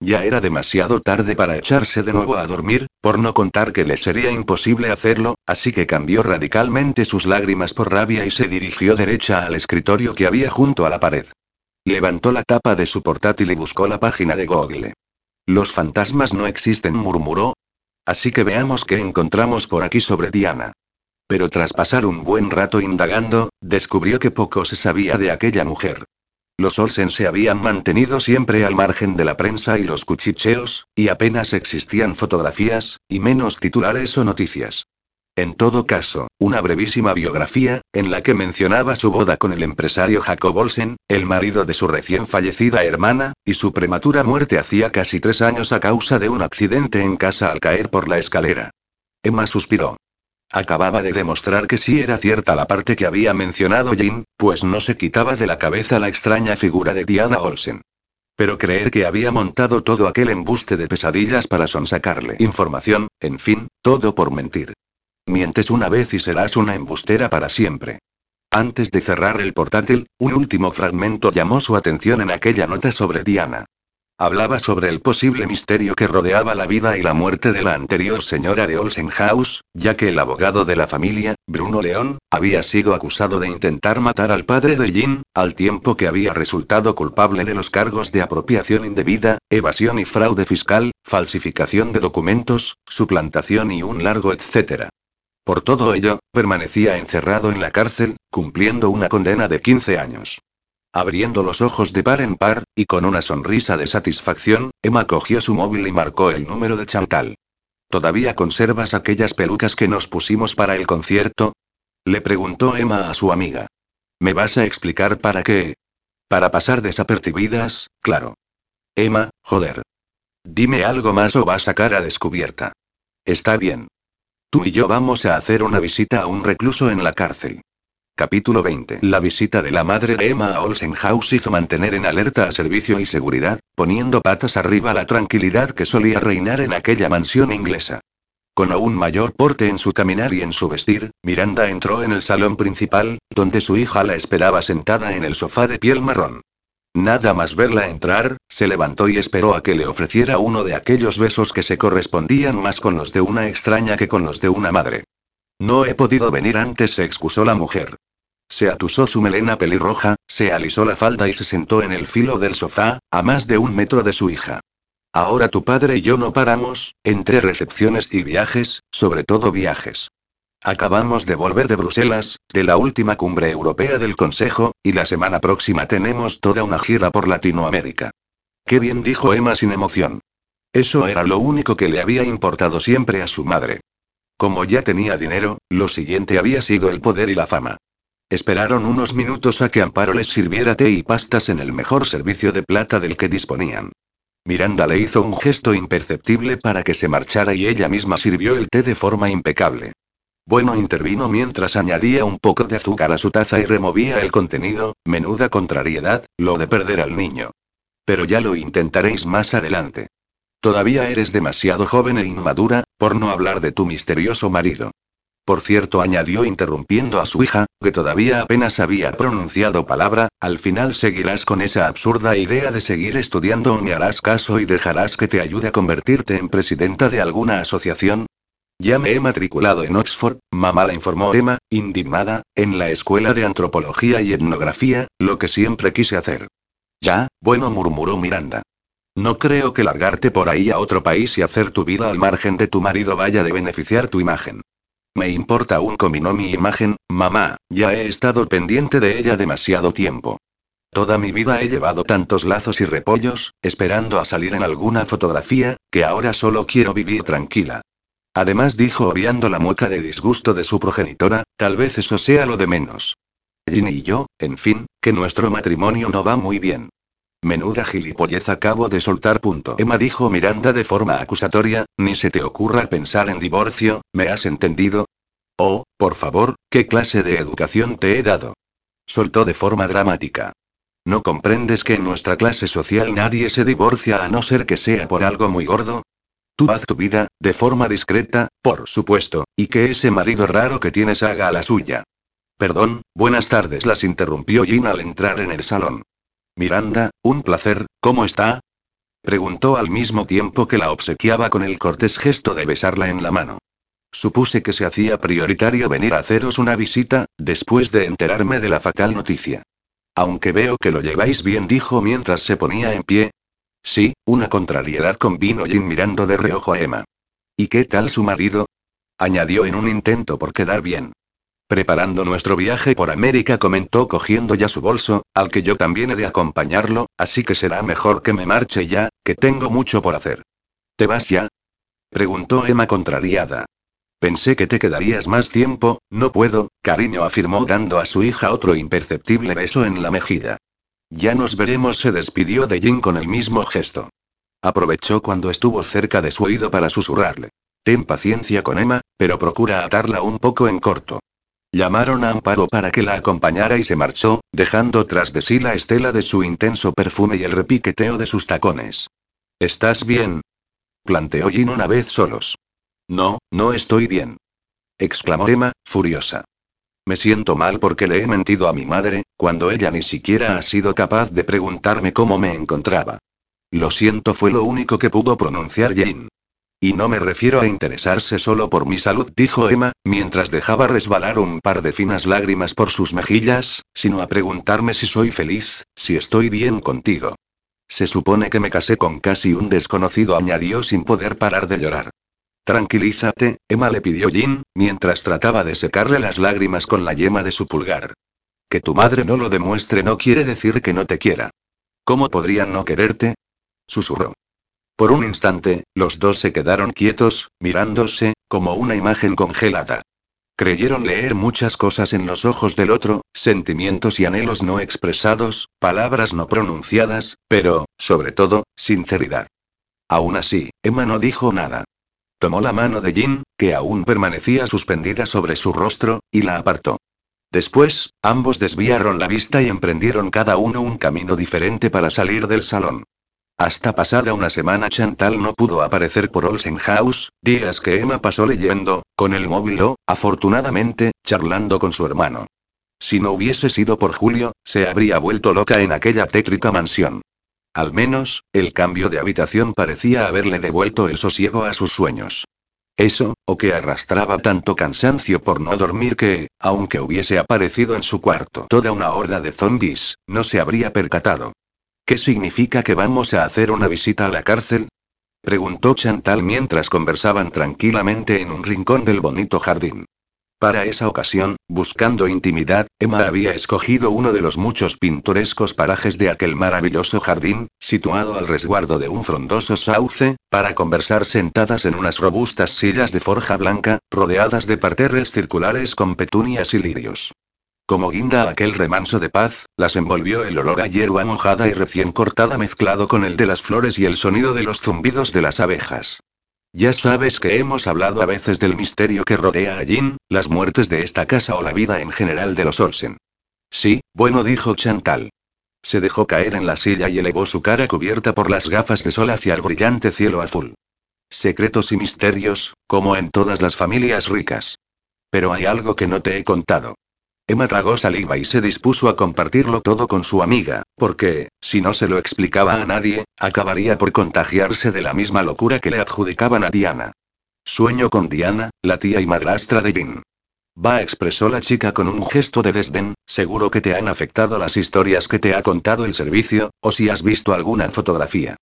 Ya era demasiado tarde para echarse de nuevo a dormir, por no contar que le sería imposible hacerlo, así que cambió radicalmente sus lágrimas por rabia y se dirigió derecha al escritorio que había junto a la pared. Levantó la tapa de su portátil y buscó la página de Google. Los fantasmas no existen, murmuró. Así que veamos qué encontramos por aquí sobre Diana. Pero tras pasar un buen rato indagando, descubrió que poco se sabía de aquella mujer. Los Olsen se habían mantenido siempre al margen de la prensa y los cuchicheos, y apenas existían fotografías, y menos titulares o noticias. En todo caso, una brevísima biografía, en la que mencionaba su boda con el empresario Jacob Olsen, el marido de su recién fallecida hermana, y su prematura muerte hacía casi tres años a causa de un accidente en casa al caer por la escalera. Emma suspiró. Acababa de demostrar que sí era cierta la parte que había mencionado Jim, pues no se quitaba de la cabeza la extraña figura de Diana Olsen. Pero creer que había montado todo aquel embuste de pesadillas para sonsacarle información, en fin, todo por mentir. Mientes una vez y serás una embustera para siempre. Antes de cerrar el portátil, un último fragmento llamó su atención en aquella nota sobre Diana. Hablaba sobre el posible misterio que rodeaba la vida y la muerte de la anterior señora de Olsenhaus, ya que el abogado de la familia, Bruno León, había sido acusado de intentar matar al padre de Jean, al tiempo que había resultado culpable de los cargos de apropiación indebida, evasión y fraude fiscal, falsificación de documentos, suplantación y un largo etcétera. Por todo ello, permanecía encerrado en la cárcel, cumpliendo una condena de 15 años. Abriendo los ojos de par en par, y con una sonrisa de satisfacción, Emma cogió su móvil y marcó el número de Chantal. ¿Todavía conservas aquellas pelucas que nos pusimos para el concierto? Le preguntó Emma a su amiga. ¿Me vas a explicar para qué? Para pasar desapercibidas, claro. Emma, joder. Dime algo más o vas a cara descubierta. Está bien. Tú y yo vamos a hacer una visita a un recluso en la cárcel. Capítulo 20. La visita de la madre de Emma a Olsenhaus hizo mantener en alerta a servicio y seguridad, poniendo patas arriba la tranquilidad que solía reinar en aquella mansión inglesa. Con aún mayor porte en su caminar y en su vestir, Miranda entró en el salón principal, donde su hija la esperaba sentada en el sofá de piel marrón. Nada más verla entrar, se levantó y esperó a que le ofreciera uno de aquellos besos que se correspondían más con los de una extraña que con los de una madre. No he podido venir antes, se excusó la mujer. Se atusó su melena pelirroja, se alisó la falda y se sentó en el filo del sofá, a más de un metro de su hija. Ahora tu padre y yo no paramos, entre recepciones y viajes, sobre todo viajes. Acabamos de volver de Bruselas, de la última cumbre europea del Consejo, y la semana próxima tenemos toda una gira por Latinoamérica. Qué bien dijo Emma sin emoción. Eso era lo único que le había importado siempre a su madre. Como ya tenía dinero, lo siguiente había sido el poder y la fama. Esperaron unos minutos a que Amparo les sirviera té y pastas en el mejor servicio de plata del que disponían. Miranda le hizo un gesto imperceptible para que se marchara y ella misma sirvió el té de forma impecable. Bueno intervino mientras añadía un poco de azúcar a su taza y removía el contenido, menuda contrariedad, lo de perder al niño. Pero ya lo intentaréis más adelante. Todavía eres demasiado joven e inmadura, por no hablar de tu misterioso marido. Por cierto, añadió interrumpiendo a su hija, que todavía apenas había pronunciado palabra, al final seguirás con esa absurda idea de seguir estudiando o me harás caso y dejarás que te ayude a convertirte en presidenta de alguna asociación. Ya me he matriculado en Oxford, mamá la informó Emma, indignada, en la escuela de antropología y etnografía, lo que siempre quise hacer. Ya, bueno, murmuró Miranda. No creo que largarte por ahí a otro país y hacer tu vida al margen de tu marido vaya de beneficiar tu imagen. Me importa un comino mi imagen, mamá, ya he estado pendiente de ella demasiado tiempo. Toda mi vida he llevado tantos lazos y repollos, esperando a salir en alguna fotografía, que ahora solo quiero vivir tranquila. Además dijo obviando la mueca de disgusto de su progenitora, tal vez eso sea lo de menos. Ginny y yo, en fin, que nuestro matrimonio no va muy bien. Menuda gilipollez acabo de soltar. Punto. Emma dijo Miranda de forma acusatoria, ni se te ocurra pensar en divorcio, ¿me has entendido? Oh, por favor, ¿qué clase de educación te he dado? Soltó de forma dramática. ¿No comprendes que en nuestra clase social nadie se divorcia a no ser que sea por algo muy gordo? Tú haz tu vida, de forma discreta, por supuesto, y que ese marido raro que tienes haga la suya. Perdón, buenas tardes, las interrumpió Jean al entrar en el salón. Miranda, un placer, ¿cómo está? Preguntó al mismo tiempo que la obsequiaba con el cortés gesto de besarla en la mano. Supuse que se hacía prioritario venir a haceros una visita, después de enterarme de la fatal noticia. Aunque veo que lo lleváis bien, dijo mientras se ponía en pie. Sí, una contrariedad convino Jin mirando de reojo a Emma. ¿Y qué tal su marido? añadió en un intento por quedar bien. Preparando nuestro viaje por América, comentó cogiendo ya su bolso, al que yo también he de acompañarlo, así que será mejor que me marche ya, que tengo mucho por hacer. ¿Te vas ya? preguntó Emma contrariada. Pensé que te quedarías más tiempo, no puedo, cariño afirmó dando a su hija otro imperceptible beso en la mejilla. Ya nos veremos, se despidió de Jin con el mismo gesto. Aprovechó cuando estuvo cerca de su oído para susurrarle. Ten paciencia con Emma, pero procura atarla un poco en corto. Llamaron a Amparo para que la acompañara y se marchó, dejando tras de sí la estela de su intenso perfume y el repiqueteo de sus tacones. ¿Estás bien? planteó Jin una vez solos. No, no estoy bien. exclamó Emma, furiosa. Me siento mal porque le he mentido a mi madre, cuando ella ni siquiera ha sido capaz de preguntarme cómo me encontraba. Lo siento fue lo único que pudo pronunciar Jane. Y no me refiero a interesarse solo por mi salud, dijo Emma, mientras dejaba resbalar un par de finas lágrimas por sus mejillas, sino a preguntarme si soy feliz, si estoy bien contigo. Se supone que me casé con casi un desconocido, añadió sin poder parar de llorar. Tranquilízate, Emma le pidió Jin, mientras trataba de secarle las lágrimas con la yema de su pulgar. Que tu madre no lo demuestre no quiere decir que no te quiera. ¿Cómo podrían no quererte? Susurró. Por un instante, los dos se quedaron quietos, mirándose, como una imagen congelada. Creyeron leer muchas cosas en los ojos del otro, sentimientos y anhelos no expresados, palabras no pronunciadas, pero, sobre todo, sinceridad. Aún así, Emma no dijo nada. Tomó la mano de Jin, que aún permanecía suspendida sobre su rostro, y la apartó. Después, ambos desviaron la vista y emprendieron cada uno un camino diferente para salir del salón. Hasta pasada una semana Chantal no pudo aparecer por Olsen House, días que Emma pasó leyendo, con el móvil o, afortunadamente, charlando con su hermano. Si no hubiese sido por Julio, se habría vuelto loca en aquella tétrica mansión. Al menos, el cambio de habitación parecía haberle devuelto el sosiego a sus sueños. Eso, o que arrastraba tanto cansancio por no dormir que, aunque hubiese aparecido en su cuarto toda una horda de zombies, no se habría percatado. ¿Qué significa que vamos a hacer una visita a la cárcel? Preguntó Chantal mientras conversaban tranquilamente en un rincón del bonito jardín. Para esa ocasión, buscando intimidad, Emma había escogido uno de los muchos pintorescos parajes de aquel maravilloso jardín, situado al resguardo de un frondoso sauce, para conversar sentadas en unas robustas sillas de forja blanca, rodeadas de parterres circulares con petunias y lirios. Como guinda aquel remanso de paz, las envolvió el olor a hierba mojada y recién cortada mezclado con el de las flores y el sonido de los zumbidos de las abejas. Ya sabes que hemos hablado a veces del misterio que rodea a Jin, las muertes de esta casa o la vida en general de los Olsen. Sí, bueno, dijo Chantal. Se dejó caer en la silla y elevó su cara cubierta por las gafas de sol hacia el brillante cielo azul. Secretos y misterios, como en todas las familias ricas. Pero hay algo que no te he contado. Emma tragó saliva y se dispuso a compartirlo todo con su amiga, porque, si no se lo explicaba a nadie, acabaría por contagiarse de la misma locura que le adjudicaban a Diana. Sueño con Diana, la tía y madrastra de Jin. Va, expresó la chica con un gesto de desdén, seguro que te han afectado las historias que te ha contado el servicio, o si has visto alguna fotografía.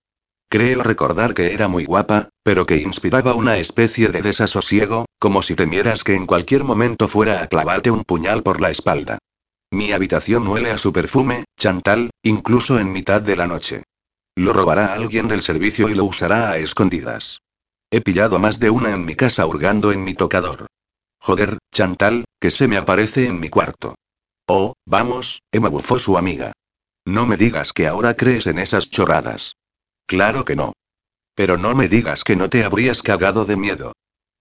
Creo recordar que era muy guapa, pero que inspiraba una especie de desasosiego, como si temieras que en cualquier momento fuera a clavarte un puñal por la espalda. Mi habitación huele a su perfume, Chantal, incluso en mitad de la noche. Lo robará alguien del servicio y lo usará a escondidas. He pillado más de una en mi casa hurgando en mi tocador. Joder, Chantal, que se me aparece en mi cuarto. Oh, vamos, Emma bufó su amiga. No me digas que ahora crees en esas chorradas. Claro que no. Pero no me digas que no te habrías cagado de miedo.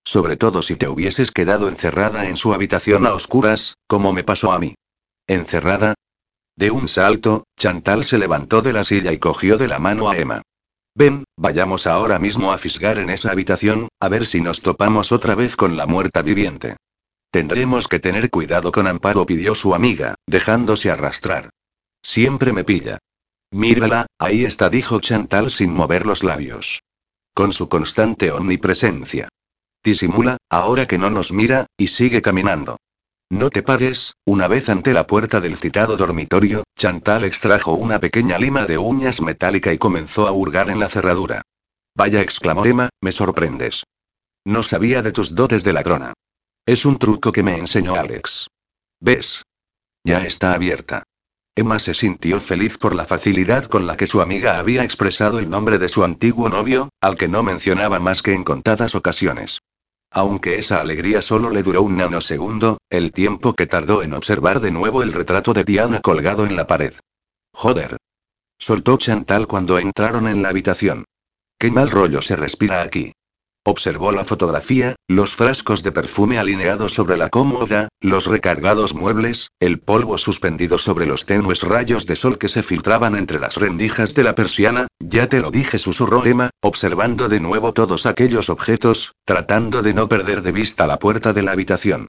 Sobre todo si te hubieses quedado encerrada en su habitación a oscuras, como me pasó a mí. ¿Encerrada? De un salto, Chantal se levantó de la silla y cogió de la mano a Emma. Ven, vayamos ahora mismo a fisgar en esa habitación, a ver si nos topamos otra vez con la muerta viviente. Tendremos que tener cuidado con Amparo, pidió su amiga, dejándose arrastrar. Siempre me pilla. Mírala, ahí está, dijo Chantal sin mover los labios. Con su constante omnipresencia. Disimula, ahora que no nos mira, y sigue caminando. No te pares, una vez ante la puerta del citado dormitorio, Chantal extrajo una pequeña lima de uñas metálica y comenzó a hurgar en la cerradura. Vaya, exclamó Emma, me sorprendes. No sabía de tus dotes de ladrona. Es un truco que me enseñó Alex. ¿Ves? Ya está abierta. Emma se sintió feliz por la facilidad con la que su amiga había expresado el nombre de su antiguo novio, al que no mencionaba más que en contadas ocasiones. Aunque esa alegría solo le duró un nanosegundo, el tiempo que tardó en observar de nuevo el retrato de Diana colgado en la pared. Joder. Soltó Chantal cuando entraron en la habitación. Qué mal rollo se respira aquí. Observó la fotografía, los frascos de perfume alineados sobre la cómoda, los recargados muebles, el polvo suspendido sobre los tenues rayos de sol que se filtraban entre las rendijas de la persiana, ya te lo dije, susurró Emma, observando de nuevo todos aquellos objetos, tratando de no perder de vista la puerta de la habitación.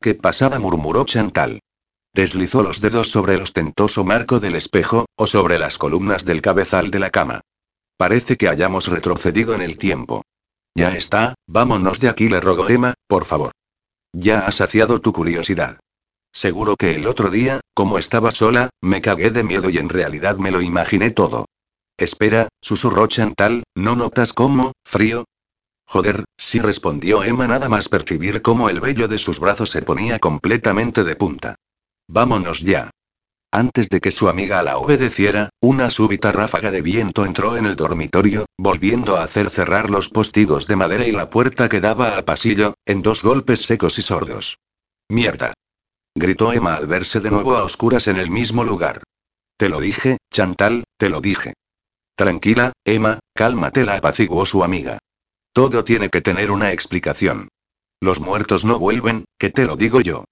Qué pasada, murmuró Chantal. Deslizó los dedos sobre el ostentoso marco del espejo, o sobre las columnas del cabezal de la cama. Parece que hayamos retrocedido en el tiempo. Ya está, vámonos de aquí, le rogó Emma, por favor. Ya has saciado tu curiosidad. Seguro que el otro día, como estaba sola, me cagué de miedo y en realidad me lo imaginé todo. Espera, susurró Chantal, ¿no notas cómo, frío? Joder, sí respondió Emma nada más percibir cómo el vello de sus brazos se ponía completamente de punta. Vámonos ya. Antes de que su amiga la obedeciera, una súbita ráfaga de viento entró en el dormitorio, volviendo a hacer cerrar los postigos de madera y la puerta que daba al pasillo, en dos golpes secos y sordos. Mierda. Gritó Emma al verse de nuevo a oscuras en el mismo lugar. Te lo dije, Chantal, te lo dije. Tranquila, Emma, cálmate, la apaciguó su amiga. Todo tiene que tener una explicación. Los muertos no vuelven, que te lo digo yo.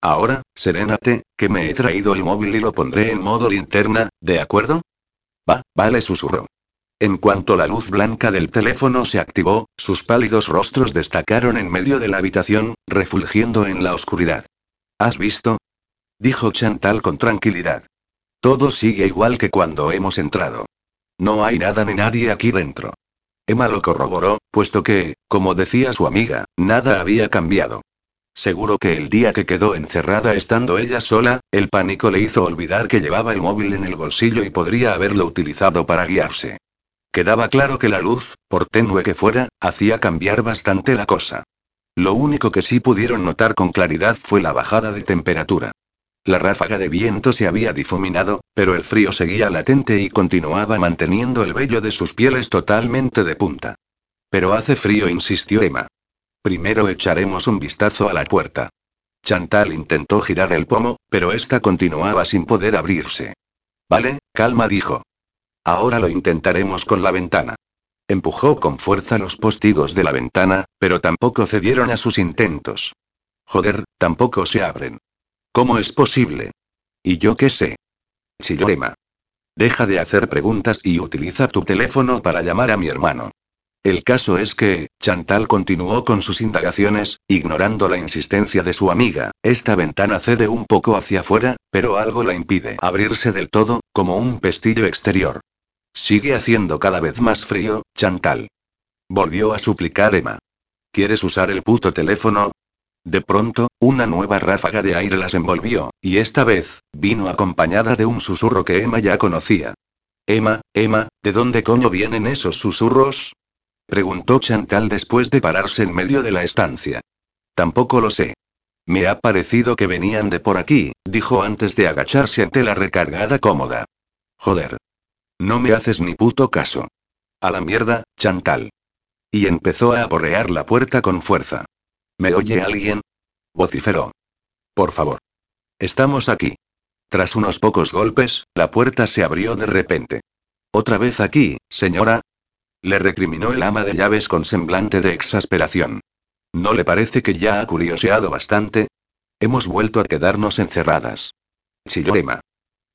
Ahora, serénate, que me he traído el móvil y lo pondré en modo linterna, ¿de acuerdo? Va, vale, susurró. En cuanto la luz blanca del teléfono se activó, sus pálidos rostros destacaron en medio de la habitación, refulgiendo en la oscuridad. ¿Has visto? dijo Chantal con tranquilidad. Todo sigue igual que cuando hemos entrado. No hay nada ni nadie aquí dentro. Emma lo corroboró, puesto que, como decía su amiga, nada había cambiado. Seguro que el día que quedó encerrada estando ella sola, el pánico le hizo olvidar que llevaba el móvil en el bolsillo y podría haberlo utilizado para guiarse. Quedaba claro que la luz, por tenue que fuera, hacía cambiar bastante la cosa. Lo único que sí pudieron notar con claridad fue la bajada de temperatura. La ráfaga de viento se había difuminado, pero el frío seguía latente y continuaba manteniendo el vello de sus pieles totalmente de punta. Pero hace frío, insistió Emma. Primero echaremos un vistazo a la puerta. Chantal intentó girar el pomo, pero esta continuaba sin poder abrirse. Vale, calma, dijo. Ahora lo intentaremos con la ventana. Empujó con fuerza los postigos de la ventana, pero tampoco cedieron a sus intentos. Joder, tampoco se abren. ¿Cómo es posible? ¿Y yo qué sé? Chilló Emma. Deja de hacer preguntas y utiliza tu teléfono para llamar a mi hermano. El caso es que, Chantal continuó con sus indagaciones, ignorando la insistencia de su amiga, esta ventana cede un poco hacia afuera, pero algo la impide abrirse del todo, como un pestillo exterior. Sigue haciendo cada vez más frío, Chantal. Volvió a suplicar Emma. ¿Quieres usar el puto teléfono? De pronto, una nueva ráfaga de aire las envolvió, y esta vez, vino acompañada de un susurro que Emma ya conocía. Emma, Emma, ¿de dónde coño vienen esos susurros? Preguntó Chantal después de pararse en medio de la estancia. Tampoco lo sé. Me ha parecido que venían de por aquí, dijo antes de agacharse ante la recargada cómoda. Joder. No me haces ni puto caso. A la mierda, Chantal. Y empezó a aporrear la puerta con fuerza. ¿Me oye alguien? vociferó. Por favor. Estamos aquí. Tras unos pocos golpes, la puerta se abrió de repente. Otra vez aquí, señora, le recriminó el ama de llaves con semblante de exasperación. ¿No le parece que ya ha curioseado bastante? Hemos vuelto a quedarnos encerradas. Chilló Emma.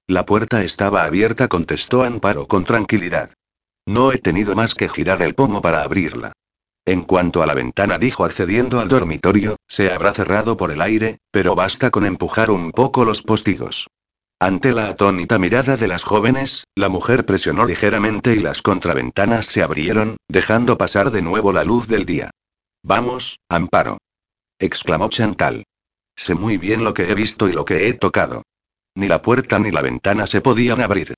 La puerta estaba abierta, contestó Amparo con tranquilidad. No he tenido más que girar el pomo para abrirla. En cuanto a la ventana, dijo accediendo al dormitorio, se habrá cerrado por el aire, pero basta con empujar un poco los postigos. Ante la atónita mirada de las jóvenes, la mujer presionó ligeramente y las contraventanas se abrieron, dejando pasar de nuevo la luz del día. Vamos, Amparo. exclamó Chantal. Sé muy bien lo que he visto y lo que he tocado. Ni la puerta ni la ventana se podían abrir.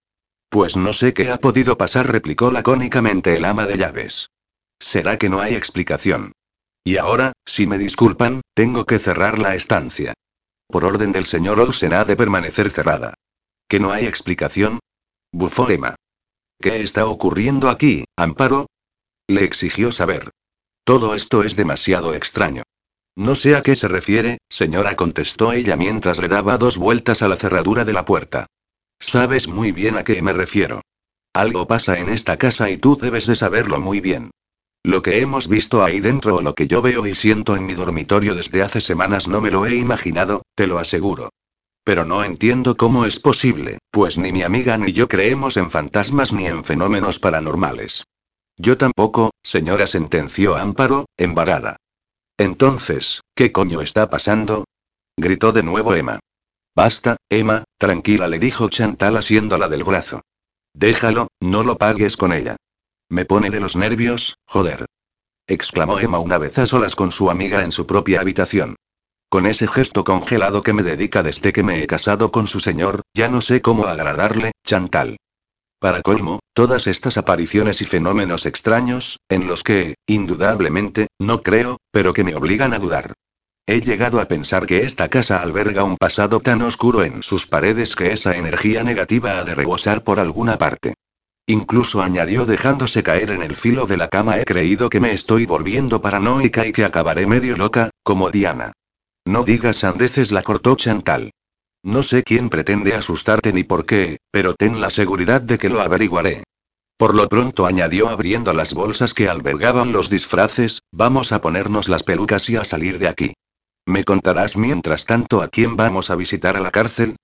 Pues no sé qué ha podido pasar, replicó lacónicamente el ama de llaves. ¿Será que no hay explicación? Y ahora, si me disculpan, tengo que cerrar la estancia. Por orden del señor Olsen ha de permanecer cerrada. ¿Que no hay explicación? Bufó Emma. ¿Qué está ocurriendo aquí, Amparo? Le exigió saber. Todo esto es demasiado extraño. No sé a qué se refiere, señora, contestó ella mientras le daba dos vueltas a la cerradura de la puerta. Sabes muy bien a qué me refiero. Algo pasa en esta casa y tú debes de saberlo muy bien. Lo que hemos visto ahí dentro o lo que yo veo y siento en mi dormitorio desde hace semanas no me lo he imaginado, te lo aseguro. Pero no entiendo cómo es posible, pues ni mi amiga ni yo creemos en fantasmas ni en fenómenos paranormales. Yo tampoco, señora, sentenció Amparo, embarada. Entonces, ¿qué coño está pasando? gritó de nuevo Emma. Basta, Emma, tranquila, le dijo Chantal asiéndola del brazo. Déjalo, no lo pagues con ella. Me pone de los nervios, joder. exclamó Emma una vez a solas con su amiga en su propia habitación. Con ese gesto congelado que me dedica desde que me he casado con su señor, ya no sé cómo agradarle, Chantal. Para colmo, todas estas apariciones y fenómenos extraños, en los que, indudablemente, no creo, pero que me obligan a dudar. He llegado a pensar que esta casa alberga un pasado tan oscuro en sus paredes que esa energía negativa ha de rebosar por alguna parte. Incluso añadió dejándose caer en el filo de la cama he creído que me estoy volviendo paranoica y que acabaré medio loca, como Diana. No digas sandeces la cortó Chantal. No sé quién pretende asustarte ni por qué, pero ten la seguridad de que lo averiguaré. Por lo pronto añadió abriendo las bolsas que albergaban los disfraces, vamos a ponernos las pelucas y a salir de aquí. ¿Me contarás mientras tanto a quién vamos a visitar a la cárcel?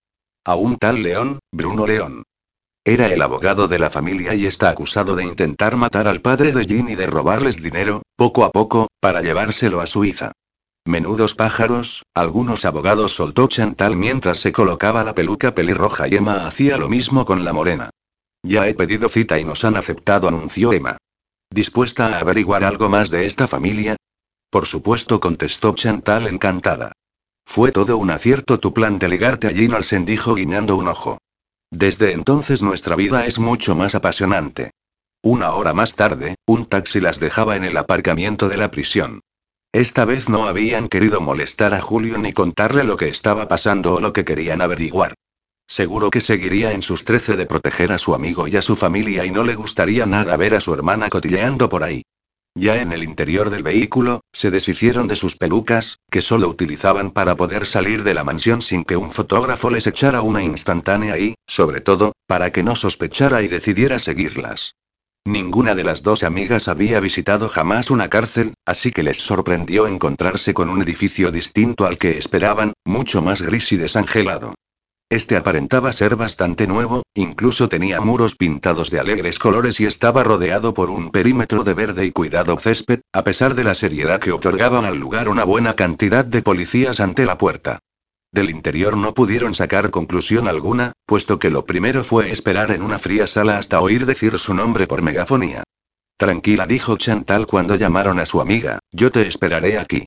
A un tal León, Bruno León. Era el abogado de la familia y está acusado de intentar matar al padre de Jean y de robarles dinero, poco a poco, para llevárselo a Suiza. Menudos pájaros, algunos abogados soltó Chantal mientras se colocaba la peluca pelirroja y Emma hacía lo mismo con la morena. Ya he pedido cita y nos han aceptado, anunció Emma. ¿Dispuesta a averiguar algo más de esta familia? Por supuesto, contestó Chantal encantada. Fue todo un acierto tu plan de ligarte a Jean Alsen, dijo guiñando un ojo. Desde entonces nuestra vida es mucho más apasionante. Una hora más tarde, un taxi las dejaba en el aparcamiento de la prisión. Esta vez no habían querido molestar a Julio ni contarle lo que estaba pasando o lo que querían averiguar. Seguro que seguiría en sus trece de proteger a su amigo y a su familia y no le gustaría nada ver a su hermana cotilleando por ahí. Ya en el interior del vehículo, se deshicieron de sus pelucas, que solo utilizaban para poder salir de la mansión sin que un fotógrafo les echara una instantánea y, sobre todo, para que no sospechara y decidiera seguirlas. Ninguna de las dos amigas había visitado jamás una cárcel, así que les sorprendió encontrarse con un edificio distinto al que esperaban, mucho más gris y desangelado. Este aparentaba ser bastante nuevo, incluso tenía muros pintados de alegres colores y estaba rodeado por un perímetro de verde y cuidado césped, a pesar de la seriedad que otorgaban al lugar una buena cantidad de policías ante la puerta. Del interior no pudieron sacar conclusión alguna, puesto que lo primero fue esperar en una fría sala hasta oír decir su nombre por megafonía. Tranquila, dijo Chantal cuando llamaron a su amiga, yo te esperaré aquí.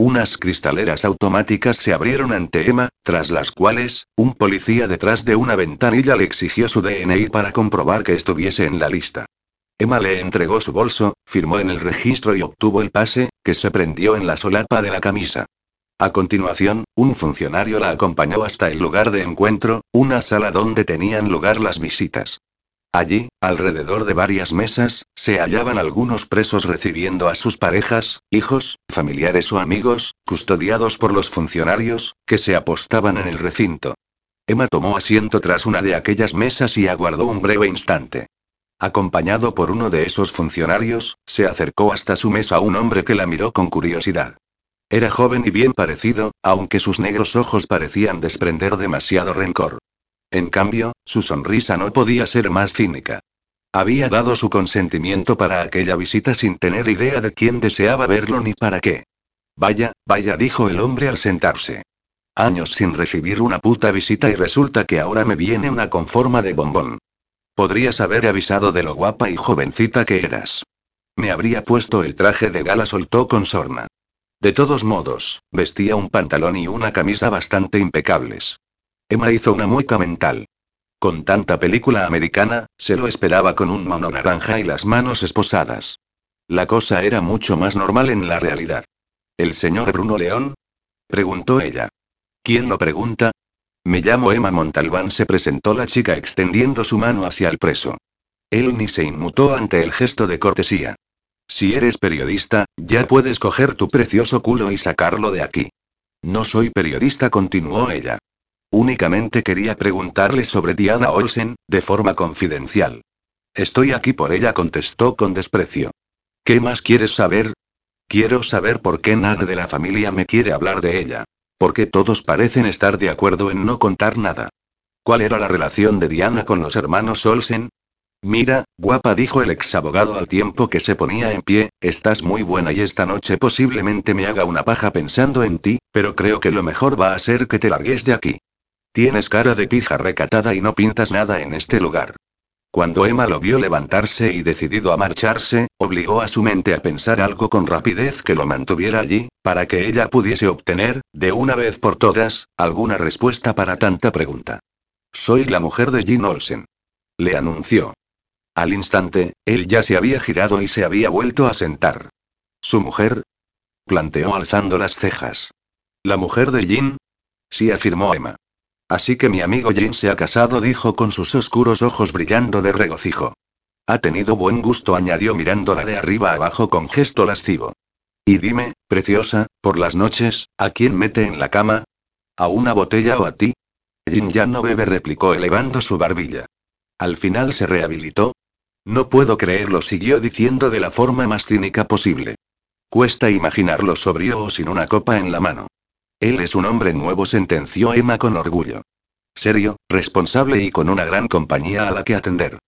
Unas cristaleras automáticas se abrieron ante Emma, tras las cuales, un policía detrás de una ventanilla le exigió su DNI para comprobar que estuviese en la lista. Emma le entregó su bolso, firmó en el registro y obtuvo el pase, que se prendió en la solapa de la camisa. A continuación, un funcionario la acompañó hasta el lugar de encuentro, una sala donde tenían lugar las visitas. Allí, alrededor de varias mesas, se hallaban algunos presos recibiendo a sus parejas, hijos, familiares o amigos, custodiados por los funcionarios, que se apostaban en el recinto. Emma tomó asiento tras una de aquellas mesas y aguardó un breve instante. Acompañado por uno de esos funcionarios, se acercó hasta su mesa un hombre que la miró con curiosidad. Era joven y bien parecido, aunque sus negros ojos parecían desprender demasiado rencor. En cambio, su sonrisa no podía ser más cínica. Había dado su consentimiento para aquella visita sin tener idea de quién deseaba verlo ni para qué. Vaya, vaya, dijo el hombre al sentarse. Años sin recibir una puta visita y resulta que ahora me viene una con forma de bombón. Podrías haber avisado de lo guapa y jovencita que eras. Me habría puesto el traje de gala, soltó con sorna. De todos modos, vestía un pantalón y una camisa bastante impecables. Emma hizo una mueca mental. Con tanta película americana, se lo esperaba con un mono naranja y las manos esposadas. La cosa era mucho más normal en la realidad. ¿El señor Bruno León? preguntó ella. ¿Quién lo pregunta? Me llamo Emma Montalbán, se presentó la chica extendiendo su mano hacia el preso. Él ni se inmutó ante el gesto de cortesía. Si eres periodista, ya puedes coger tu precioso culo y sacarlo de aquí. No soy periodista, continuó ella. Únicamente quería preguntarle sobre Diana Olsen, de forma confidencial. Estoy aquí por ella, contestó con desprecio. ¿Qué más quieres saber? Quiero saber por qué nadie de la familia me quiere hablar de ella. Porque todos parecen estar de acuerdo en no contar nada. ¿Cuál era la relación de Diana con los hermanos Olsen? Mira, guapa, dijo el ex abogado al tiempo que se ponía en pie, estás muy buena y esta noche posiblemente me haga una paja pensando en ti, pero creo que lo mejor va a ser que te largues de aquí. Tienes cara de pija recatada y no pintas nada en este lugar. Cuando Emma lo vio levantarse y decidido a marcharse, obligó a su mente a pensar algo con rapidez que lo mantuviera allí, para que ella pudiese obtener, de una vez por todas, alguna respuesta para tanta pregunta. Soy la mujer de Jean Olsen. Le anunció. Al instante, él ya se había girado y se había vuelto a sentar. ¿Su mujer? planteó alzando las cejas. ¿La mujer de Jean? Sí, afirmó Emma. Así que mi amigo Jean se ha casado, dijo con sus oscuros ojos brillando de regocijo. Ha tenido buen gusto, añadió mirándola de arriba abajo con gesto lascivo. Y dime, preciosa, por las noches, ¿a quién mete en la cama? ¿A una botella o a ti? Jean ya no bebe, replicó elevando su barbilla. Al final se rehabilitó. No puedo creerlo, siguió diciendo de la forma más cínica posible. Cuesta imaginarlo sobrio o sin una copa en la mano. Él es un hombre nuevo, sentenció Emma con orgullo. Serio, responsable y con una gran compañía a la que atender.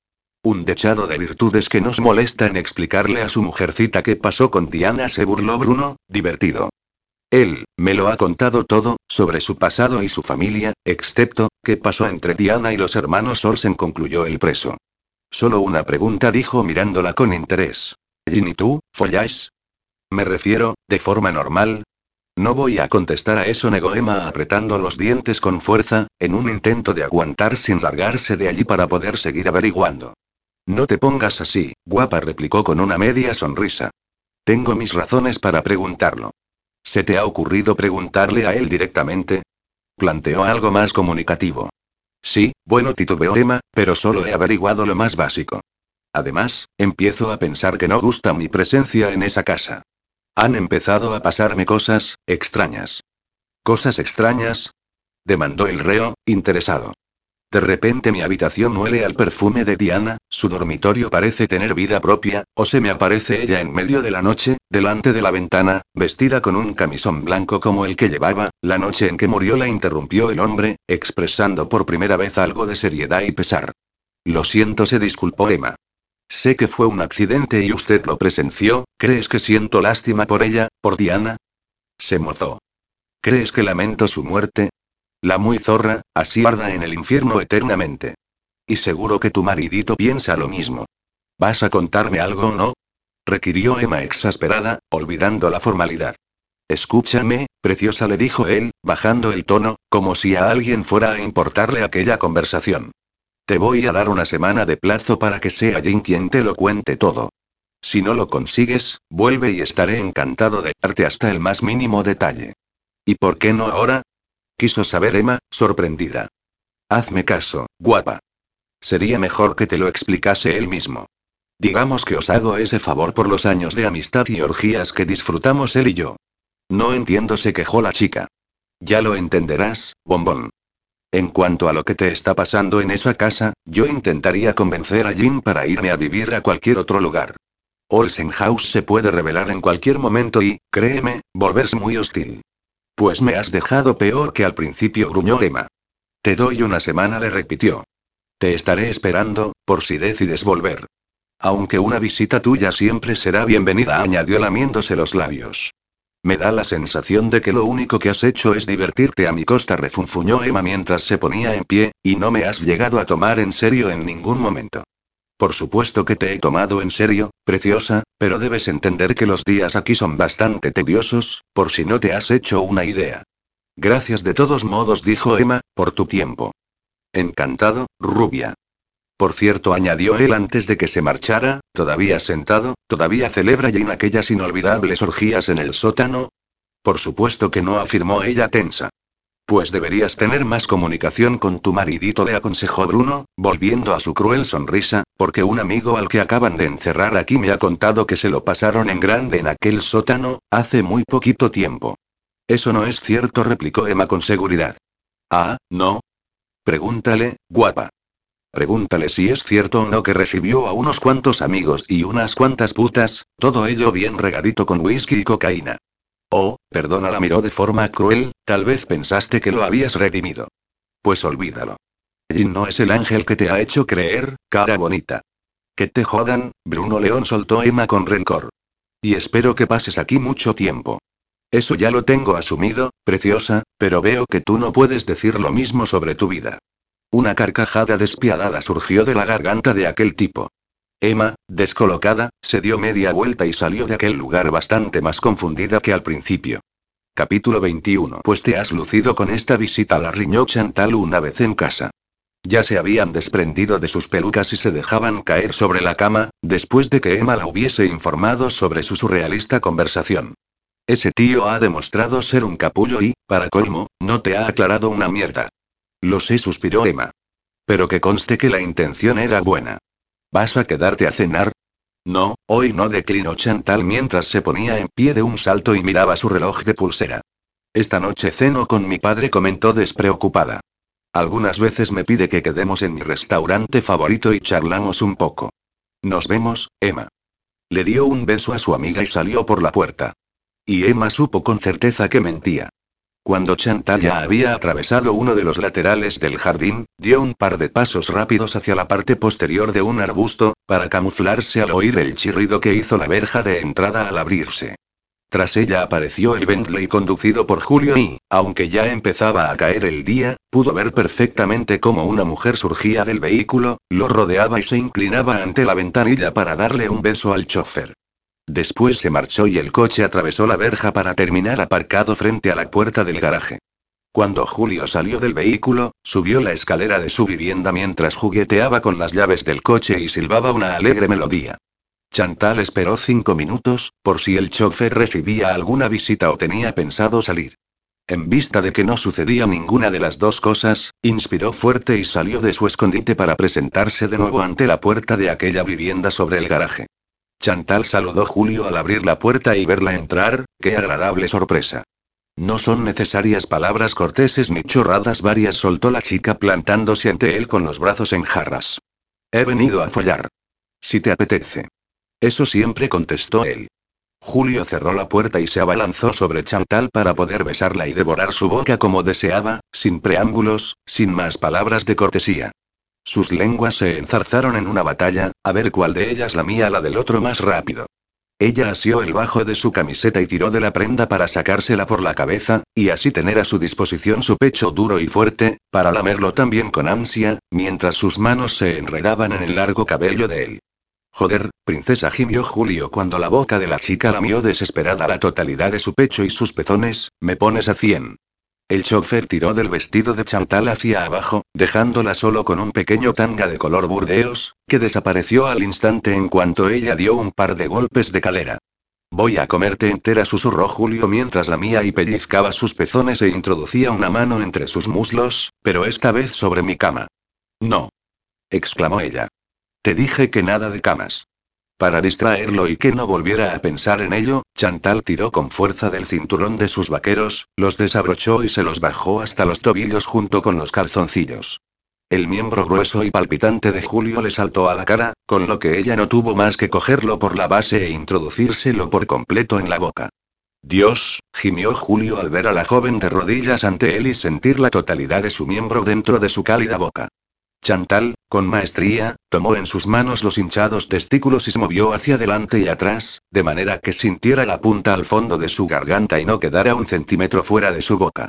Un dechado de virtudes que nos molesta en explicarle a su mujercita qué pasó con Diana, se burló Bruno, divertido. Él, me lo ha contado todo, sobre su pasado y su familia, excepto, qué pasó entre Diana y los hermanos Olsen, concluyó el preso. Solo una pregunta, dijo mirándola con interés. ¿Jin y tú, folláis? Me refiero, de forma normal, no voy a contestar a eso, negó Emma apretando los dientes con fuerza, en un intento de aguantar sin largarse de allí para poder seguir averiguando. No te pongas así, guapa, replicó con una media sonrisa. Tengo mis razones para preguntarlo. ¿Se te ha ocurrido preguntarle a él directamente? Planteó algo más comunicativo. Sí, bueno, titubeó Emma, pero solo he averiguado lo más básico. Además, empiezo a pensar que no gusta mi presencia en esa casa. Han empezado a pasarme cosas, extrañas. ¿Cosas extrañas? demandó el reo, interesado. De repente mi habitación huele al perfume de Diana, su dormitorio parece tener vida propia, o se me aparece ella en medio de la noche, delante de la ventana, vestida con un camisón blanco como el que llevaba, la noche en que murió la interrumpió el hombre, expresando por primera vez algo de seriedad y pesar. Lo siento, se disculpó Emma. Sé que fue un accidente y usted lo presenció, ¿crees que siento lástima por ella, por Diana? Se mozó. ¿Crees que lamento su muerte? La muy zorra, así arda en el infierno eternamente. Y seguro que tu maridito piensa lo mismo. ¿Vas a contarme algo o no? requirió Emma exasperada, olvidando la formalidad. Escúchame, preciosa, le dijo él, bajando el tono, como si a alguien fuera a importarle aquella conversación. Te voy a dar una semana de plazo para que sea Jin quien te lo cuente todo. Si no lo consigues, vuelve y estaré encantado de darte hasta el más mínimo detalle. ¿Y por qué no ahora? Quiso saber Emma, sorprendida. Hazme caso, guapa. Sería mejor que te lo explicase él mismo. Digamos que os hago ese favor por los años de amistad y orgías que disfrutamos él y yo. No entiendo, se quejó la chica. Ya lo entenderás, bombón. En cuanto a lo que te está pasando en esa casa, yo intentaría convencer a Jim para irme a vivir a cualquier otro lugar. Olsen House se puede revelar en cualquier momento y, créeme, volverse muy hostil. Pues me has dejado peor que al principio, gruñó Emma. Te doy una semana, le repitió. Te estaré esperando, por si decides volver. Aunque una visita tuya siempre será bienvenida, añadió lamiéndose los labios. Me da la sensación de que lo único que has hecho es divertirte a mi costa, refunfuñó Emma mientras se ponía en pie, y no me has llegado a tomar en serio en ningún momento. Por supuesto que te he tomado en serio, preciosa, pero debes entender que los días aquí son bastante tediosos, por si no te has hecho una idea. Gracias de todos modos, dijo Emma, por tu tiempo. Encantado, rubia. Por cierto, añadió él antes de que se marchara, todavía sentado, todavía celebra Jane aquellas inolvidables orgías en el sótano. Por supuesto que no, afirmó ella tensa. Pues deberías tener más comunicación con tu maridito, le aconsejó Bruno, volviendo a su cruel sonrisa, porque un amigo al que acaban de encerrar aquí me ha contado que se lo pasaron en grande en aquel sótano, hace muy poquito tiempo. Eso no es cierto, replicó Emma con seguridad. Ah, ¿no? Pregúntale, guapa. Pregúntale si es cierto o no que recibió a unos cuantos amigos y unas cuantas putas, todo ello bien regadito con whisky y cocaína. Oh, perdona, la miró de forma cruel, tal vez pensaste que lo habías redimido. Pues olvídalo. Jin no es el ángel que te ha hecho creer, cara bonita. Que te jodan, Bruno León soltó Emma con rencor. Y espero que pases aquí mucho tiempo. Eso ya lo tengo asumido, preciosa, pero veo que tú no puedes decir lo mismo sobre tu vida. Una carcajada despiadada surgió de la garganta de aquel tipo. Emma, descolocada, se dio media vuelta y salió de aquel lugar bastante más confundida que al principio. Capítulo 21 Pues te has lucido con esta visita, la riñó Chantal una vez en casa. Ya se habían desprendido de sus pelucas y se dejaban caer sobre la cama, después de que Emma la hubiese informado sobre su surrealista conversación. Ese tío ha demostrado ser un capullo y, para colmo, no te ha aclarado una mierda. Lo sé, suspiró Emma. Pero que conste que la intención era buena. ¿Vas a quedarte a cenar? No, hoy no declinó Chantal mientras se ponía en pie de un salto y miraba su reloj de pulsera. Esta noche ceno con mi padre, comentó despreocupada. Algunas veces me pide que quedemos en mi restaurante favorito y charlamos un poco. Nos vemos, Emma. Le dio un beso a su amiga y salió por la puerta. Y Emma supo con certeza que mentía. Cuando Chantal ya había atravesado uno de los laterales del jardín, dio un par de pasos rápidos hacia la parte posterior de un arbusto, para camuflarse al oír el chirrido que hizo la verja de entrada al abrirse. Tras ella apareció el Bentley conducido por Julio y, aunque ya empezaba a caer el día, pudo ver perfectamente cómo una mujer surgía del vehículo, lo rodeaba y se inclinaba ante la ventanilla para darle un beso al chofer. Después se marchó y el coche atravesó la verja para terminar aparcado frente a la puerta del garaje. Cuando Julio salió del vehículo, subió la escalera de su vivienda mientras jugueteaba con las llaves del coche y silbaba una alegre melodía. Chantal esperó cinco minutos, por si el chofer recibía alguna visita o tenía pensado salir. En vista de que no sucedía ninguna de las dos cosas, inspiró fuerte y salió de su escondite para presentarse de nuevo ante la puerta de aquella vivienda sobre el garaje. Chantal saludó Julio al abrir la puerta y verla entrar, qué agradable sorpresa. No son necesarias palabras corteses ni chorradas varias, soltó la chica plantándose ante él con los brazos en jarras. He venido a follar. Si te apetece. Eso siempre contestó él. Julio cerró la puerta y se abalanzó sobre Chantal para poder besarla y devorar su boca como deseaba, sin preámbulos, sin más palabras de cortesía. Sus lenguas se enzarzaron en una batalla, a ver cuál de ellas lamía la del otro más rápido. Ella asió el bajo de su camiseta y tiró de la prenda para sacársela por la cabeza, y así tener a su disposición su pecho duro y fuerte, para lamerlo también con ansia, mientras sus manos se enredaban en el largo cabello de él. Joder, princesa gimió Julio cuando la boca de la chica lamió desesperada la totalidad de su pecho y sus pezones, me pones a cien. El chofer tiró del vestido de Chantal hacia abajo, dejándola solo con un pequeño tanga de color burdeos, que desapareció al instante en cuanto ella dio un par de golpes de calera. Voy a comerte entera, susurró Julio mientras la mía y pellizcaba sus pezones e introducía una mano entre sus muslos, pero esta vez sobre mi cama. No. exclamó ella. Te dije que nada de camas. Para distraerlo y que no volviera a pensar en ello, Chantal tiró con fuerza del cinturón de sus vaqueros, los desabrochó y se los bajó hasta los tobillos junto con los calzoncillos. El miembro grueso y palpitante de Julio le saltó a la cara, con lo que ella no tuvo más que cogerlo por la base e introducírselo por completo en la boca. Dios, gimió Julio al ver a la joven de rodillas ante él y sentir la totalidad de su miembro dentro de su cálida boca. Chantal, con maestría, tomó en sus manos los hinchados testículos y se movió hacia adelante y atrás, de manera que sintiera la punta al fondo de su garganta y no quedara un centímetro fuera de su boca.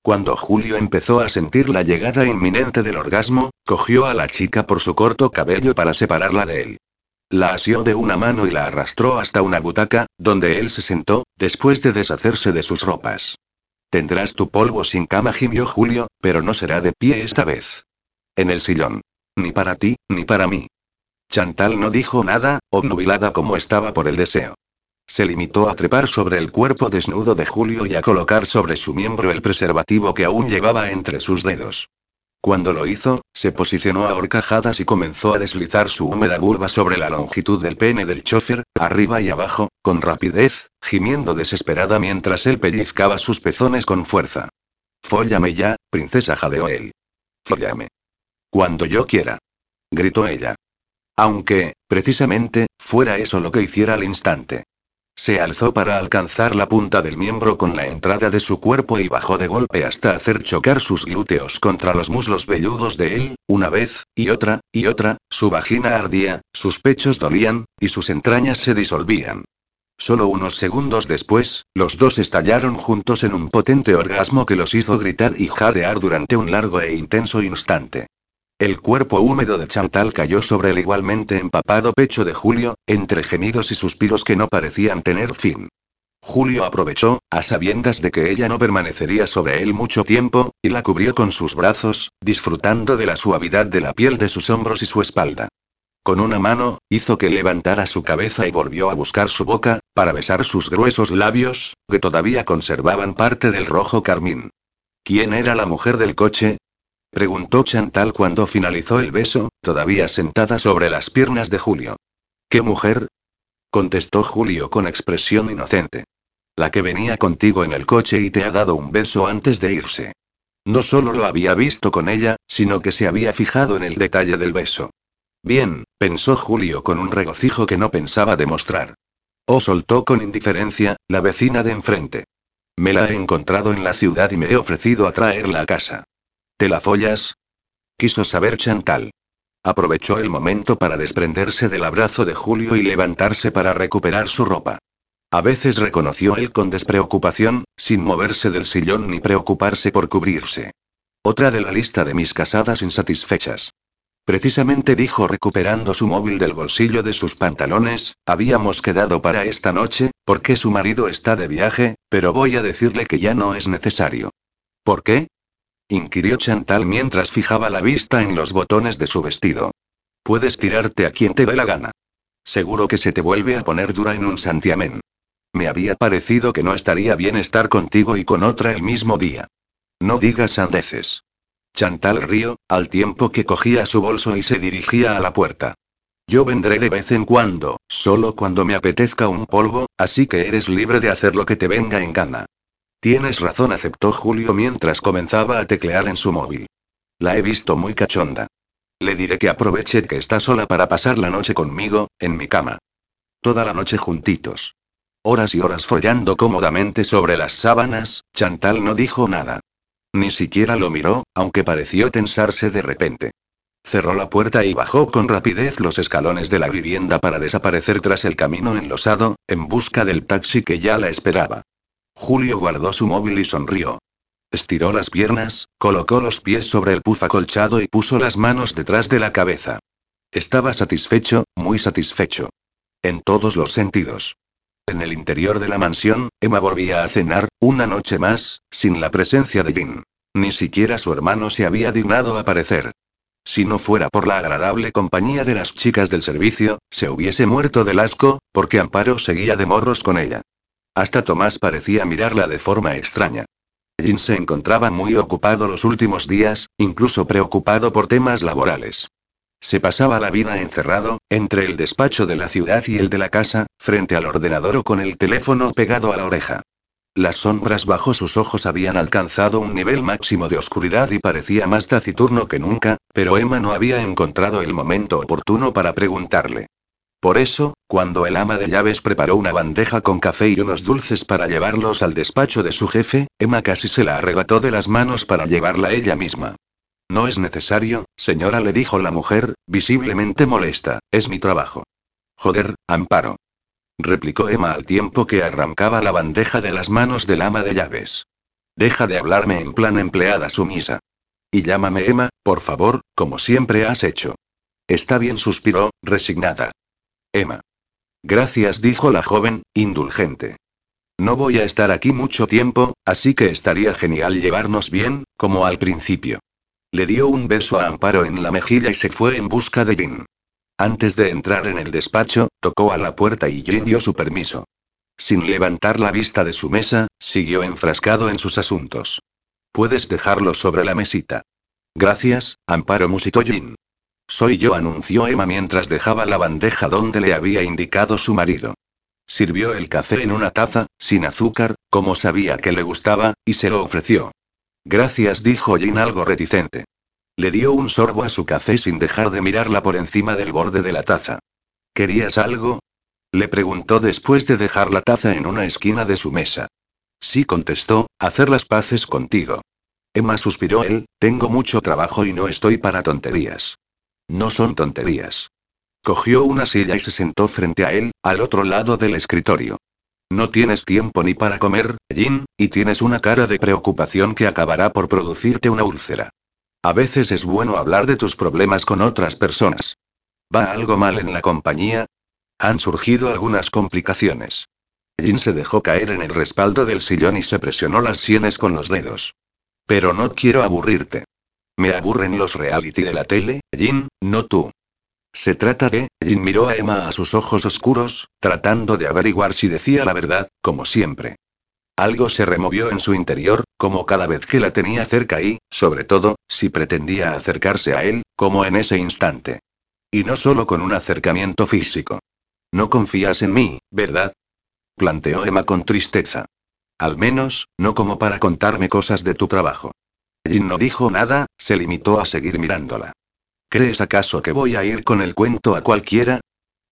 Cuando Julio empezó a sentir la llegada inminente del orgasmo, cogió a la chica por su corto cabello para separarla de él. La asió de una mano y la arrastró hasta una butaca, donde él se sentó, después de deshacerse de sus ropas. Tendrás tu polvo sin cama, gimió Julio, pero no será de pie esta vez. En el sillón. Ni para ti, ni para mí. Chantal no dijo nada, obnubilada como estaba por el deseo. se limitó a trepar sobre el cuerpo desnudo de Julio y a colocar sobre su miembro el preservativo que aún llevaba entre sus dedos. Cuando lo hizo, se posicionó a horcajadas y comenzó a deslizar su húmeda vulva sobre la longitud del pene del chofer, arriba y abajo, con rapidez, gimiendo desesperada mientras él pellizcaba sus pezones con fuerza. Fóllame ya, princesa jadeó él. Cuando yo quiera. Gritó ella. Aunque, precisamente, fuera eso lo que hiciera al instante. Se alzó para alcanzar la punta del miembro con la entrada de su cuerpo y bajó de golpe hasta hacer chocar sus glúteos contra los muslos velludos de él, una vez, y otra, y otra, su vagina ardía, sus pechos dolían, y sus entrañas se disolvían. Solo unos segundos después, los dos estallaron juntos en un potente orgasmo que los hizo gritar y jadear durante un largo e intenso instante. El cuerpo húmedo de Chantal cayó sobre el igualmente empapado pecho de Julio, entre gemidos y suspiros que no parecían tener fin. Julio aprovechó, a sabiendas de que ella no permanecería sobre él mucho tiempo, y la cubrió con sus brazos, disfrutando de la suavidad de la piel de sus hombros y su espalda. Con una mano, hizo que levantara su cabeza y volvió a buscar su boca, para besar sus gruesos labios, que todavía conservaban parte del rojo carmín. ¿Quién era la mujer del coche? Preguntó Chantal cuando finalizó el beso, todavía sentada sobre las piernas de Julio. ¿Qué mujer? Contestó Julio con expresión inocente. La que venía contigo en el coche y te ha dado un beso antes de irse. No solo lo había visto con ella, sino que se había fijado en el detalle del beso. Bien, pensó Julio con un regocijo que no pensaba demostrar. O soltó con indiferencia, la vecina de enfrente. Me la he encontrado en la ciudad y me he ofrecido a traerla a casa. ¿Te la follas? Quiso saber Chantal. Aprovechó el momento para desprenderse del abrazo de Julio y levantarse para recuperar su ropa. A veces reconoció él con despreocupación, sin moverse del sillón ni preocuparse por cubrirse. Otra de la lista de mis casadas insatisfechas. Precisamente dijo recuperando su móvil del bolsillo de sus pantalones, habíamos quedado para esta noche, porque su marido está de viaje, pero voy a decirle que ya no es necesario. ¿Por qué? Inquirió Chantal mientras fijaba la vista en los botones de su vestido. Puedes tirarte a quien te dé la gana. Seguro que se te vuelve a poner dura en un santiamén. Me había parecido que no estaría bien estar contigo y con otra el mismo día. No digas sandeces. Chantal rió, al tiempo que cogía su bolso y se dirigía a la puerta. Yo vendré de vez en cuando, solo cuando me apetezca un polvo, así que eres libre de hacer lo que te venga en gana. Tienes razón, aceptó Julio mientras comenzaba a teclear en su móvil. La he visto muy cachonda. Le diré que aproveche que está sola para pasar la noche conmigo, en mi cama. Toda la noche juntitos. Horas y horas follando cómodamente sobre las sábanas, Chantal no dijo nada. Ni siquiera lo miró, aunque pareció tensarse de repente. Cerró la puerta y bajó con rapidez los escalones de la vivienda para desaparecer tras el camino enlosado, en busca del taxi que ya la esperaba. Julio guardó su móvil y sonrió. Estiró las piernas, colocó los pies sobre el puff acolchado y puso las manos detrás de la cabeza. Estaba satisfecho, muy satisfecho. En todos los sentidos. En el interior de la mansión, Emma volvía a cenar, una noche más, sin la presencia de Jin. Ni siquiera su hermano se había dignado aparecer. Si no fuera por la agradable compañía de las chicas del servicio, se hubiese muerto del asco, porque Amparo seguía de morros con ella. Hasta Tomás parecía mirarla de forma extraña. Jin se encontraba muy ocupado los últimos días, incluso preocupado por temas laborales. Se pasaba la vida encerrado, entre el despacho de la ciudad y el de la casa, frente al ordenador o con el teléfono pegado a la oreja. Las sombras bajo sus ojos habían alcanzado un nivel máximo de oscuridad y parecía más taciturno que nunca, pero Emma no había encontrado el momento oportuno para preguntarle. Por eso, cuando el ama de llaves preparó una bandeja con café y unos dulces para llevarlos al despacho de su jefe, Emma casi se la arrebató de las manos para llevarla ella misma. No es necesario, señora, le dijo la mujer, visiblemente molesta, es mi trabajo. Joder, amparo. Replicó Emma al tiempo que arrancaba la bandeja de las manos del ama de llaves. Deja de hablarme en plan empleada sumisa. Y llámame Emma, por favor, como siempre has hecho. Está bien, suspiró, resignada. Emma. Gracias, dijo la joven, indulgente. No voy a estar aquí mucho tiempo, así que estaría genial llevarnos bien, como al principio. Le dio un beso a Amparo en la mejilla y se fue en busca de Jin. Antes de entrar en el despacho, tocó a la puerta y Jin dio su permiso. Sin levantar la vista de su mesa, siguió enfrascado en sus asuntos. Puedes dejarlo sobre la mesita. Gracias, Amparo musitó Jin. Soy yo, anunció Emma mientras dejaba la bandeja donde le había indicado su marido. Sirvió el café en una taza, sin azúcar, como sabía que le gustaba, y se lo ofreció. Gracias, dijo Jin algo reticente. Le dio un sorbo a su café sin dejar de mirarla por encima del borde de la taza. ¿Querías algo? Le preguntó después de dejar la taza en una esquina de su mesa. Sí contestó, hacer las paces contigo. Emma suspiró él, tengo mucho trabajo y no estoy para tonterías. No son tonterías. Cogió una silla y se sentó frente a él, al otro lado del escritorio. No tienes tiempo ni para comer, Jin, y tienes una cara de preocupación que acabará por producirte una úlcera. A veces es bueno hablar de tus problemas con otras personas. ¿Va algo mal en la compañía? Han surgido algunas complicaciones. Jin se dejó caer en el respaldo del sillón y se presionó las sienes con los dedos. Pero no quiero aburrirte. Me aburren los reality de la tele, Jin, no tú. Se trata de, Jin miró a Emma a sus ojos oscuros, tratando de averiguar si decía la verdad, como siempre. Algo se removió en su interior, como cada vez que la tenía cerca y, sobre todo, si pretendía acercarse a él, como en ese instante. Y no solo con un acercamiento físico. No confías en mí, ¿verdad? Planteó Emma con tristeza. Al menos, no como para contarme cosas de tu trabajo. Jin no dijo nada, se limitó a seguir mirándola. ¿Crees acaso que voy a ir con el cuento a cualquiera?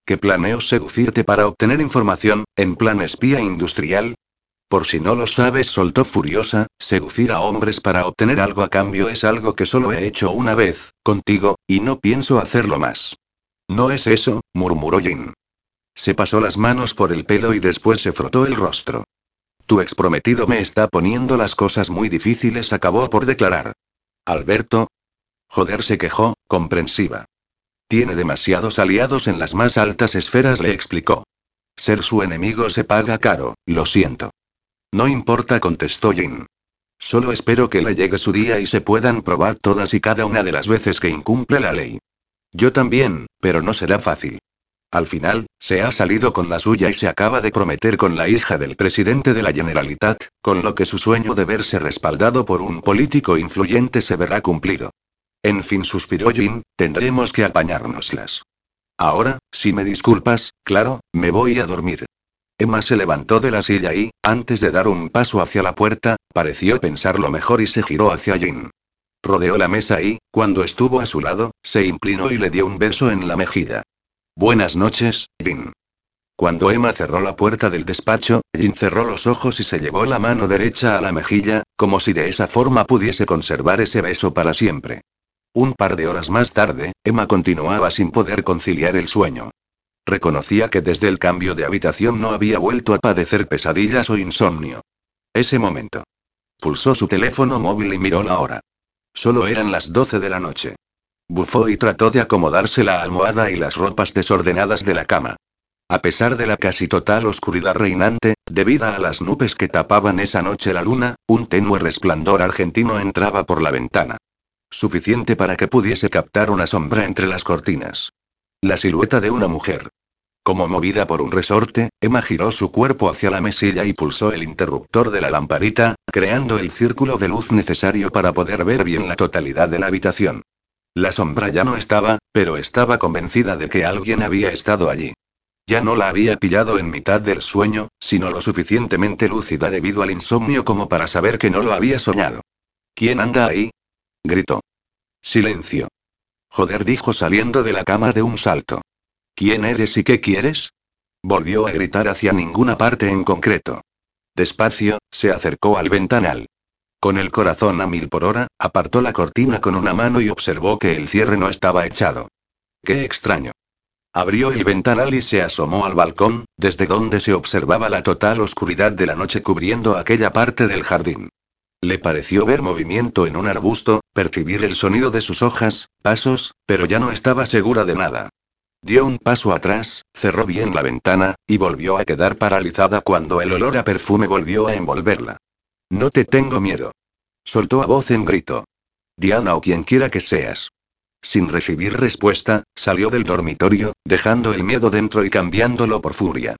¿Que planeo seducirte para obtener información, en plan espía industrial? Por si no lo sabes, soltó furiosa, seducir a hombres para obtener algo a cambio es algo que solo he hecho una vez, contigo, y no pienso hacerlo más. No es eso, murmuró Jin. Se pasó las manos por el pelo y después se frotó el rostro. Tu exprometido me está poniendo las cosas muy difíciles, acabó por declarar. Alberto. Joder, se quejó, comprensiva. Tiene demasiados aliados en las más altas esferas, le explicó. Ser su enemigo se paga caro, lo siento. No importa, contestó Jin. Solo espero que le llegue su día y se puedan probar todas y cada una de las veces que incumple la ley. Yo también, pero no será fácil. Al final, se ha salido con la suya y se acaba de prometer con la hija del presidente de la Generalitat, con lo que su sueño de verse respaldado por un político influyente se verá cumplido. En fin, suspiró Jin, tendremos que apañárnoslas. Ahora, si me disculpas, claro, me voy a dormir. Emma se levantó de la silla y, antes de dar un paso hacia la puerta, pareció pensarlo mejor y se giró hacia Jin. Rodeó la mesa y, cuando estuvo a su lado, se inclinó y le dio un beso en la mejilla. Buenas noches, Jin. Cuando Emma cerró la puerta del despacho, Jin cerró los ojos y se llevó la mano derecha a la mejilla, como si de esa forma pudiese conservar ese beso para siempre. Un par de horas más tarde, Emma continuaba sin poder conciliar el sueño. Reconocía que desde el cambio de habitación no había vuelto a padecer pesadillas o insomnio. Ese momento. Pulsó su teléfono móvil y miró la hora. Solo eran las 12 de la noche. Bufó y trató de acomodarse la almohada y las ropas desordenadas de la cama. A pesar de la casi total oscuridad reinante, debida a las nubes que tapaban esa noche la luna, un tenue resplandor argentino entraba por la ventana. Suficiente para que pudiese captar una sombra entre las cortinas. La silueta de una mujer. Como movida por un resorte, Emma giró su cuerpo hacia la mesilla y pulsó el interruptor de la lamparita, creando el círculo de luz necesario para poder ver bien la totalidad de la habitación. La sombra ya no estaba, pero estaba convencida de que alguien había estado allí. Ya no la había pillado en mitad del sueño, sino lo suficientemente lúcida debido al insomnio como para saber que no lo había soñado. ¿Quién anda ahí? gritó. Silencio. Joder, dijo saliendo de la cama de un salto. ¿Quién eres y qué quieres? Volvió a gritar hacia ninguna parte en concreto. Despacio, se acercó al ventanal. Con el corazón a mil por hora, apartó la cortina con una mano y observó que el cierre no estaba echado. Qué extraño. Abrió el ventanal y se asomó al balcón, desde donde se observaba la total oscuridad de la noche cubriendo aquella parte del jardín. Le pareció ver movimiento en un arbusto, percibir el sonido de sus hojas, pasos, pero ya no estaba segura de nada. Dio un paso atrás, cerró bien la ventana, y volvió a quedar paralizada cuando el olor a perfume volvió a envolverla. No te tengo miedo. Soltó a voz en grito. Diana o quien quiera que seas. Sin recibir respuesta, salió del dormitorio, dejando el miedo dentro y cambiándolo por furia.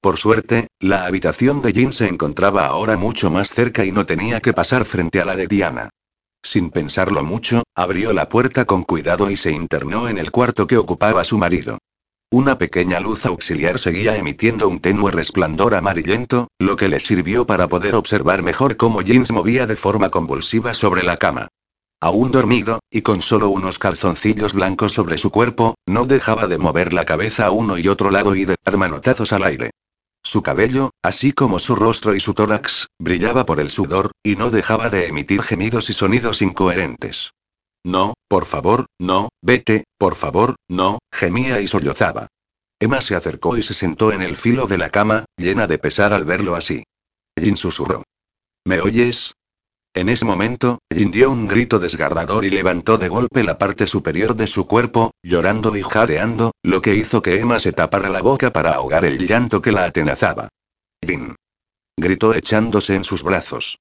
Por suerte, la habitación de Jin se encontraba ahora mucho más cerca y no tenía que pasar frente a la de Diana. Sin pensarlo mucho, abrió la puerta con cuidado y se internó en el cuarto que ocupaba su marido. Una pequeña luz auxiliar seguía emitiendo un tenue resplandor amarillento, lo que le sirvió para poder observar mejor cómo se movía de forma convulsiva sobre la cama. Aún dormido, y con solo unos calzoncillos blancos sobre su cuerpo, no dejaba de mover la cabeza a uno y otro lado y de dar manotazos al aire. Su cabello, así como su rostro y su tórax, brillaba por el sudor, y no dejaba de emitir gemidos y sonidos incoherentes. No, por favor, no, vete, por favor, no, gemía y sollozaba. Emma se acercó y se sentó en el filo de la cama, llena de pesar al verlo así. Jin susurró. ¿Me oyes? En ese momento, Jin dio un grito desgarrador y levantó de golpe la parte superior de su cuerpo, llorando y jadeando, lo que hizo que Emma se tapara la boca para ahogar el llanto que la atenazaba. Jin. Gritó echándose en sus brazos.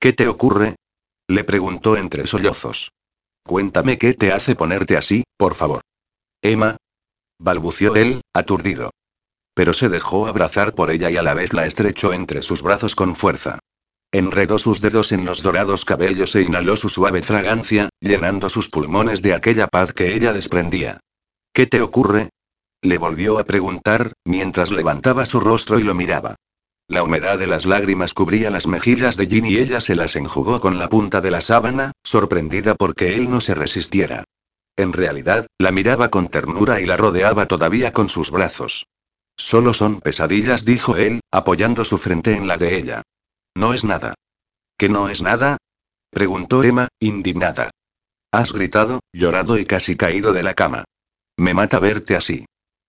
¿Qué te ocurre? Le preguntó entre sollozos. Cuéntame qué te hace ponerte así, por favor. Emma. balbució él, aturdido. Pero se dejó abrazar por ella y a la vez la estrechó entre sus brazos con fuerza. Enredó sus dedos en los dorados cabellos e inhaló su suave fragancia, llenando sus pulmones de aquella paz que ella desprendía. ¿Qué te ocurre? Le volvió a preguntar, mientras levantaba su rostro y lo miraba. La humedad de las lágrimas cubría las mejillas de Jean y ella se las enjugó con la punta de la sábana, sorprendida porque él no se resistiera. En realidad, la miraba con ternura y la rodeaba todavía con sus brazos. Solo son pesadillas, dijo él, apoyando su frente en la de ella. No es nada. ¿Qué no es nada? preguntó Emma, indignada. Has gritado, llorado y casi caído de la cama. Me mata verte así.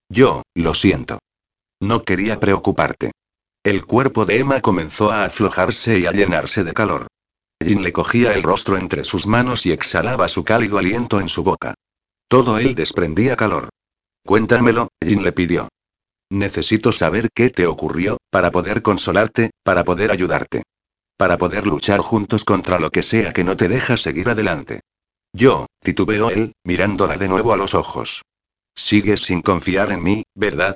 Yo, lo siento. No quería preocuparte. El cuerpo de Emma comenzó a aflojarse y a llenarse de calor. Jin le cogía el rostro entre sus manos y exhalaba su cálido aliento en su boca. Todo él desprendía calor. Cuéntamelo, Jin le pidió. Necesito saber qué te ocurrió, para poder consolarte, para poder ayudarte. Para poder luchar juntos contra lo que sea que no te deja seguir adelante. Yo, titubeó él, mirándola de nuevo a los ojos. Sigues sin confiar en mí, ¿verdad?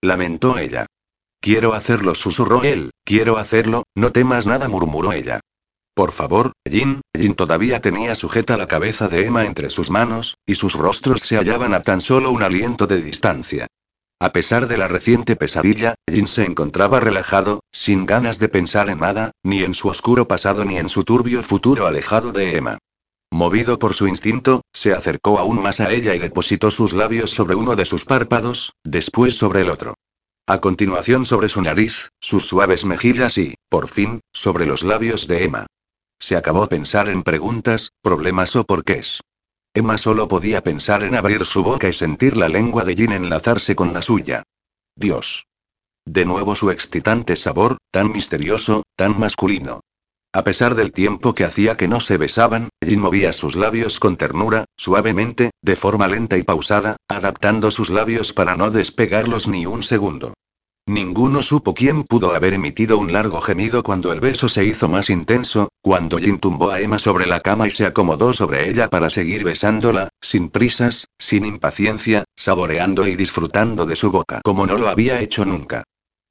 Lamentó ella. Quiero hacerlo, susurró él, quiero hacerlo, no temas nada, murmuró ella. Por favor, Jin, Jin todavía tenía sujeta la cabeza de Emma entre sus manos, y sus rostros se hallaban a tan solo un aliento de distancia. A pesar de la reciente pesadilla, Jin se encontraba relajado, sin ganas de pensar en nada, ni en su oscuro pasado ni en su turbio futuro alejado de Emma. Movido por su instinto, se acercó aún más a ella y depositó sus labios sobre uno de sus párpados, después sobre el otro. A continuación sobre su nariz, sus suaves mejillas y, por fin, sobre los labios de Emma. Se acabó pensar en preguntas, problemas o porqués. Emma solo podía pensar en abrir su boca y sentir la lengua de Jin enlazarse con la suya. Dios. De nuevo su excitante sabor, tan misterioso, tan masculino. A pesar del tiempo que hacía que no se besaban, Jin movía sus labios con ternura, suavemente, de forma lenta y pausada, adaptando sus labios para no despegarlos ni un segundo. Ninguno supo quién pudo haber emitido un largo gemido cuando el beso se hizo más intenso, cuando Jin tumbó a Emma sobre la cama y se acomodó sobre ella para seguir besándola, sin prisas, sin impaciencia, saboreando y disfrutando de su boca como no lo había hecho nunca.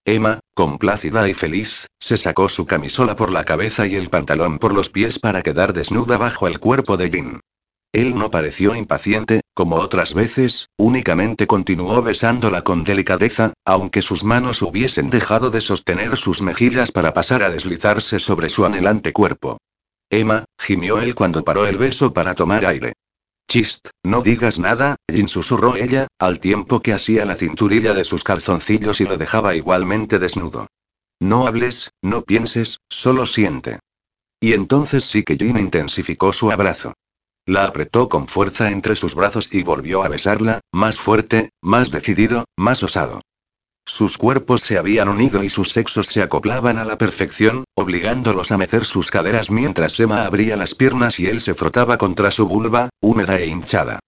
Emma, complácida y feliz, se sacó su camisola por la cabeza y el pantalón por los pies para quedar desnuda bajo el cuerpo de Jin. Él no pareció impaciente, como otras veces, únicamente continuó besándola con delicadeza, aunque sus manos hubiesen dejado de sostener sus mejillas para pasar a deslizarse sobre su anhelante cuerpo. Emma, gimió él cuando paró el beso para tomar aire. Chist, no digas nada, Jin susurró ella, al tiempo que hacía la cinturilla de sus calzoncillos y lo dejaba igualmente desnudo. No hables, no pienses, solo siente. Y entonces sí que Jin intensificó su abrazo. La apretó con fuerza entre sus brazos y volvió a besarla, más fuerte, más decidido, más osado. Sus cuerpos se habían unido y sus sexos se acoplaban a la perfección, obligándolos a mecer sus caderas mientras Emma abría las piernas y él se frotaba contra su vulva, húmeda e hinchada.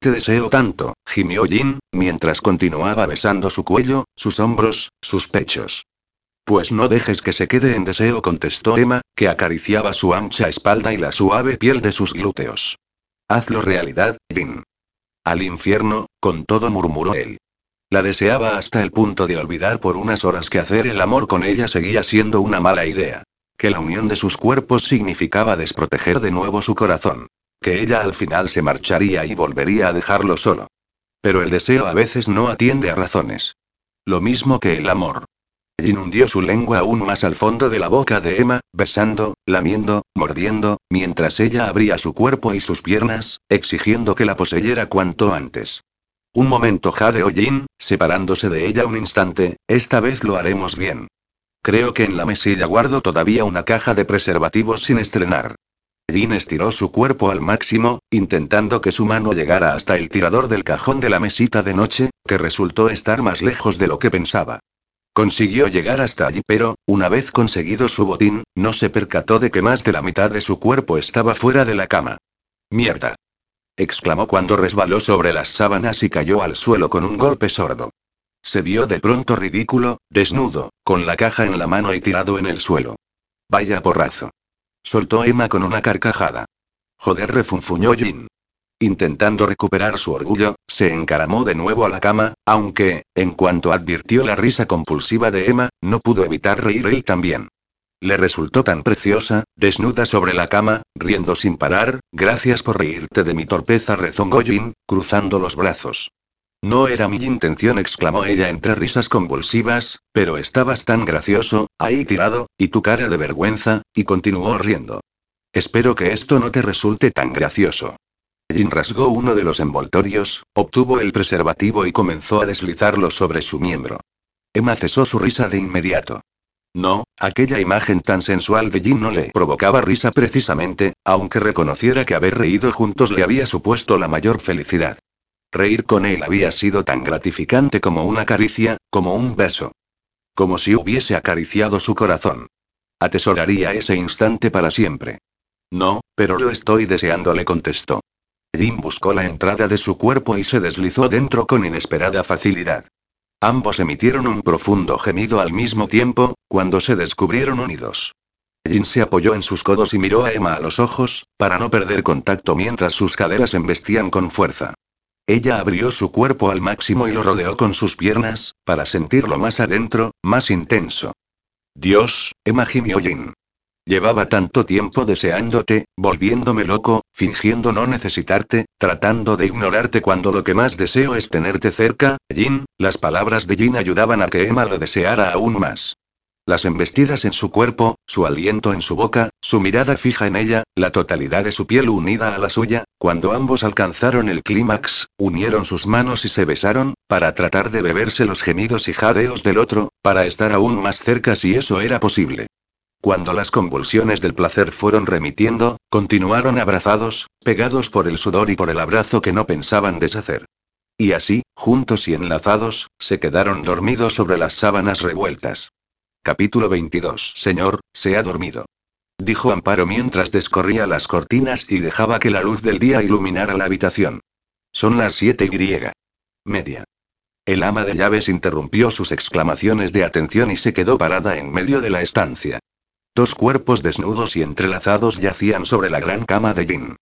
Te deseo tanto, gimió Jin, mientras continuaba besando su cuello, sus hombros, sus pechos. Pues no dejes que se quede en deseo, contestó Emma, que acariciaba su ancha espalda y la suave piel de sus glúteos. Hazlo realidad, Jin. Al infierno, con todo murmuró él. La deseaba hasta el punto de olvidar por unas horas que hacer el amor con ella seguía siendo una mala idea. Que la unión de sus cuerpos significaba desproteger de nuevo su corazón. Que ella al final se marcharía y volvería a dejarlo solo. Pero el deseo a veces no atiende a razones. Lo mismo que el amor. Jin su lengua aún más al fondo de la boca de Emma, besando, lamiendo, mordiendo, mientras ella abría su cuerpo y sus piernas, exigiendo que la poseyera cuanto antes. Un momento jadeó Jin, separándose de ella un instante, esta vez lo haremos bien. Creo que en la mesilla guardo todavía una caja de preservativos sin estrenar. Jin estiró su cuerpo al máximo, intentando que su mano llegara hasta el tirador del cajón de la mesita de noche, que resultó estar más lejos de lo que pensaba. Consiguió llegar hasta allí, pero, una vez conseguido su botín, no se percató de que más de la mitad de su cuerpo estaba fuera de la cama. ¡Mierda! Exclamó cuando resbaló sobre las sábanas y cayó al suelo con un golpe sordo. Se vio de pronto ridículo, desnudo, con la caja en la mano y tirado en el suelo. Vaya porrazo. Soltó Emma con una carcajada. Joder, refunfuñó Jin. Intentando recuperar su orgullo, se encaramó de nuevo a la cama, aunque, en cuanto advirtió la risa compulsiva de Emma, no pudo evitar reír él también. Le resultó tan preciosa, desnuda sobre la cama, riendo sin parar, gracias por reírte de mi torpeza, rezongó Jin, cruzando los brazos. No era mi intención, exclamó ella entre risas convulsivas, pero estabas tan gracioso, ahí tirado, y tu cara de vergüenza, y continuó riendo. Espero que esto no te resulte tan gracioso. Jin rasgó uno de los envoltorios, obtuvo el preservativo y comenzó a deslizarlo sobre su miembro. Emma cesó su risa de inmediato. No, aquella imagen tan sensual de Jin no le provocaba risa precisamente, aunque reconociera que haber reído juntos le había supuesto la mayor felicidad. Reír con él había sido tan gratificante como una caricia, como un beso. Como si hubiese acariciado su corazón. Atesoraría ese instante para siempre. No, pero lo estoy deseando, le contestó. Jim buscó la entrada de su cuerpo y se deslizó dentro con inesperada facilidad. Ambos emitieron un profundo gemido al mismo tiempo, cuando se descubrieron unidos. Jin se apoyó en sus codos y miró a Emma a los ojos, para no perder contacto mientras sus caderas embestían con fuerza. Ella abrió su cuerpo al máximo y lo rodeó con sus piernas, para sentirlo más adentro, más intenso. Dios, Emma gimió Jin. Llevaba tanto tiempo deseándote, volviéndome loco, fingiendo no necesitarte, tratando de ignorarte cuando lo que más deseo es tenerte cerca, Jin. Las palabras de Jin ayudaban a que Emma lo deseara aún más. Las embestidas en su cuerpo, su aliento en su boca, su mirada fija en ella, la totalidad de su piel unida a la suya, cuando ambos alcanzaron el clímax, unieron sus manos y se besaron, para tratar de beberse los gemidos y jadeos del otro, para estar aún más cerca si eso era posible. Cuando las convulsiones del placer fueron remitiendo, continuaron abrazados, pegados por el sudor y por el abrazo que no pensaban deshacer. Y así, juntos y enlazados, se quedaron dormidos sobre las sábanas revueltas. Capítulo 22. Señor, se ha dormido. Dijo Amparo mientras descorría las cortinas y dejaba que la luz del día iluminara la habitación. Son las siete y media. El ama de llaves interrumpió sus exclamaciones de atención y se quedó parada en medio de la estancia. Dos cuerpos desnudos y entrelazados yacían sobre la gran cama de Jin.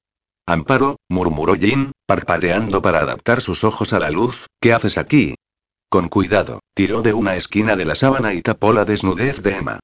Amparo, murmuró Jin, parpadeando para adaptar sus ojos a la luz, ¿qué haces aquí? Con cuidado, tiró de una esquina de la sábana y tapó la desnudez de Emma.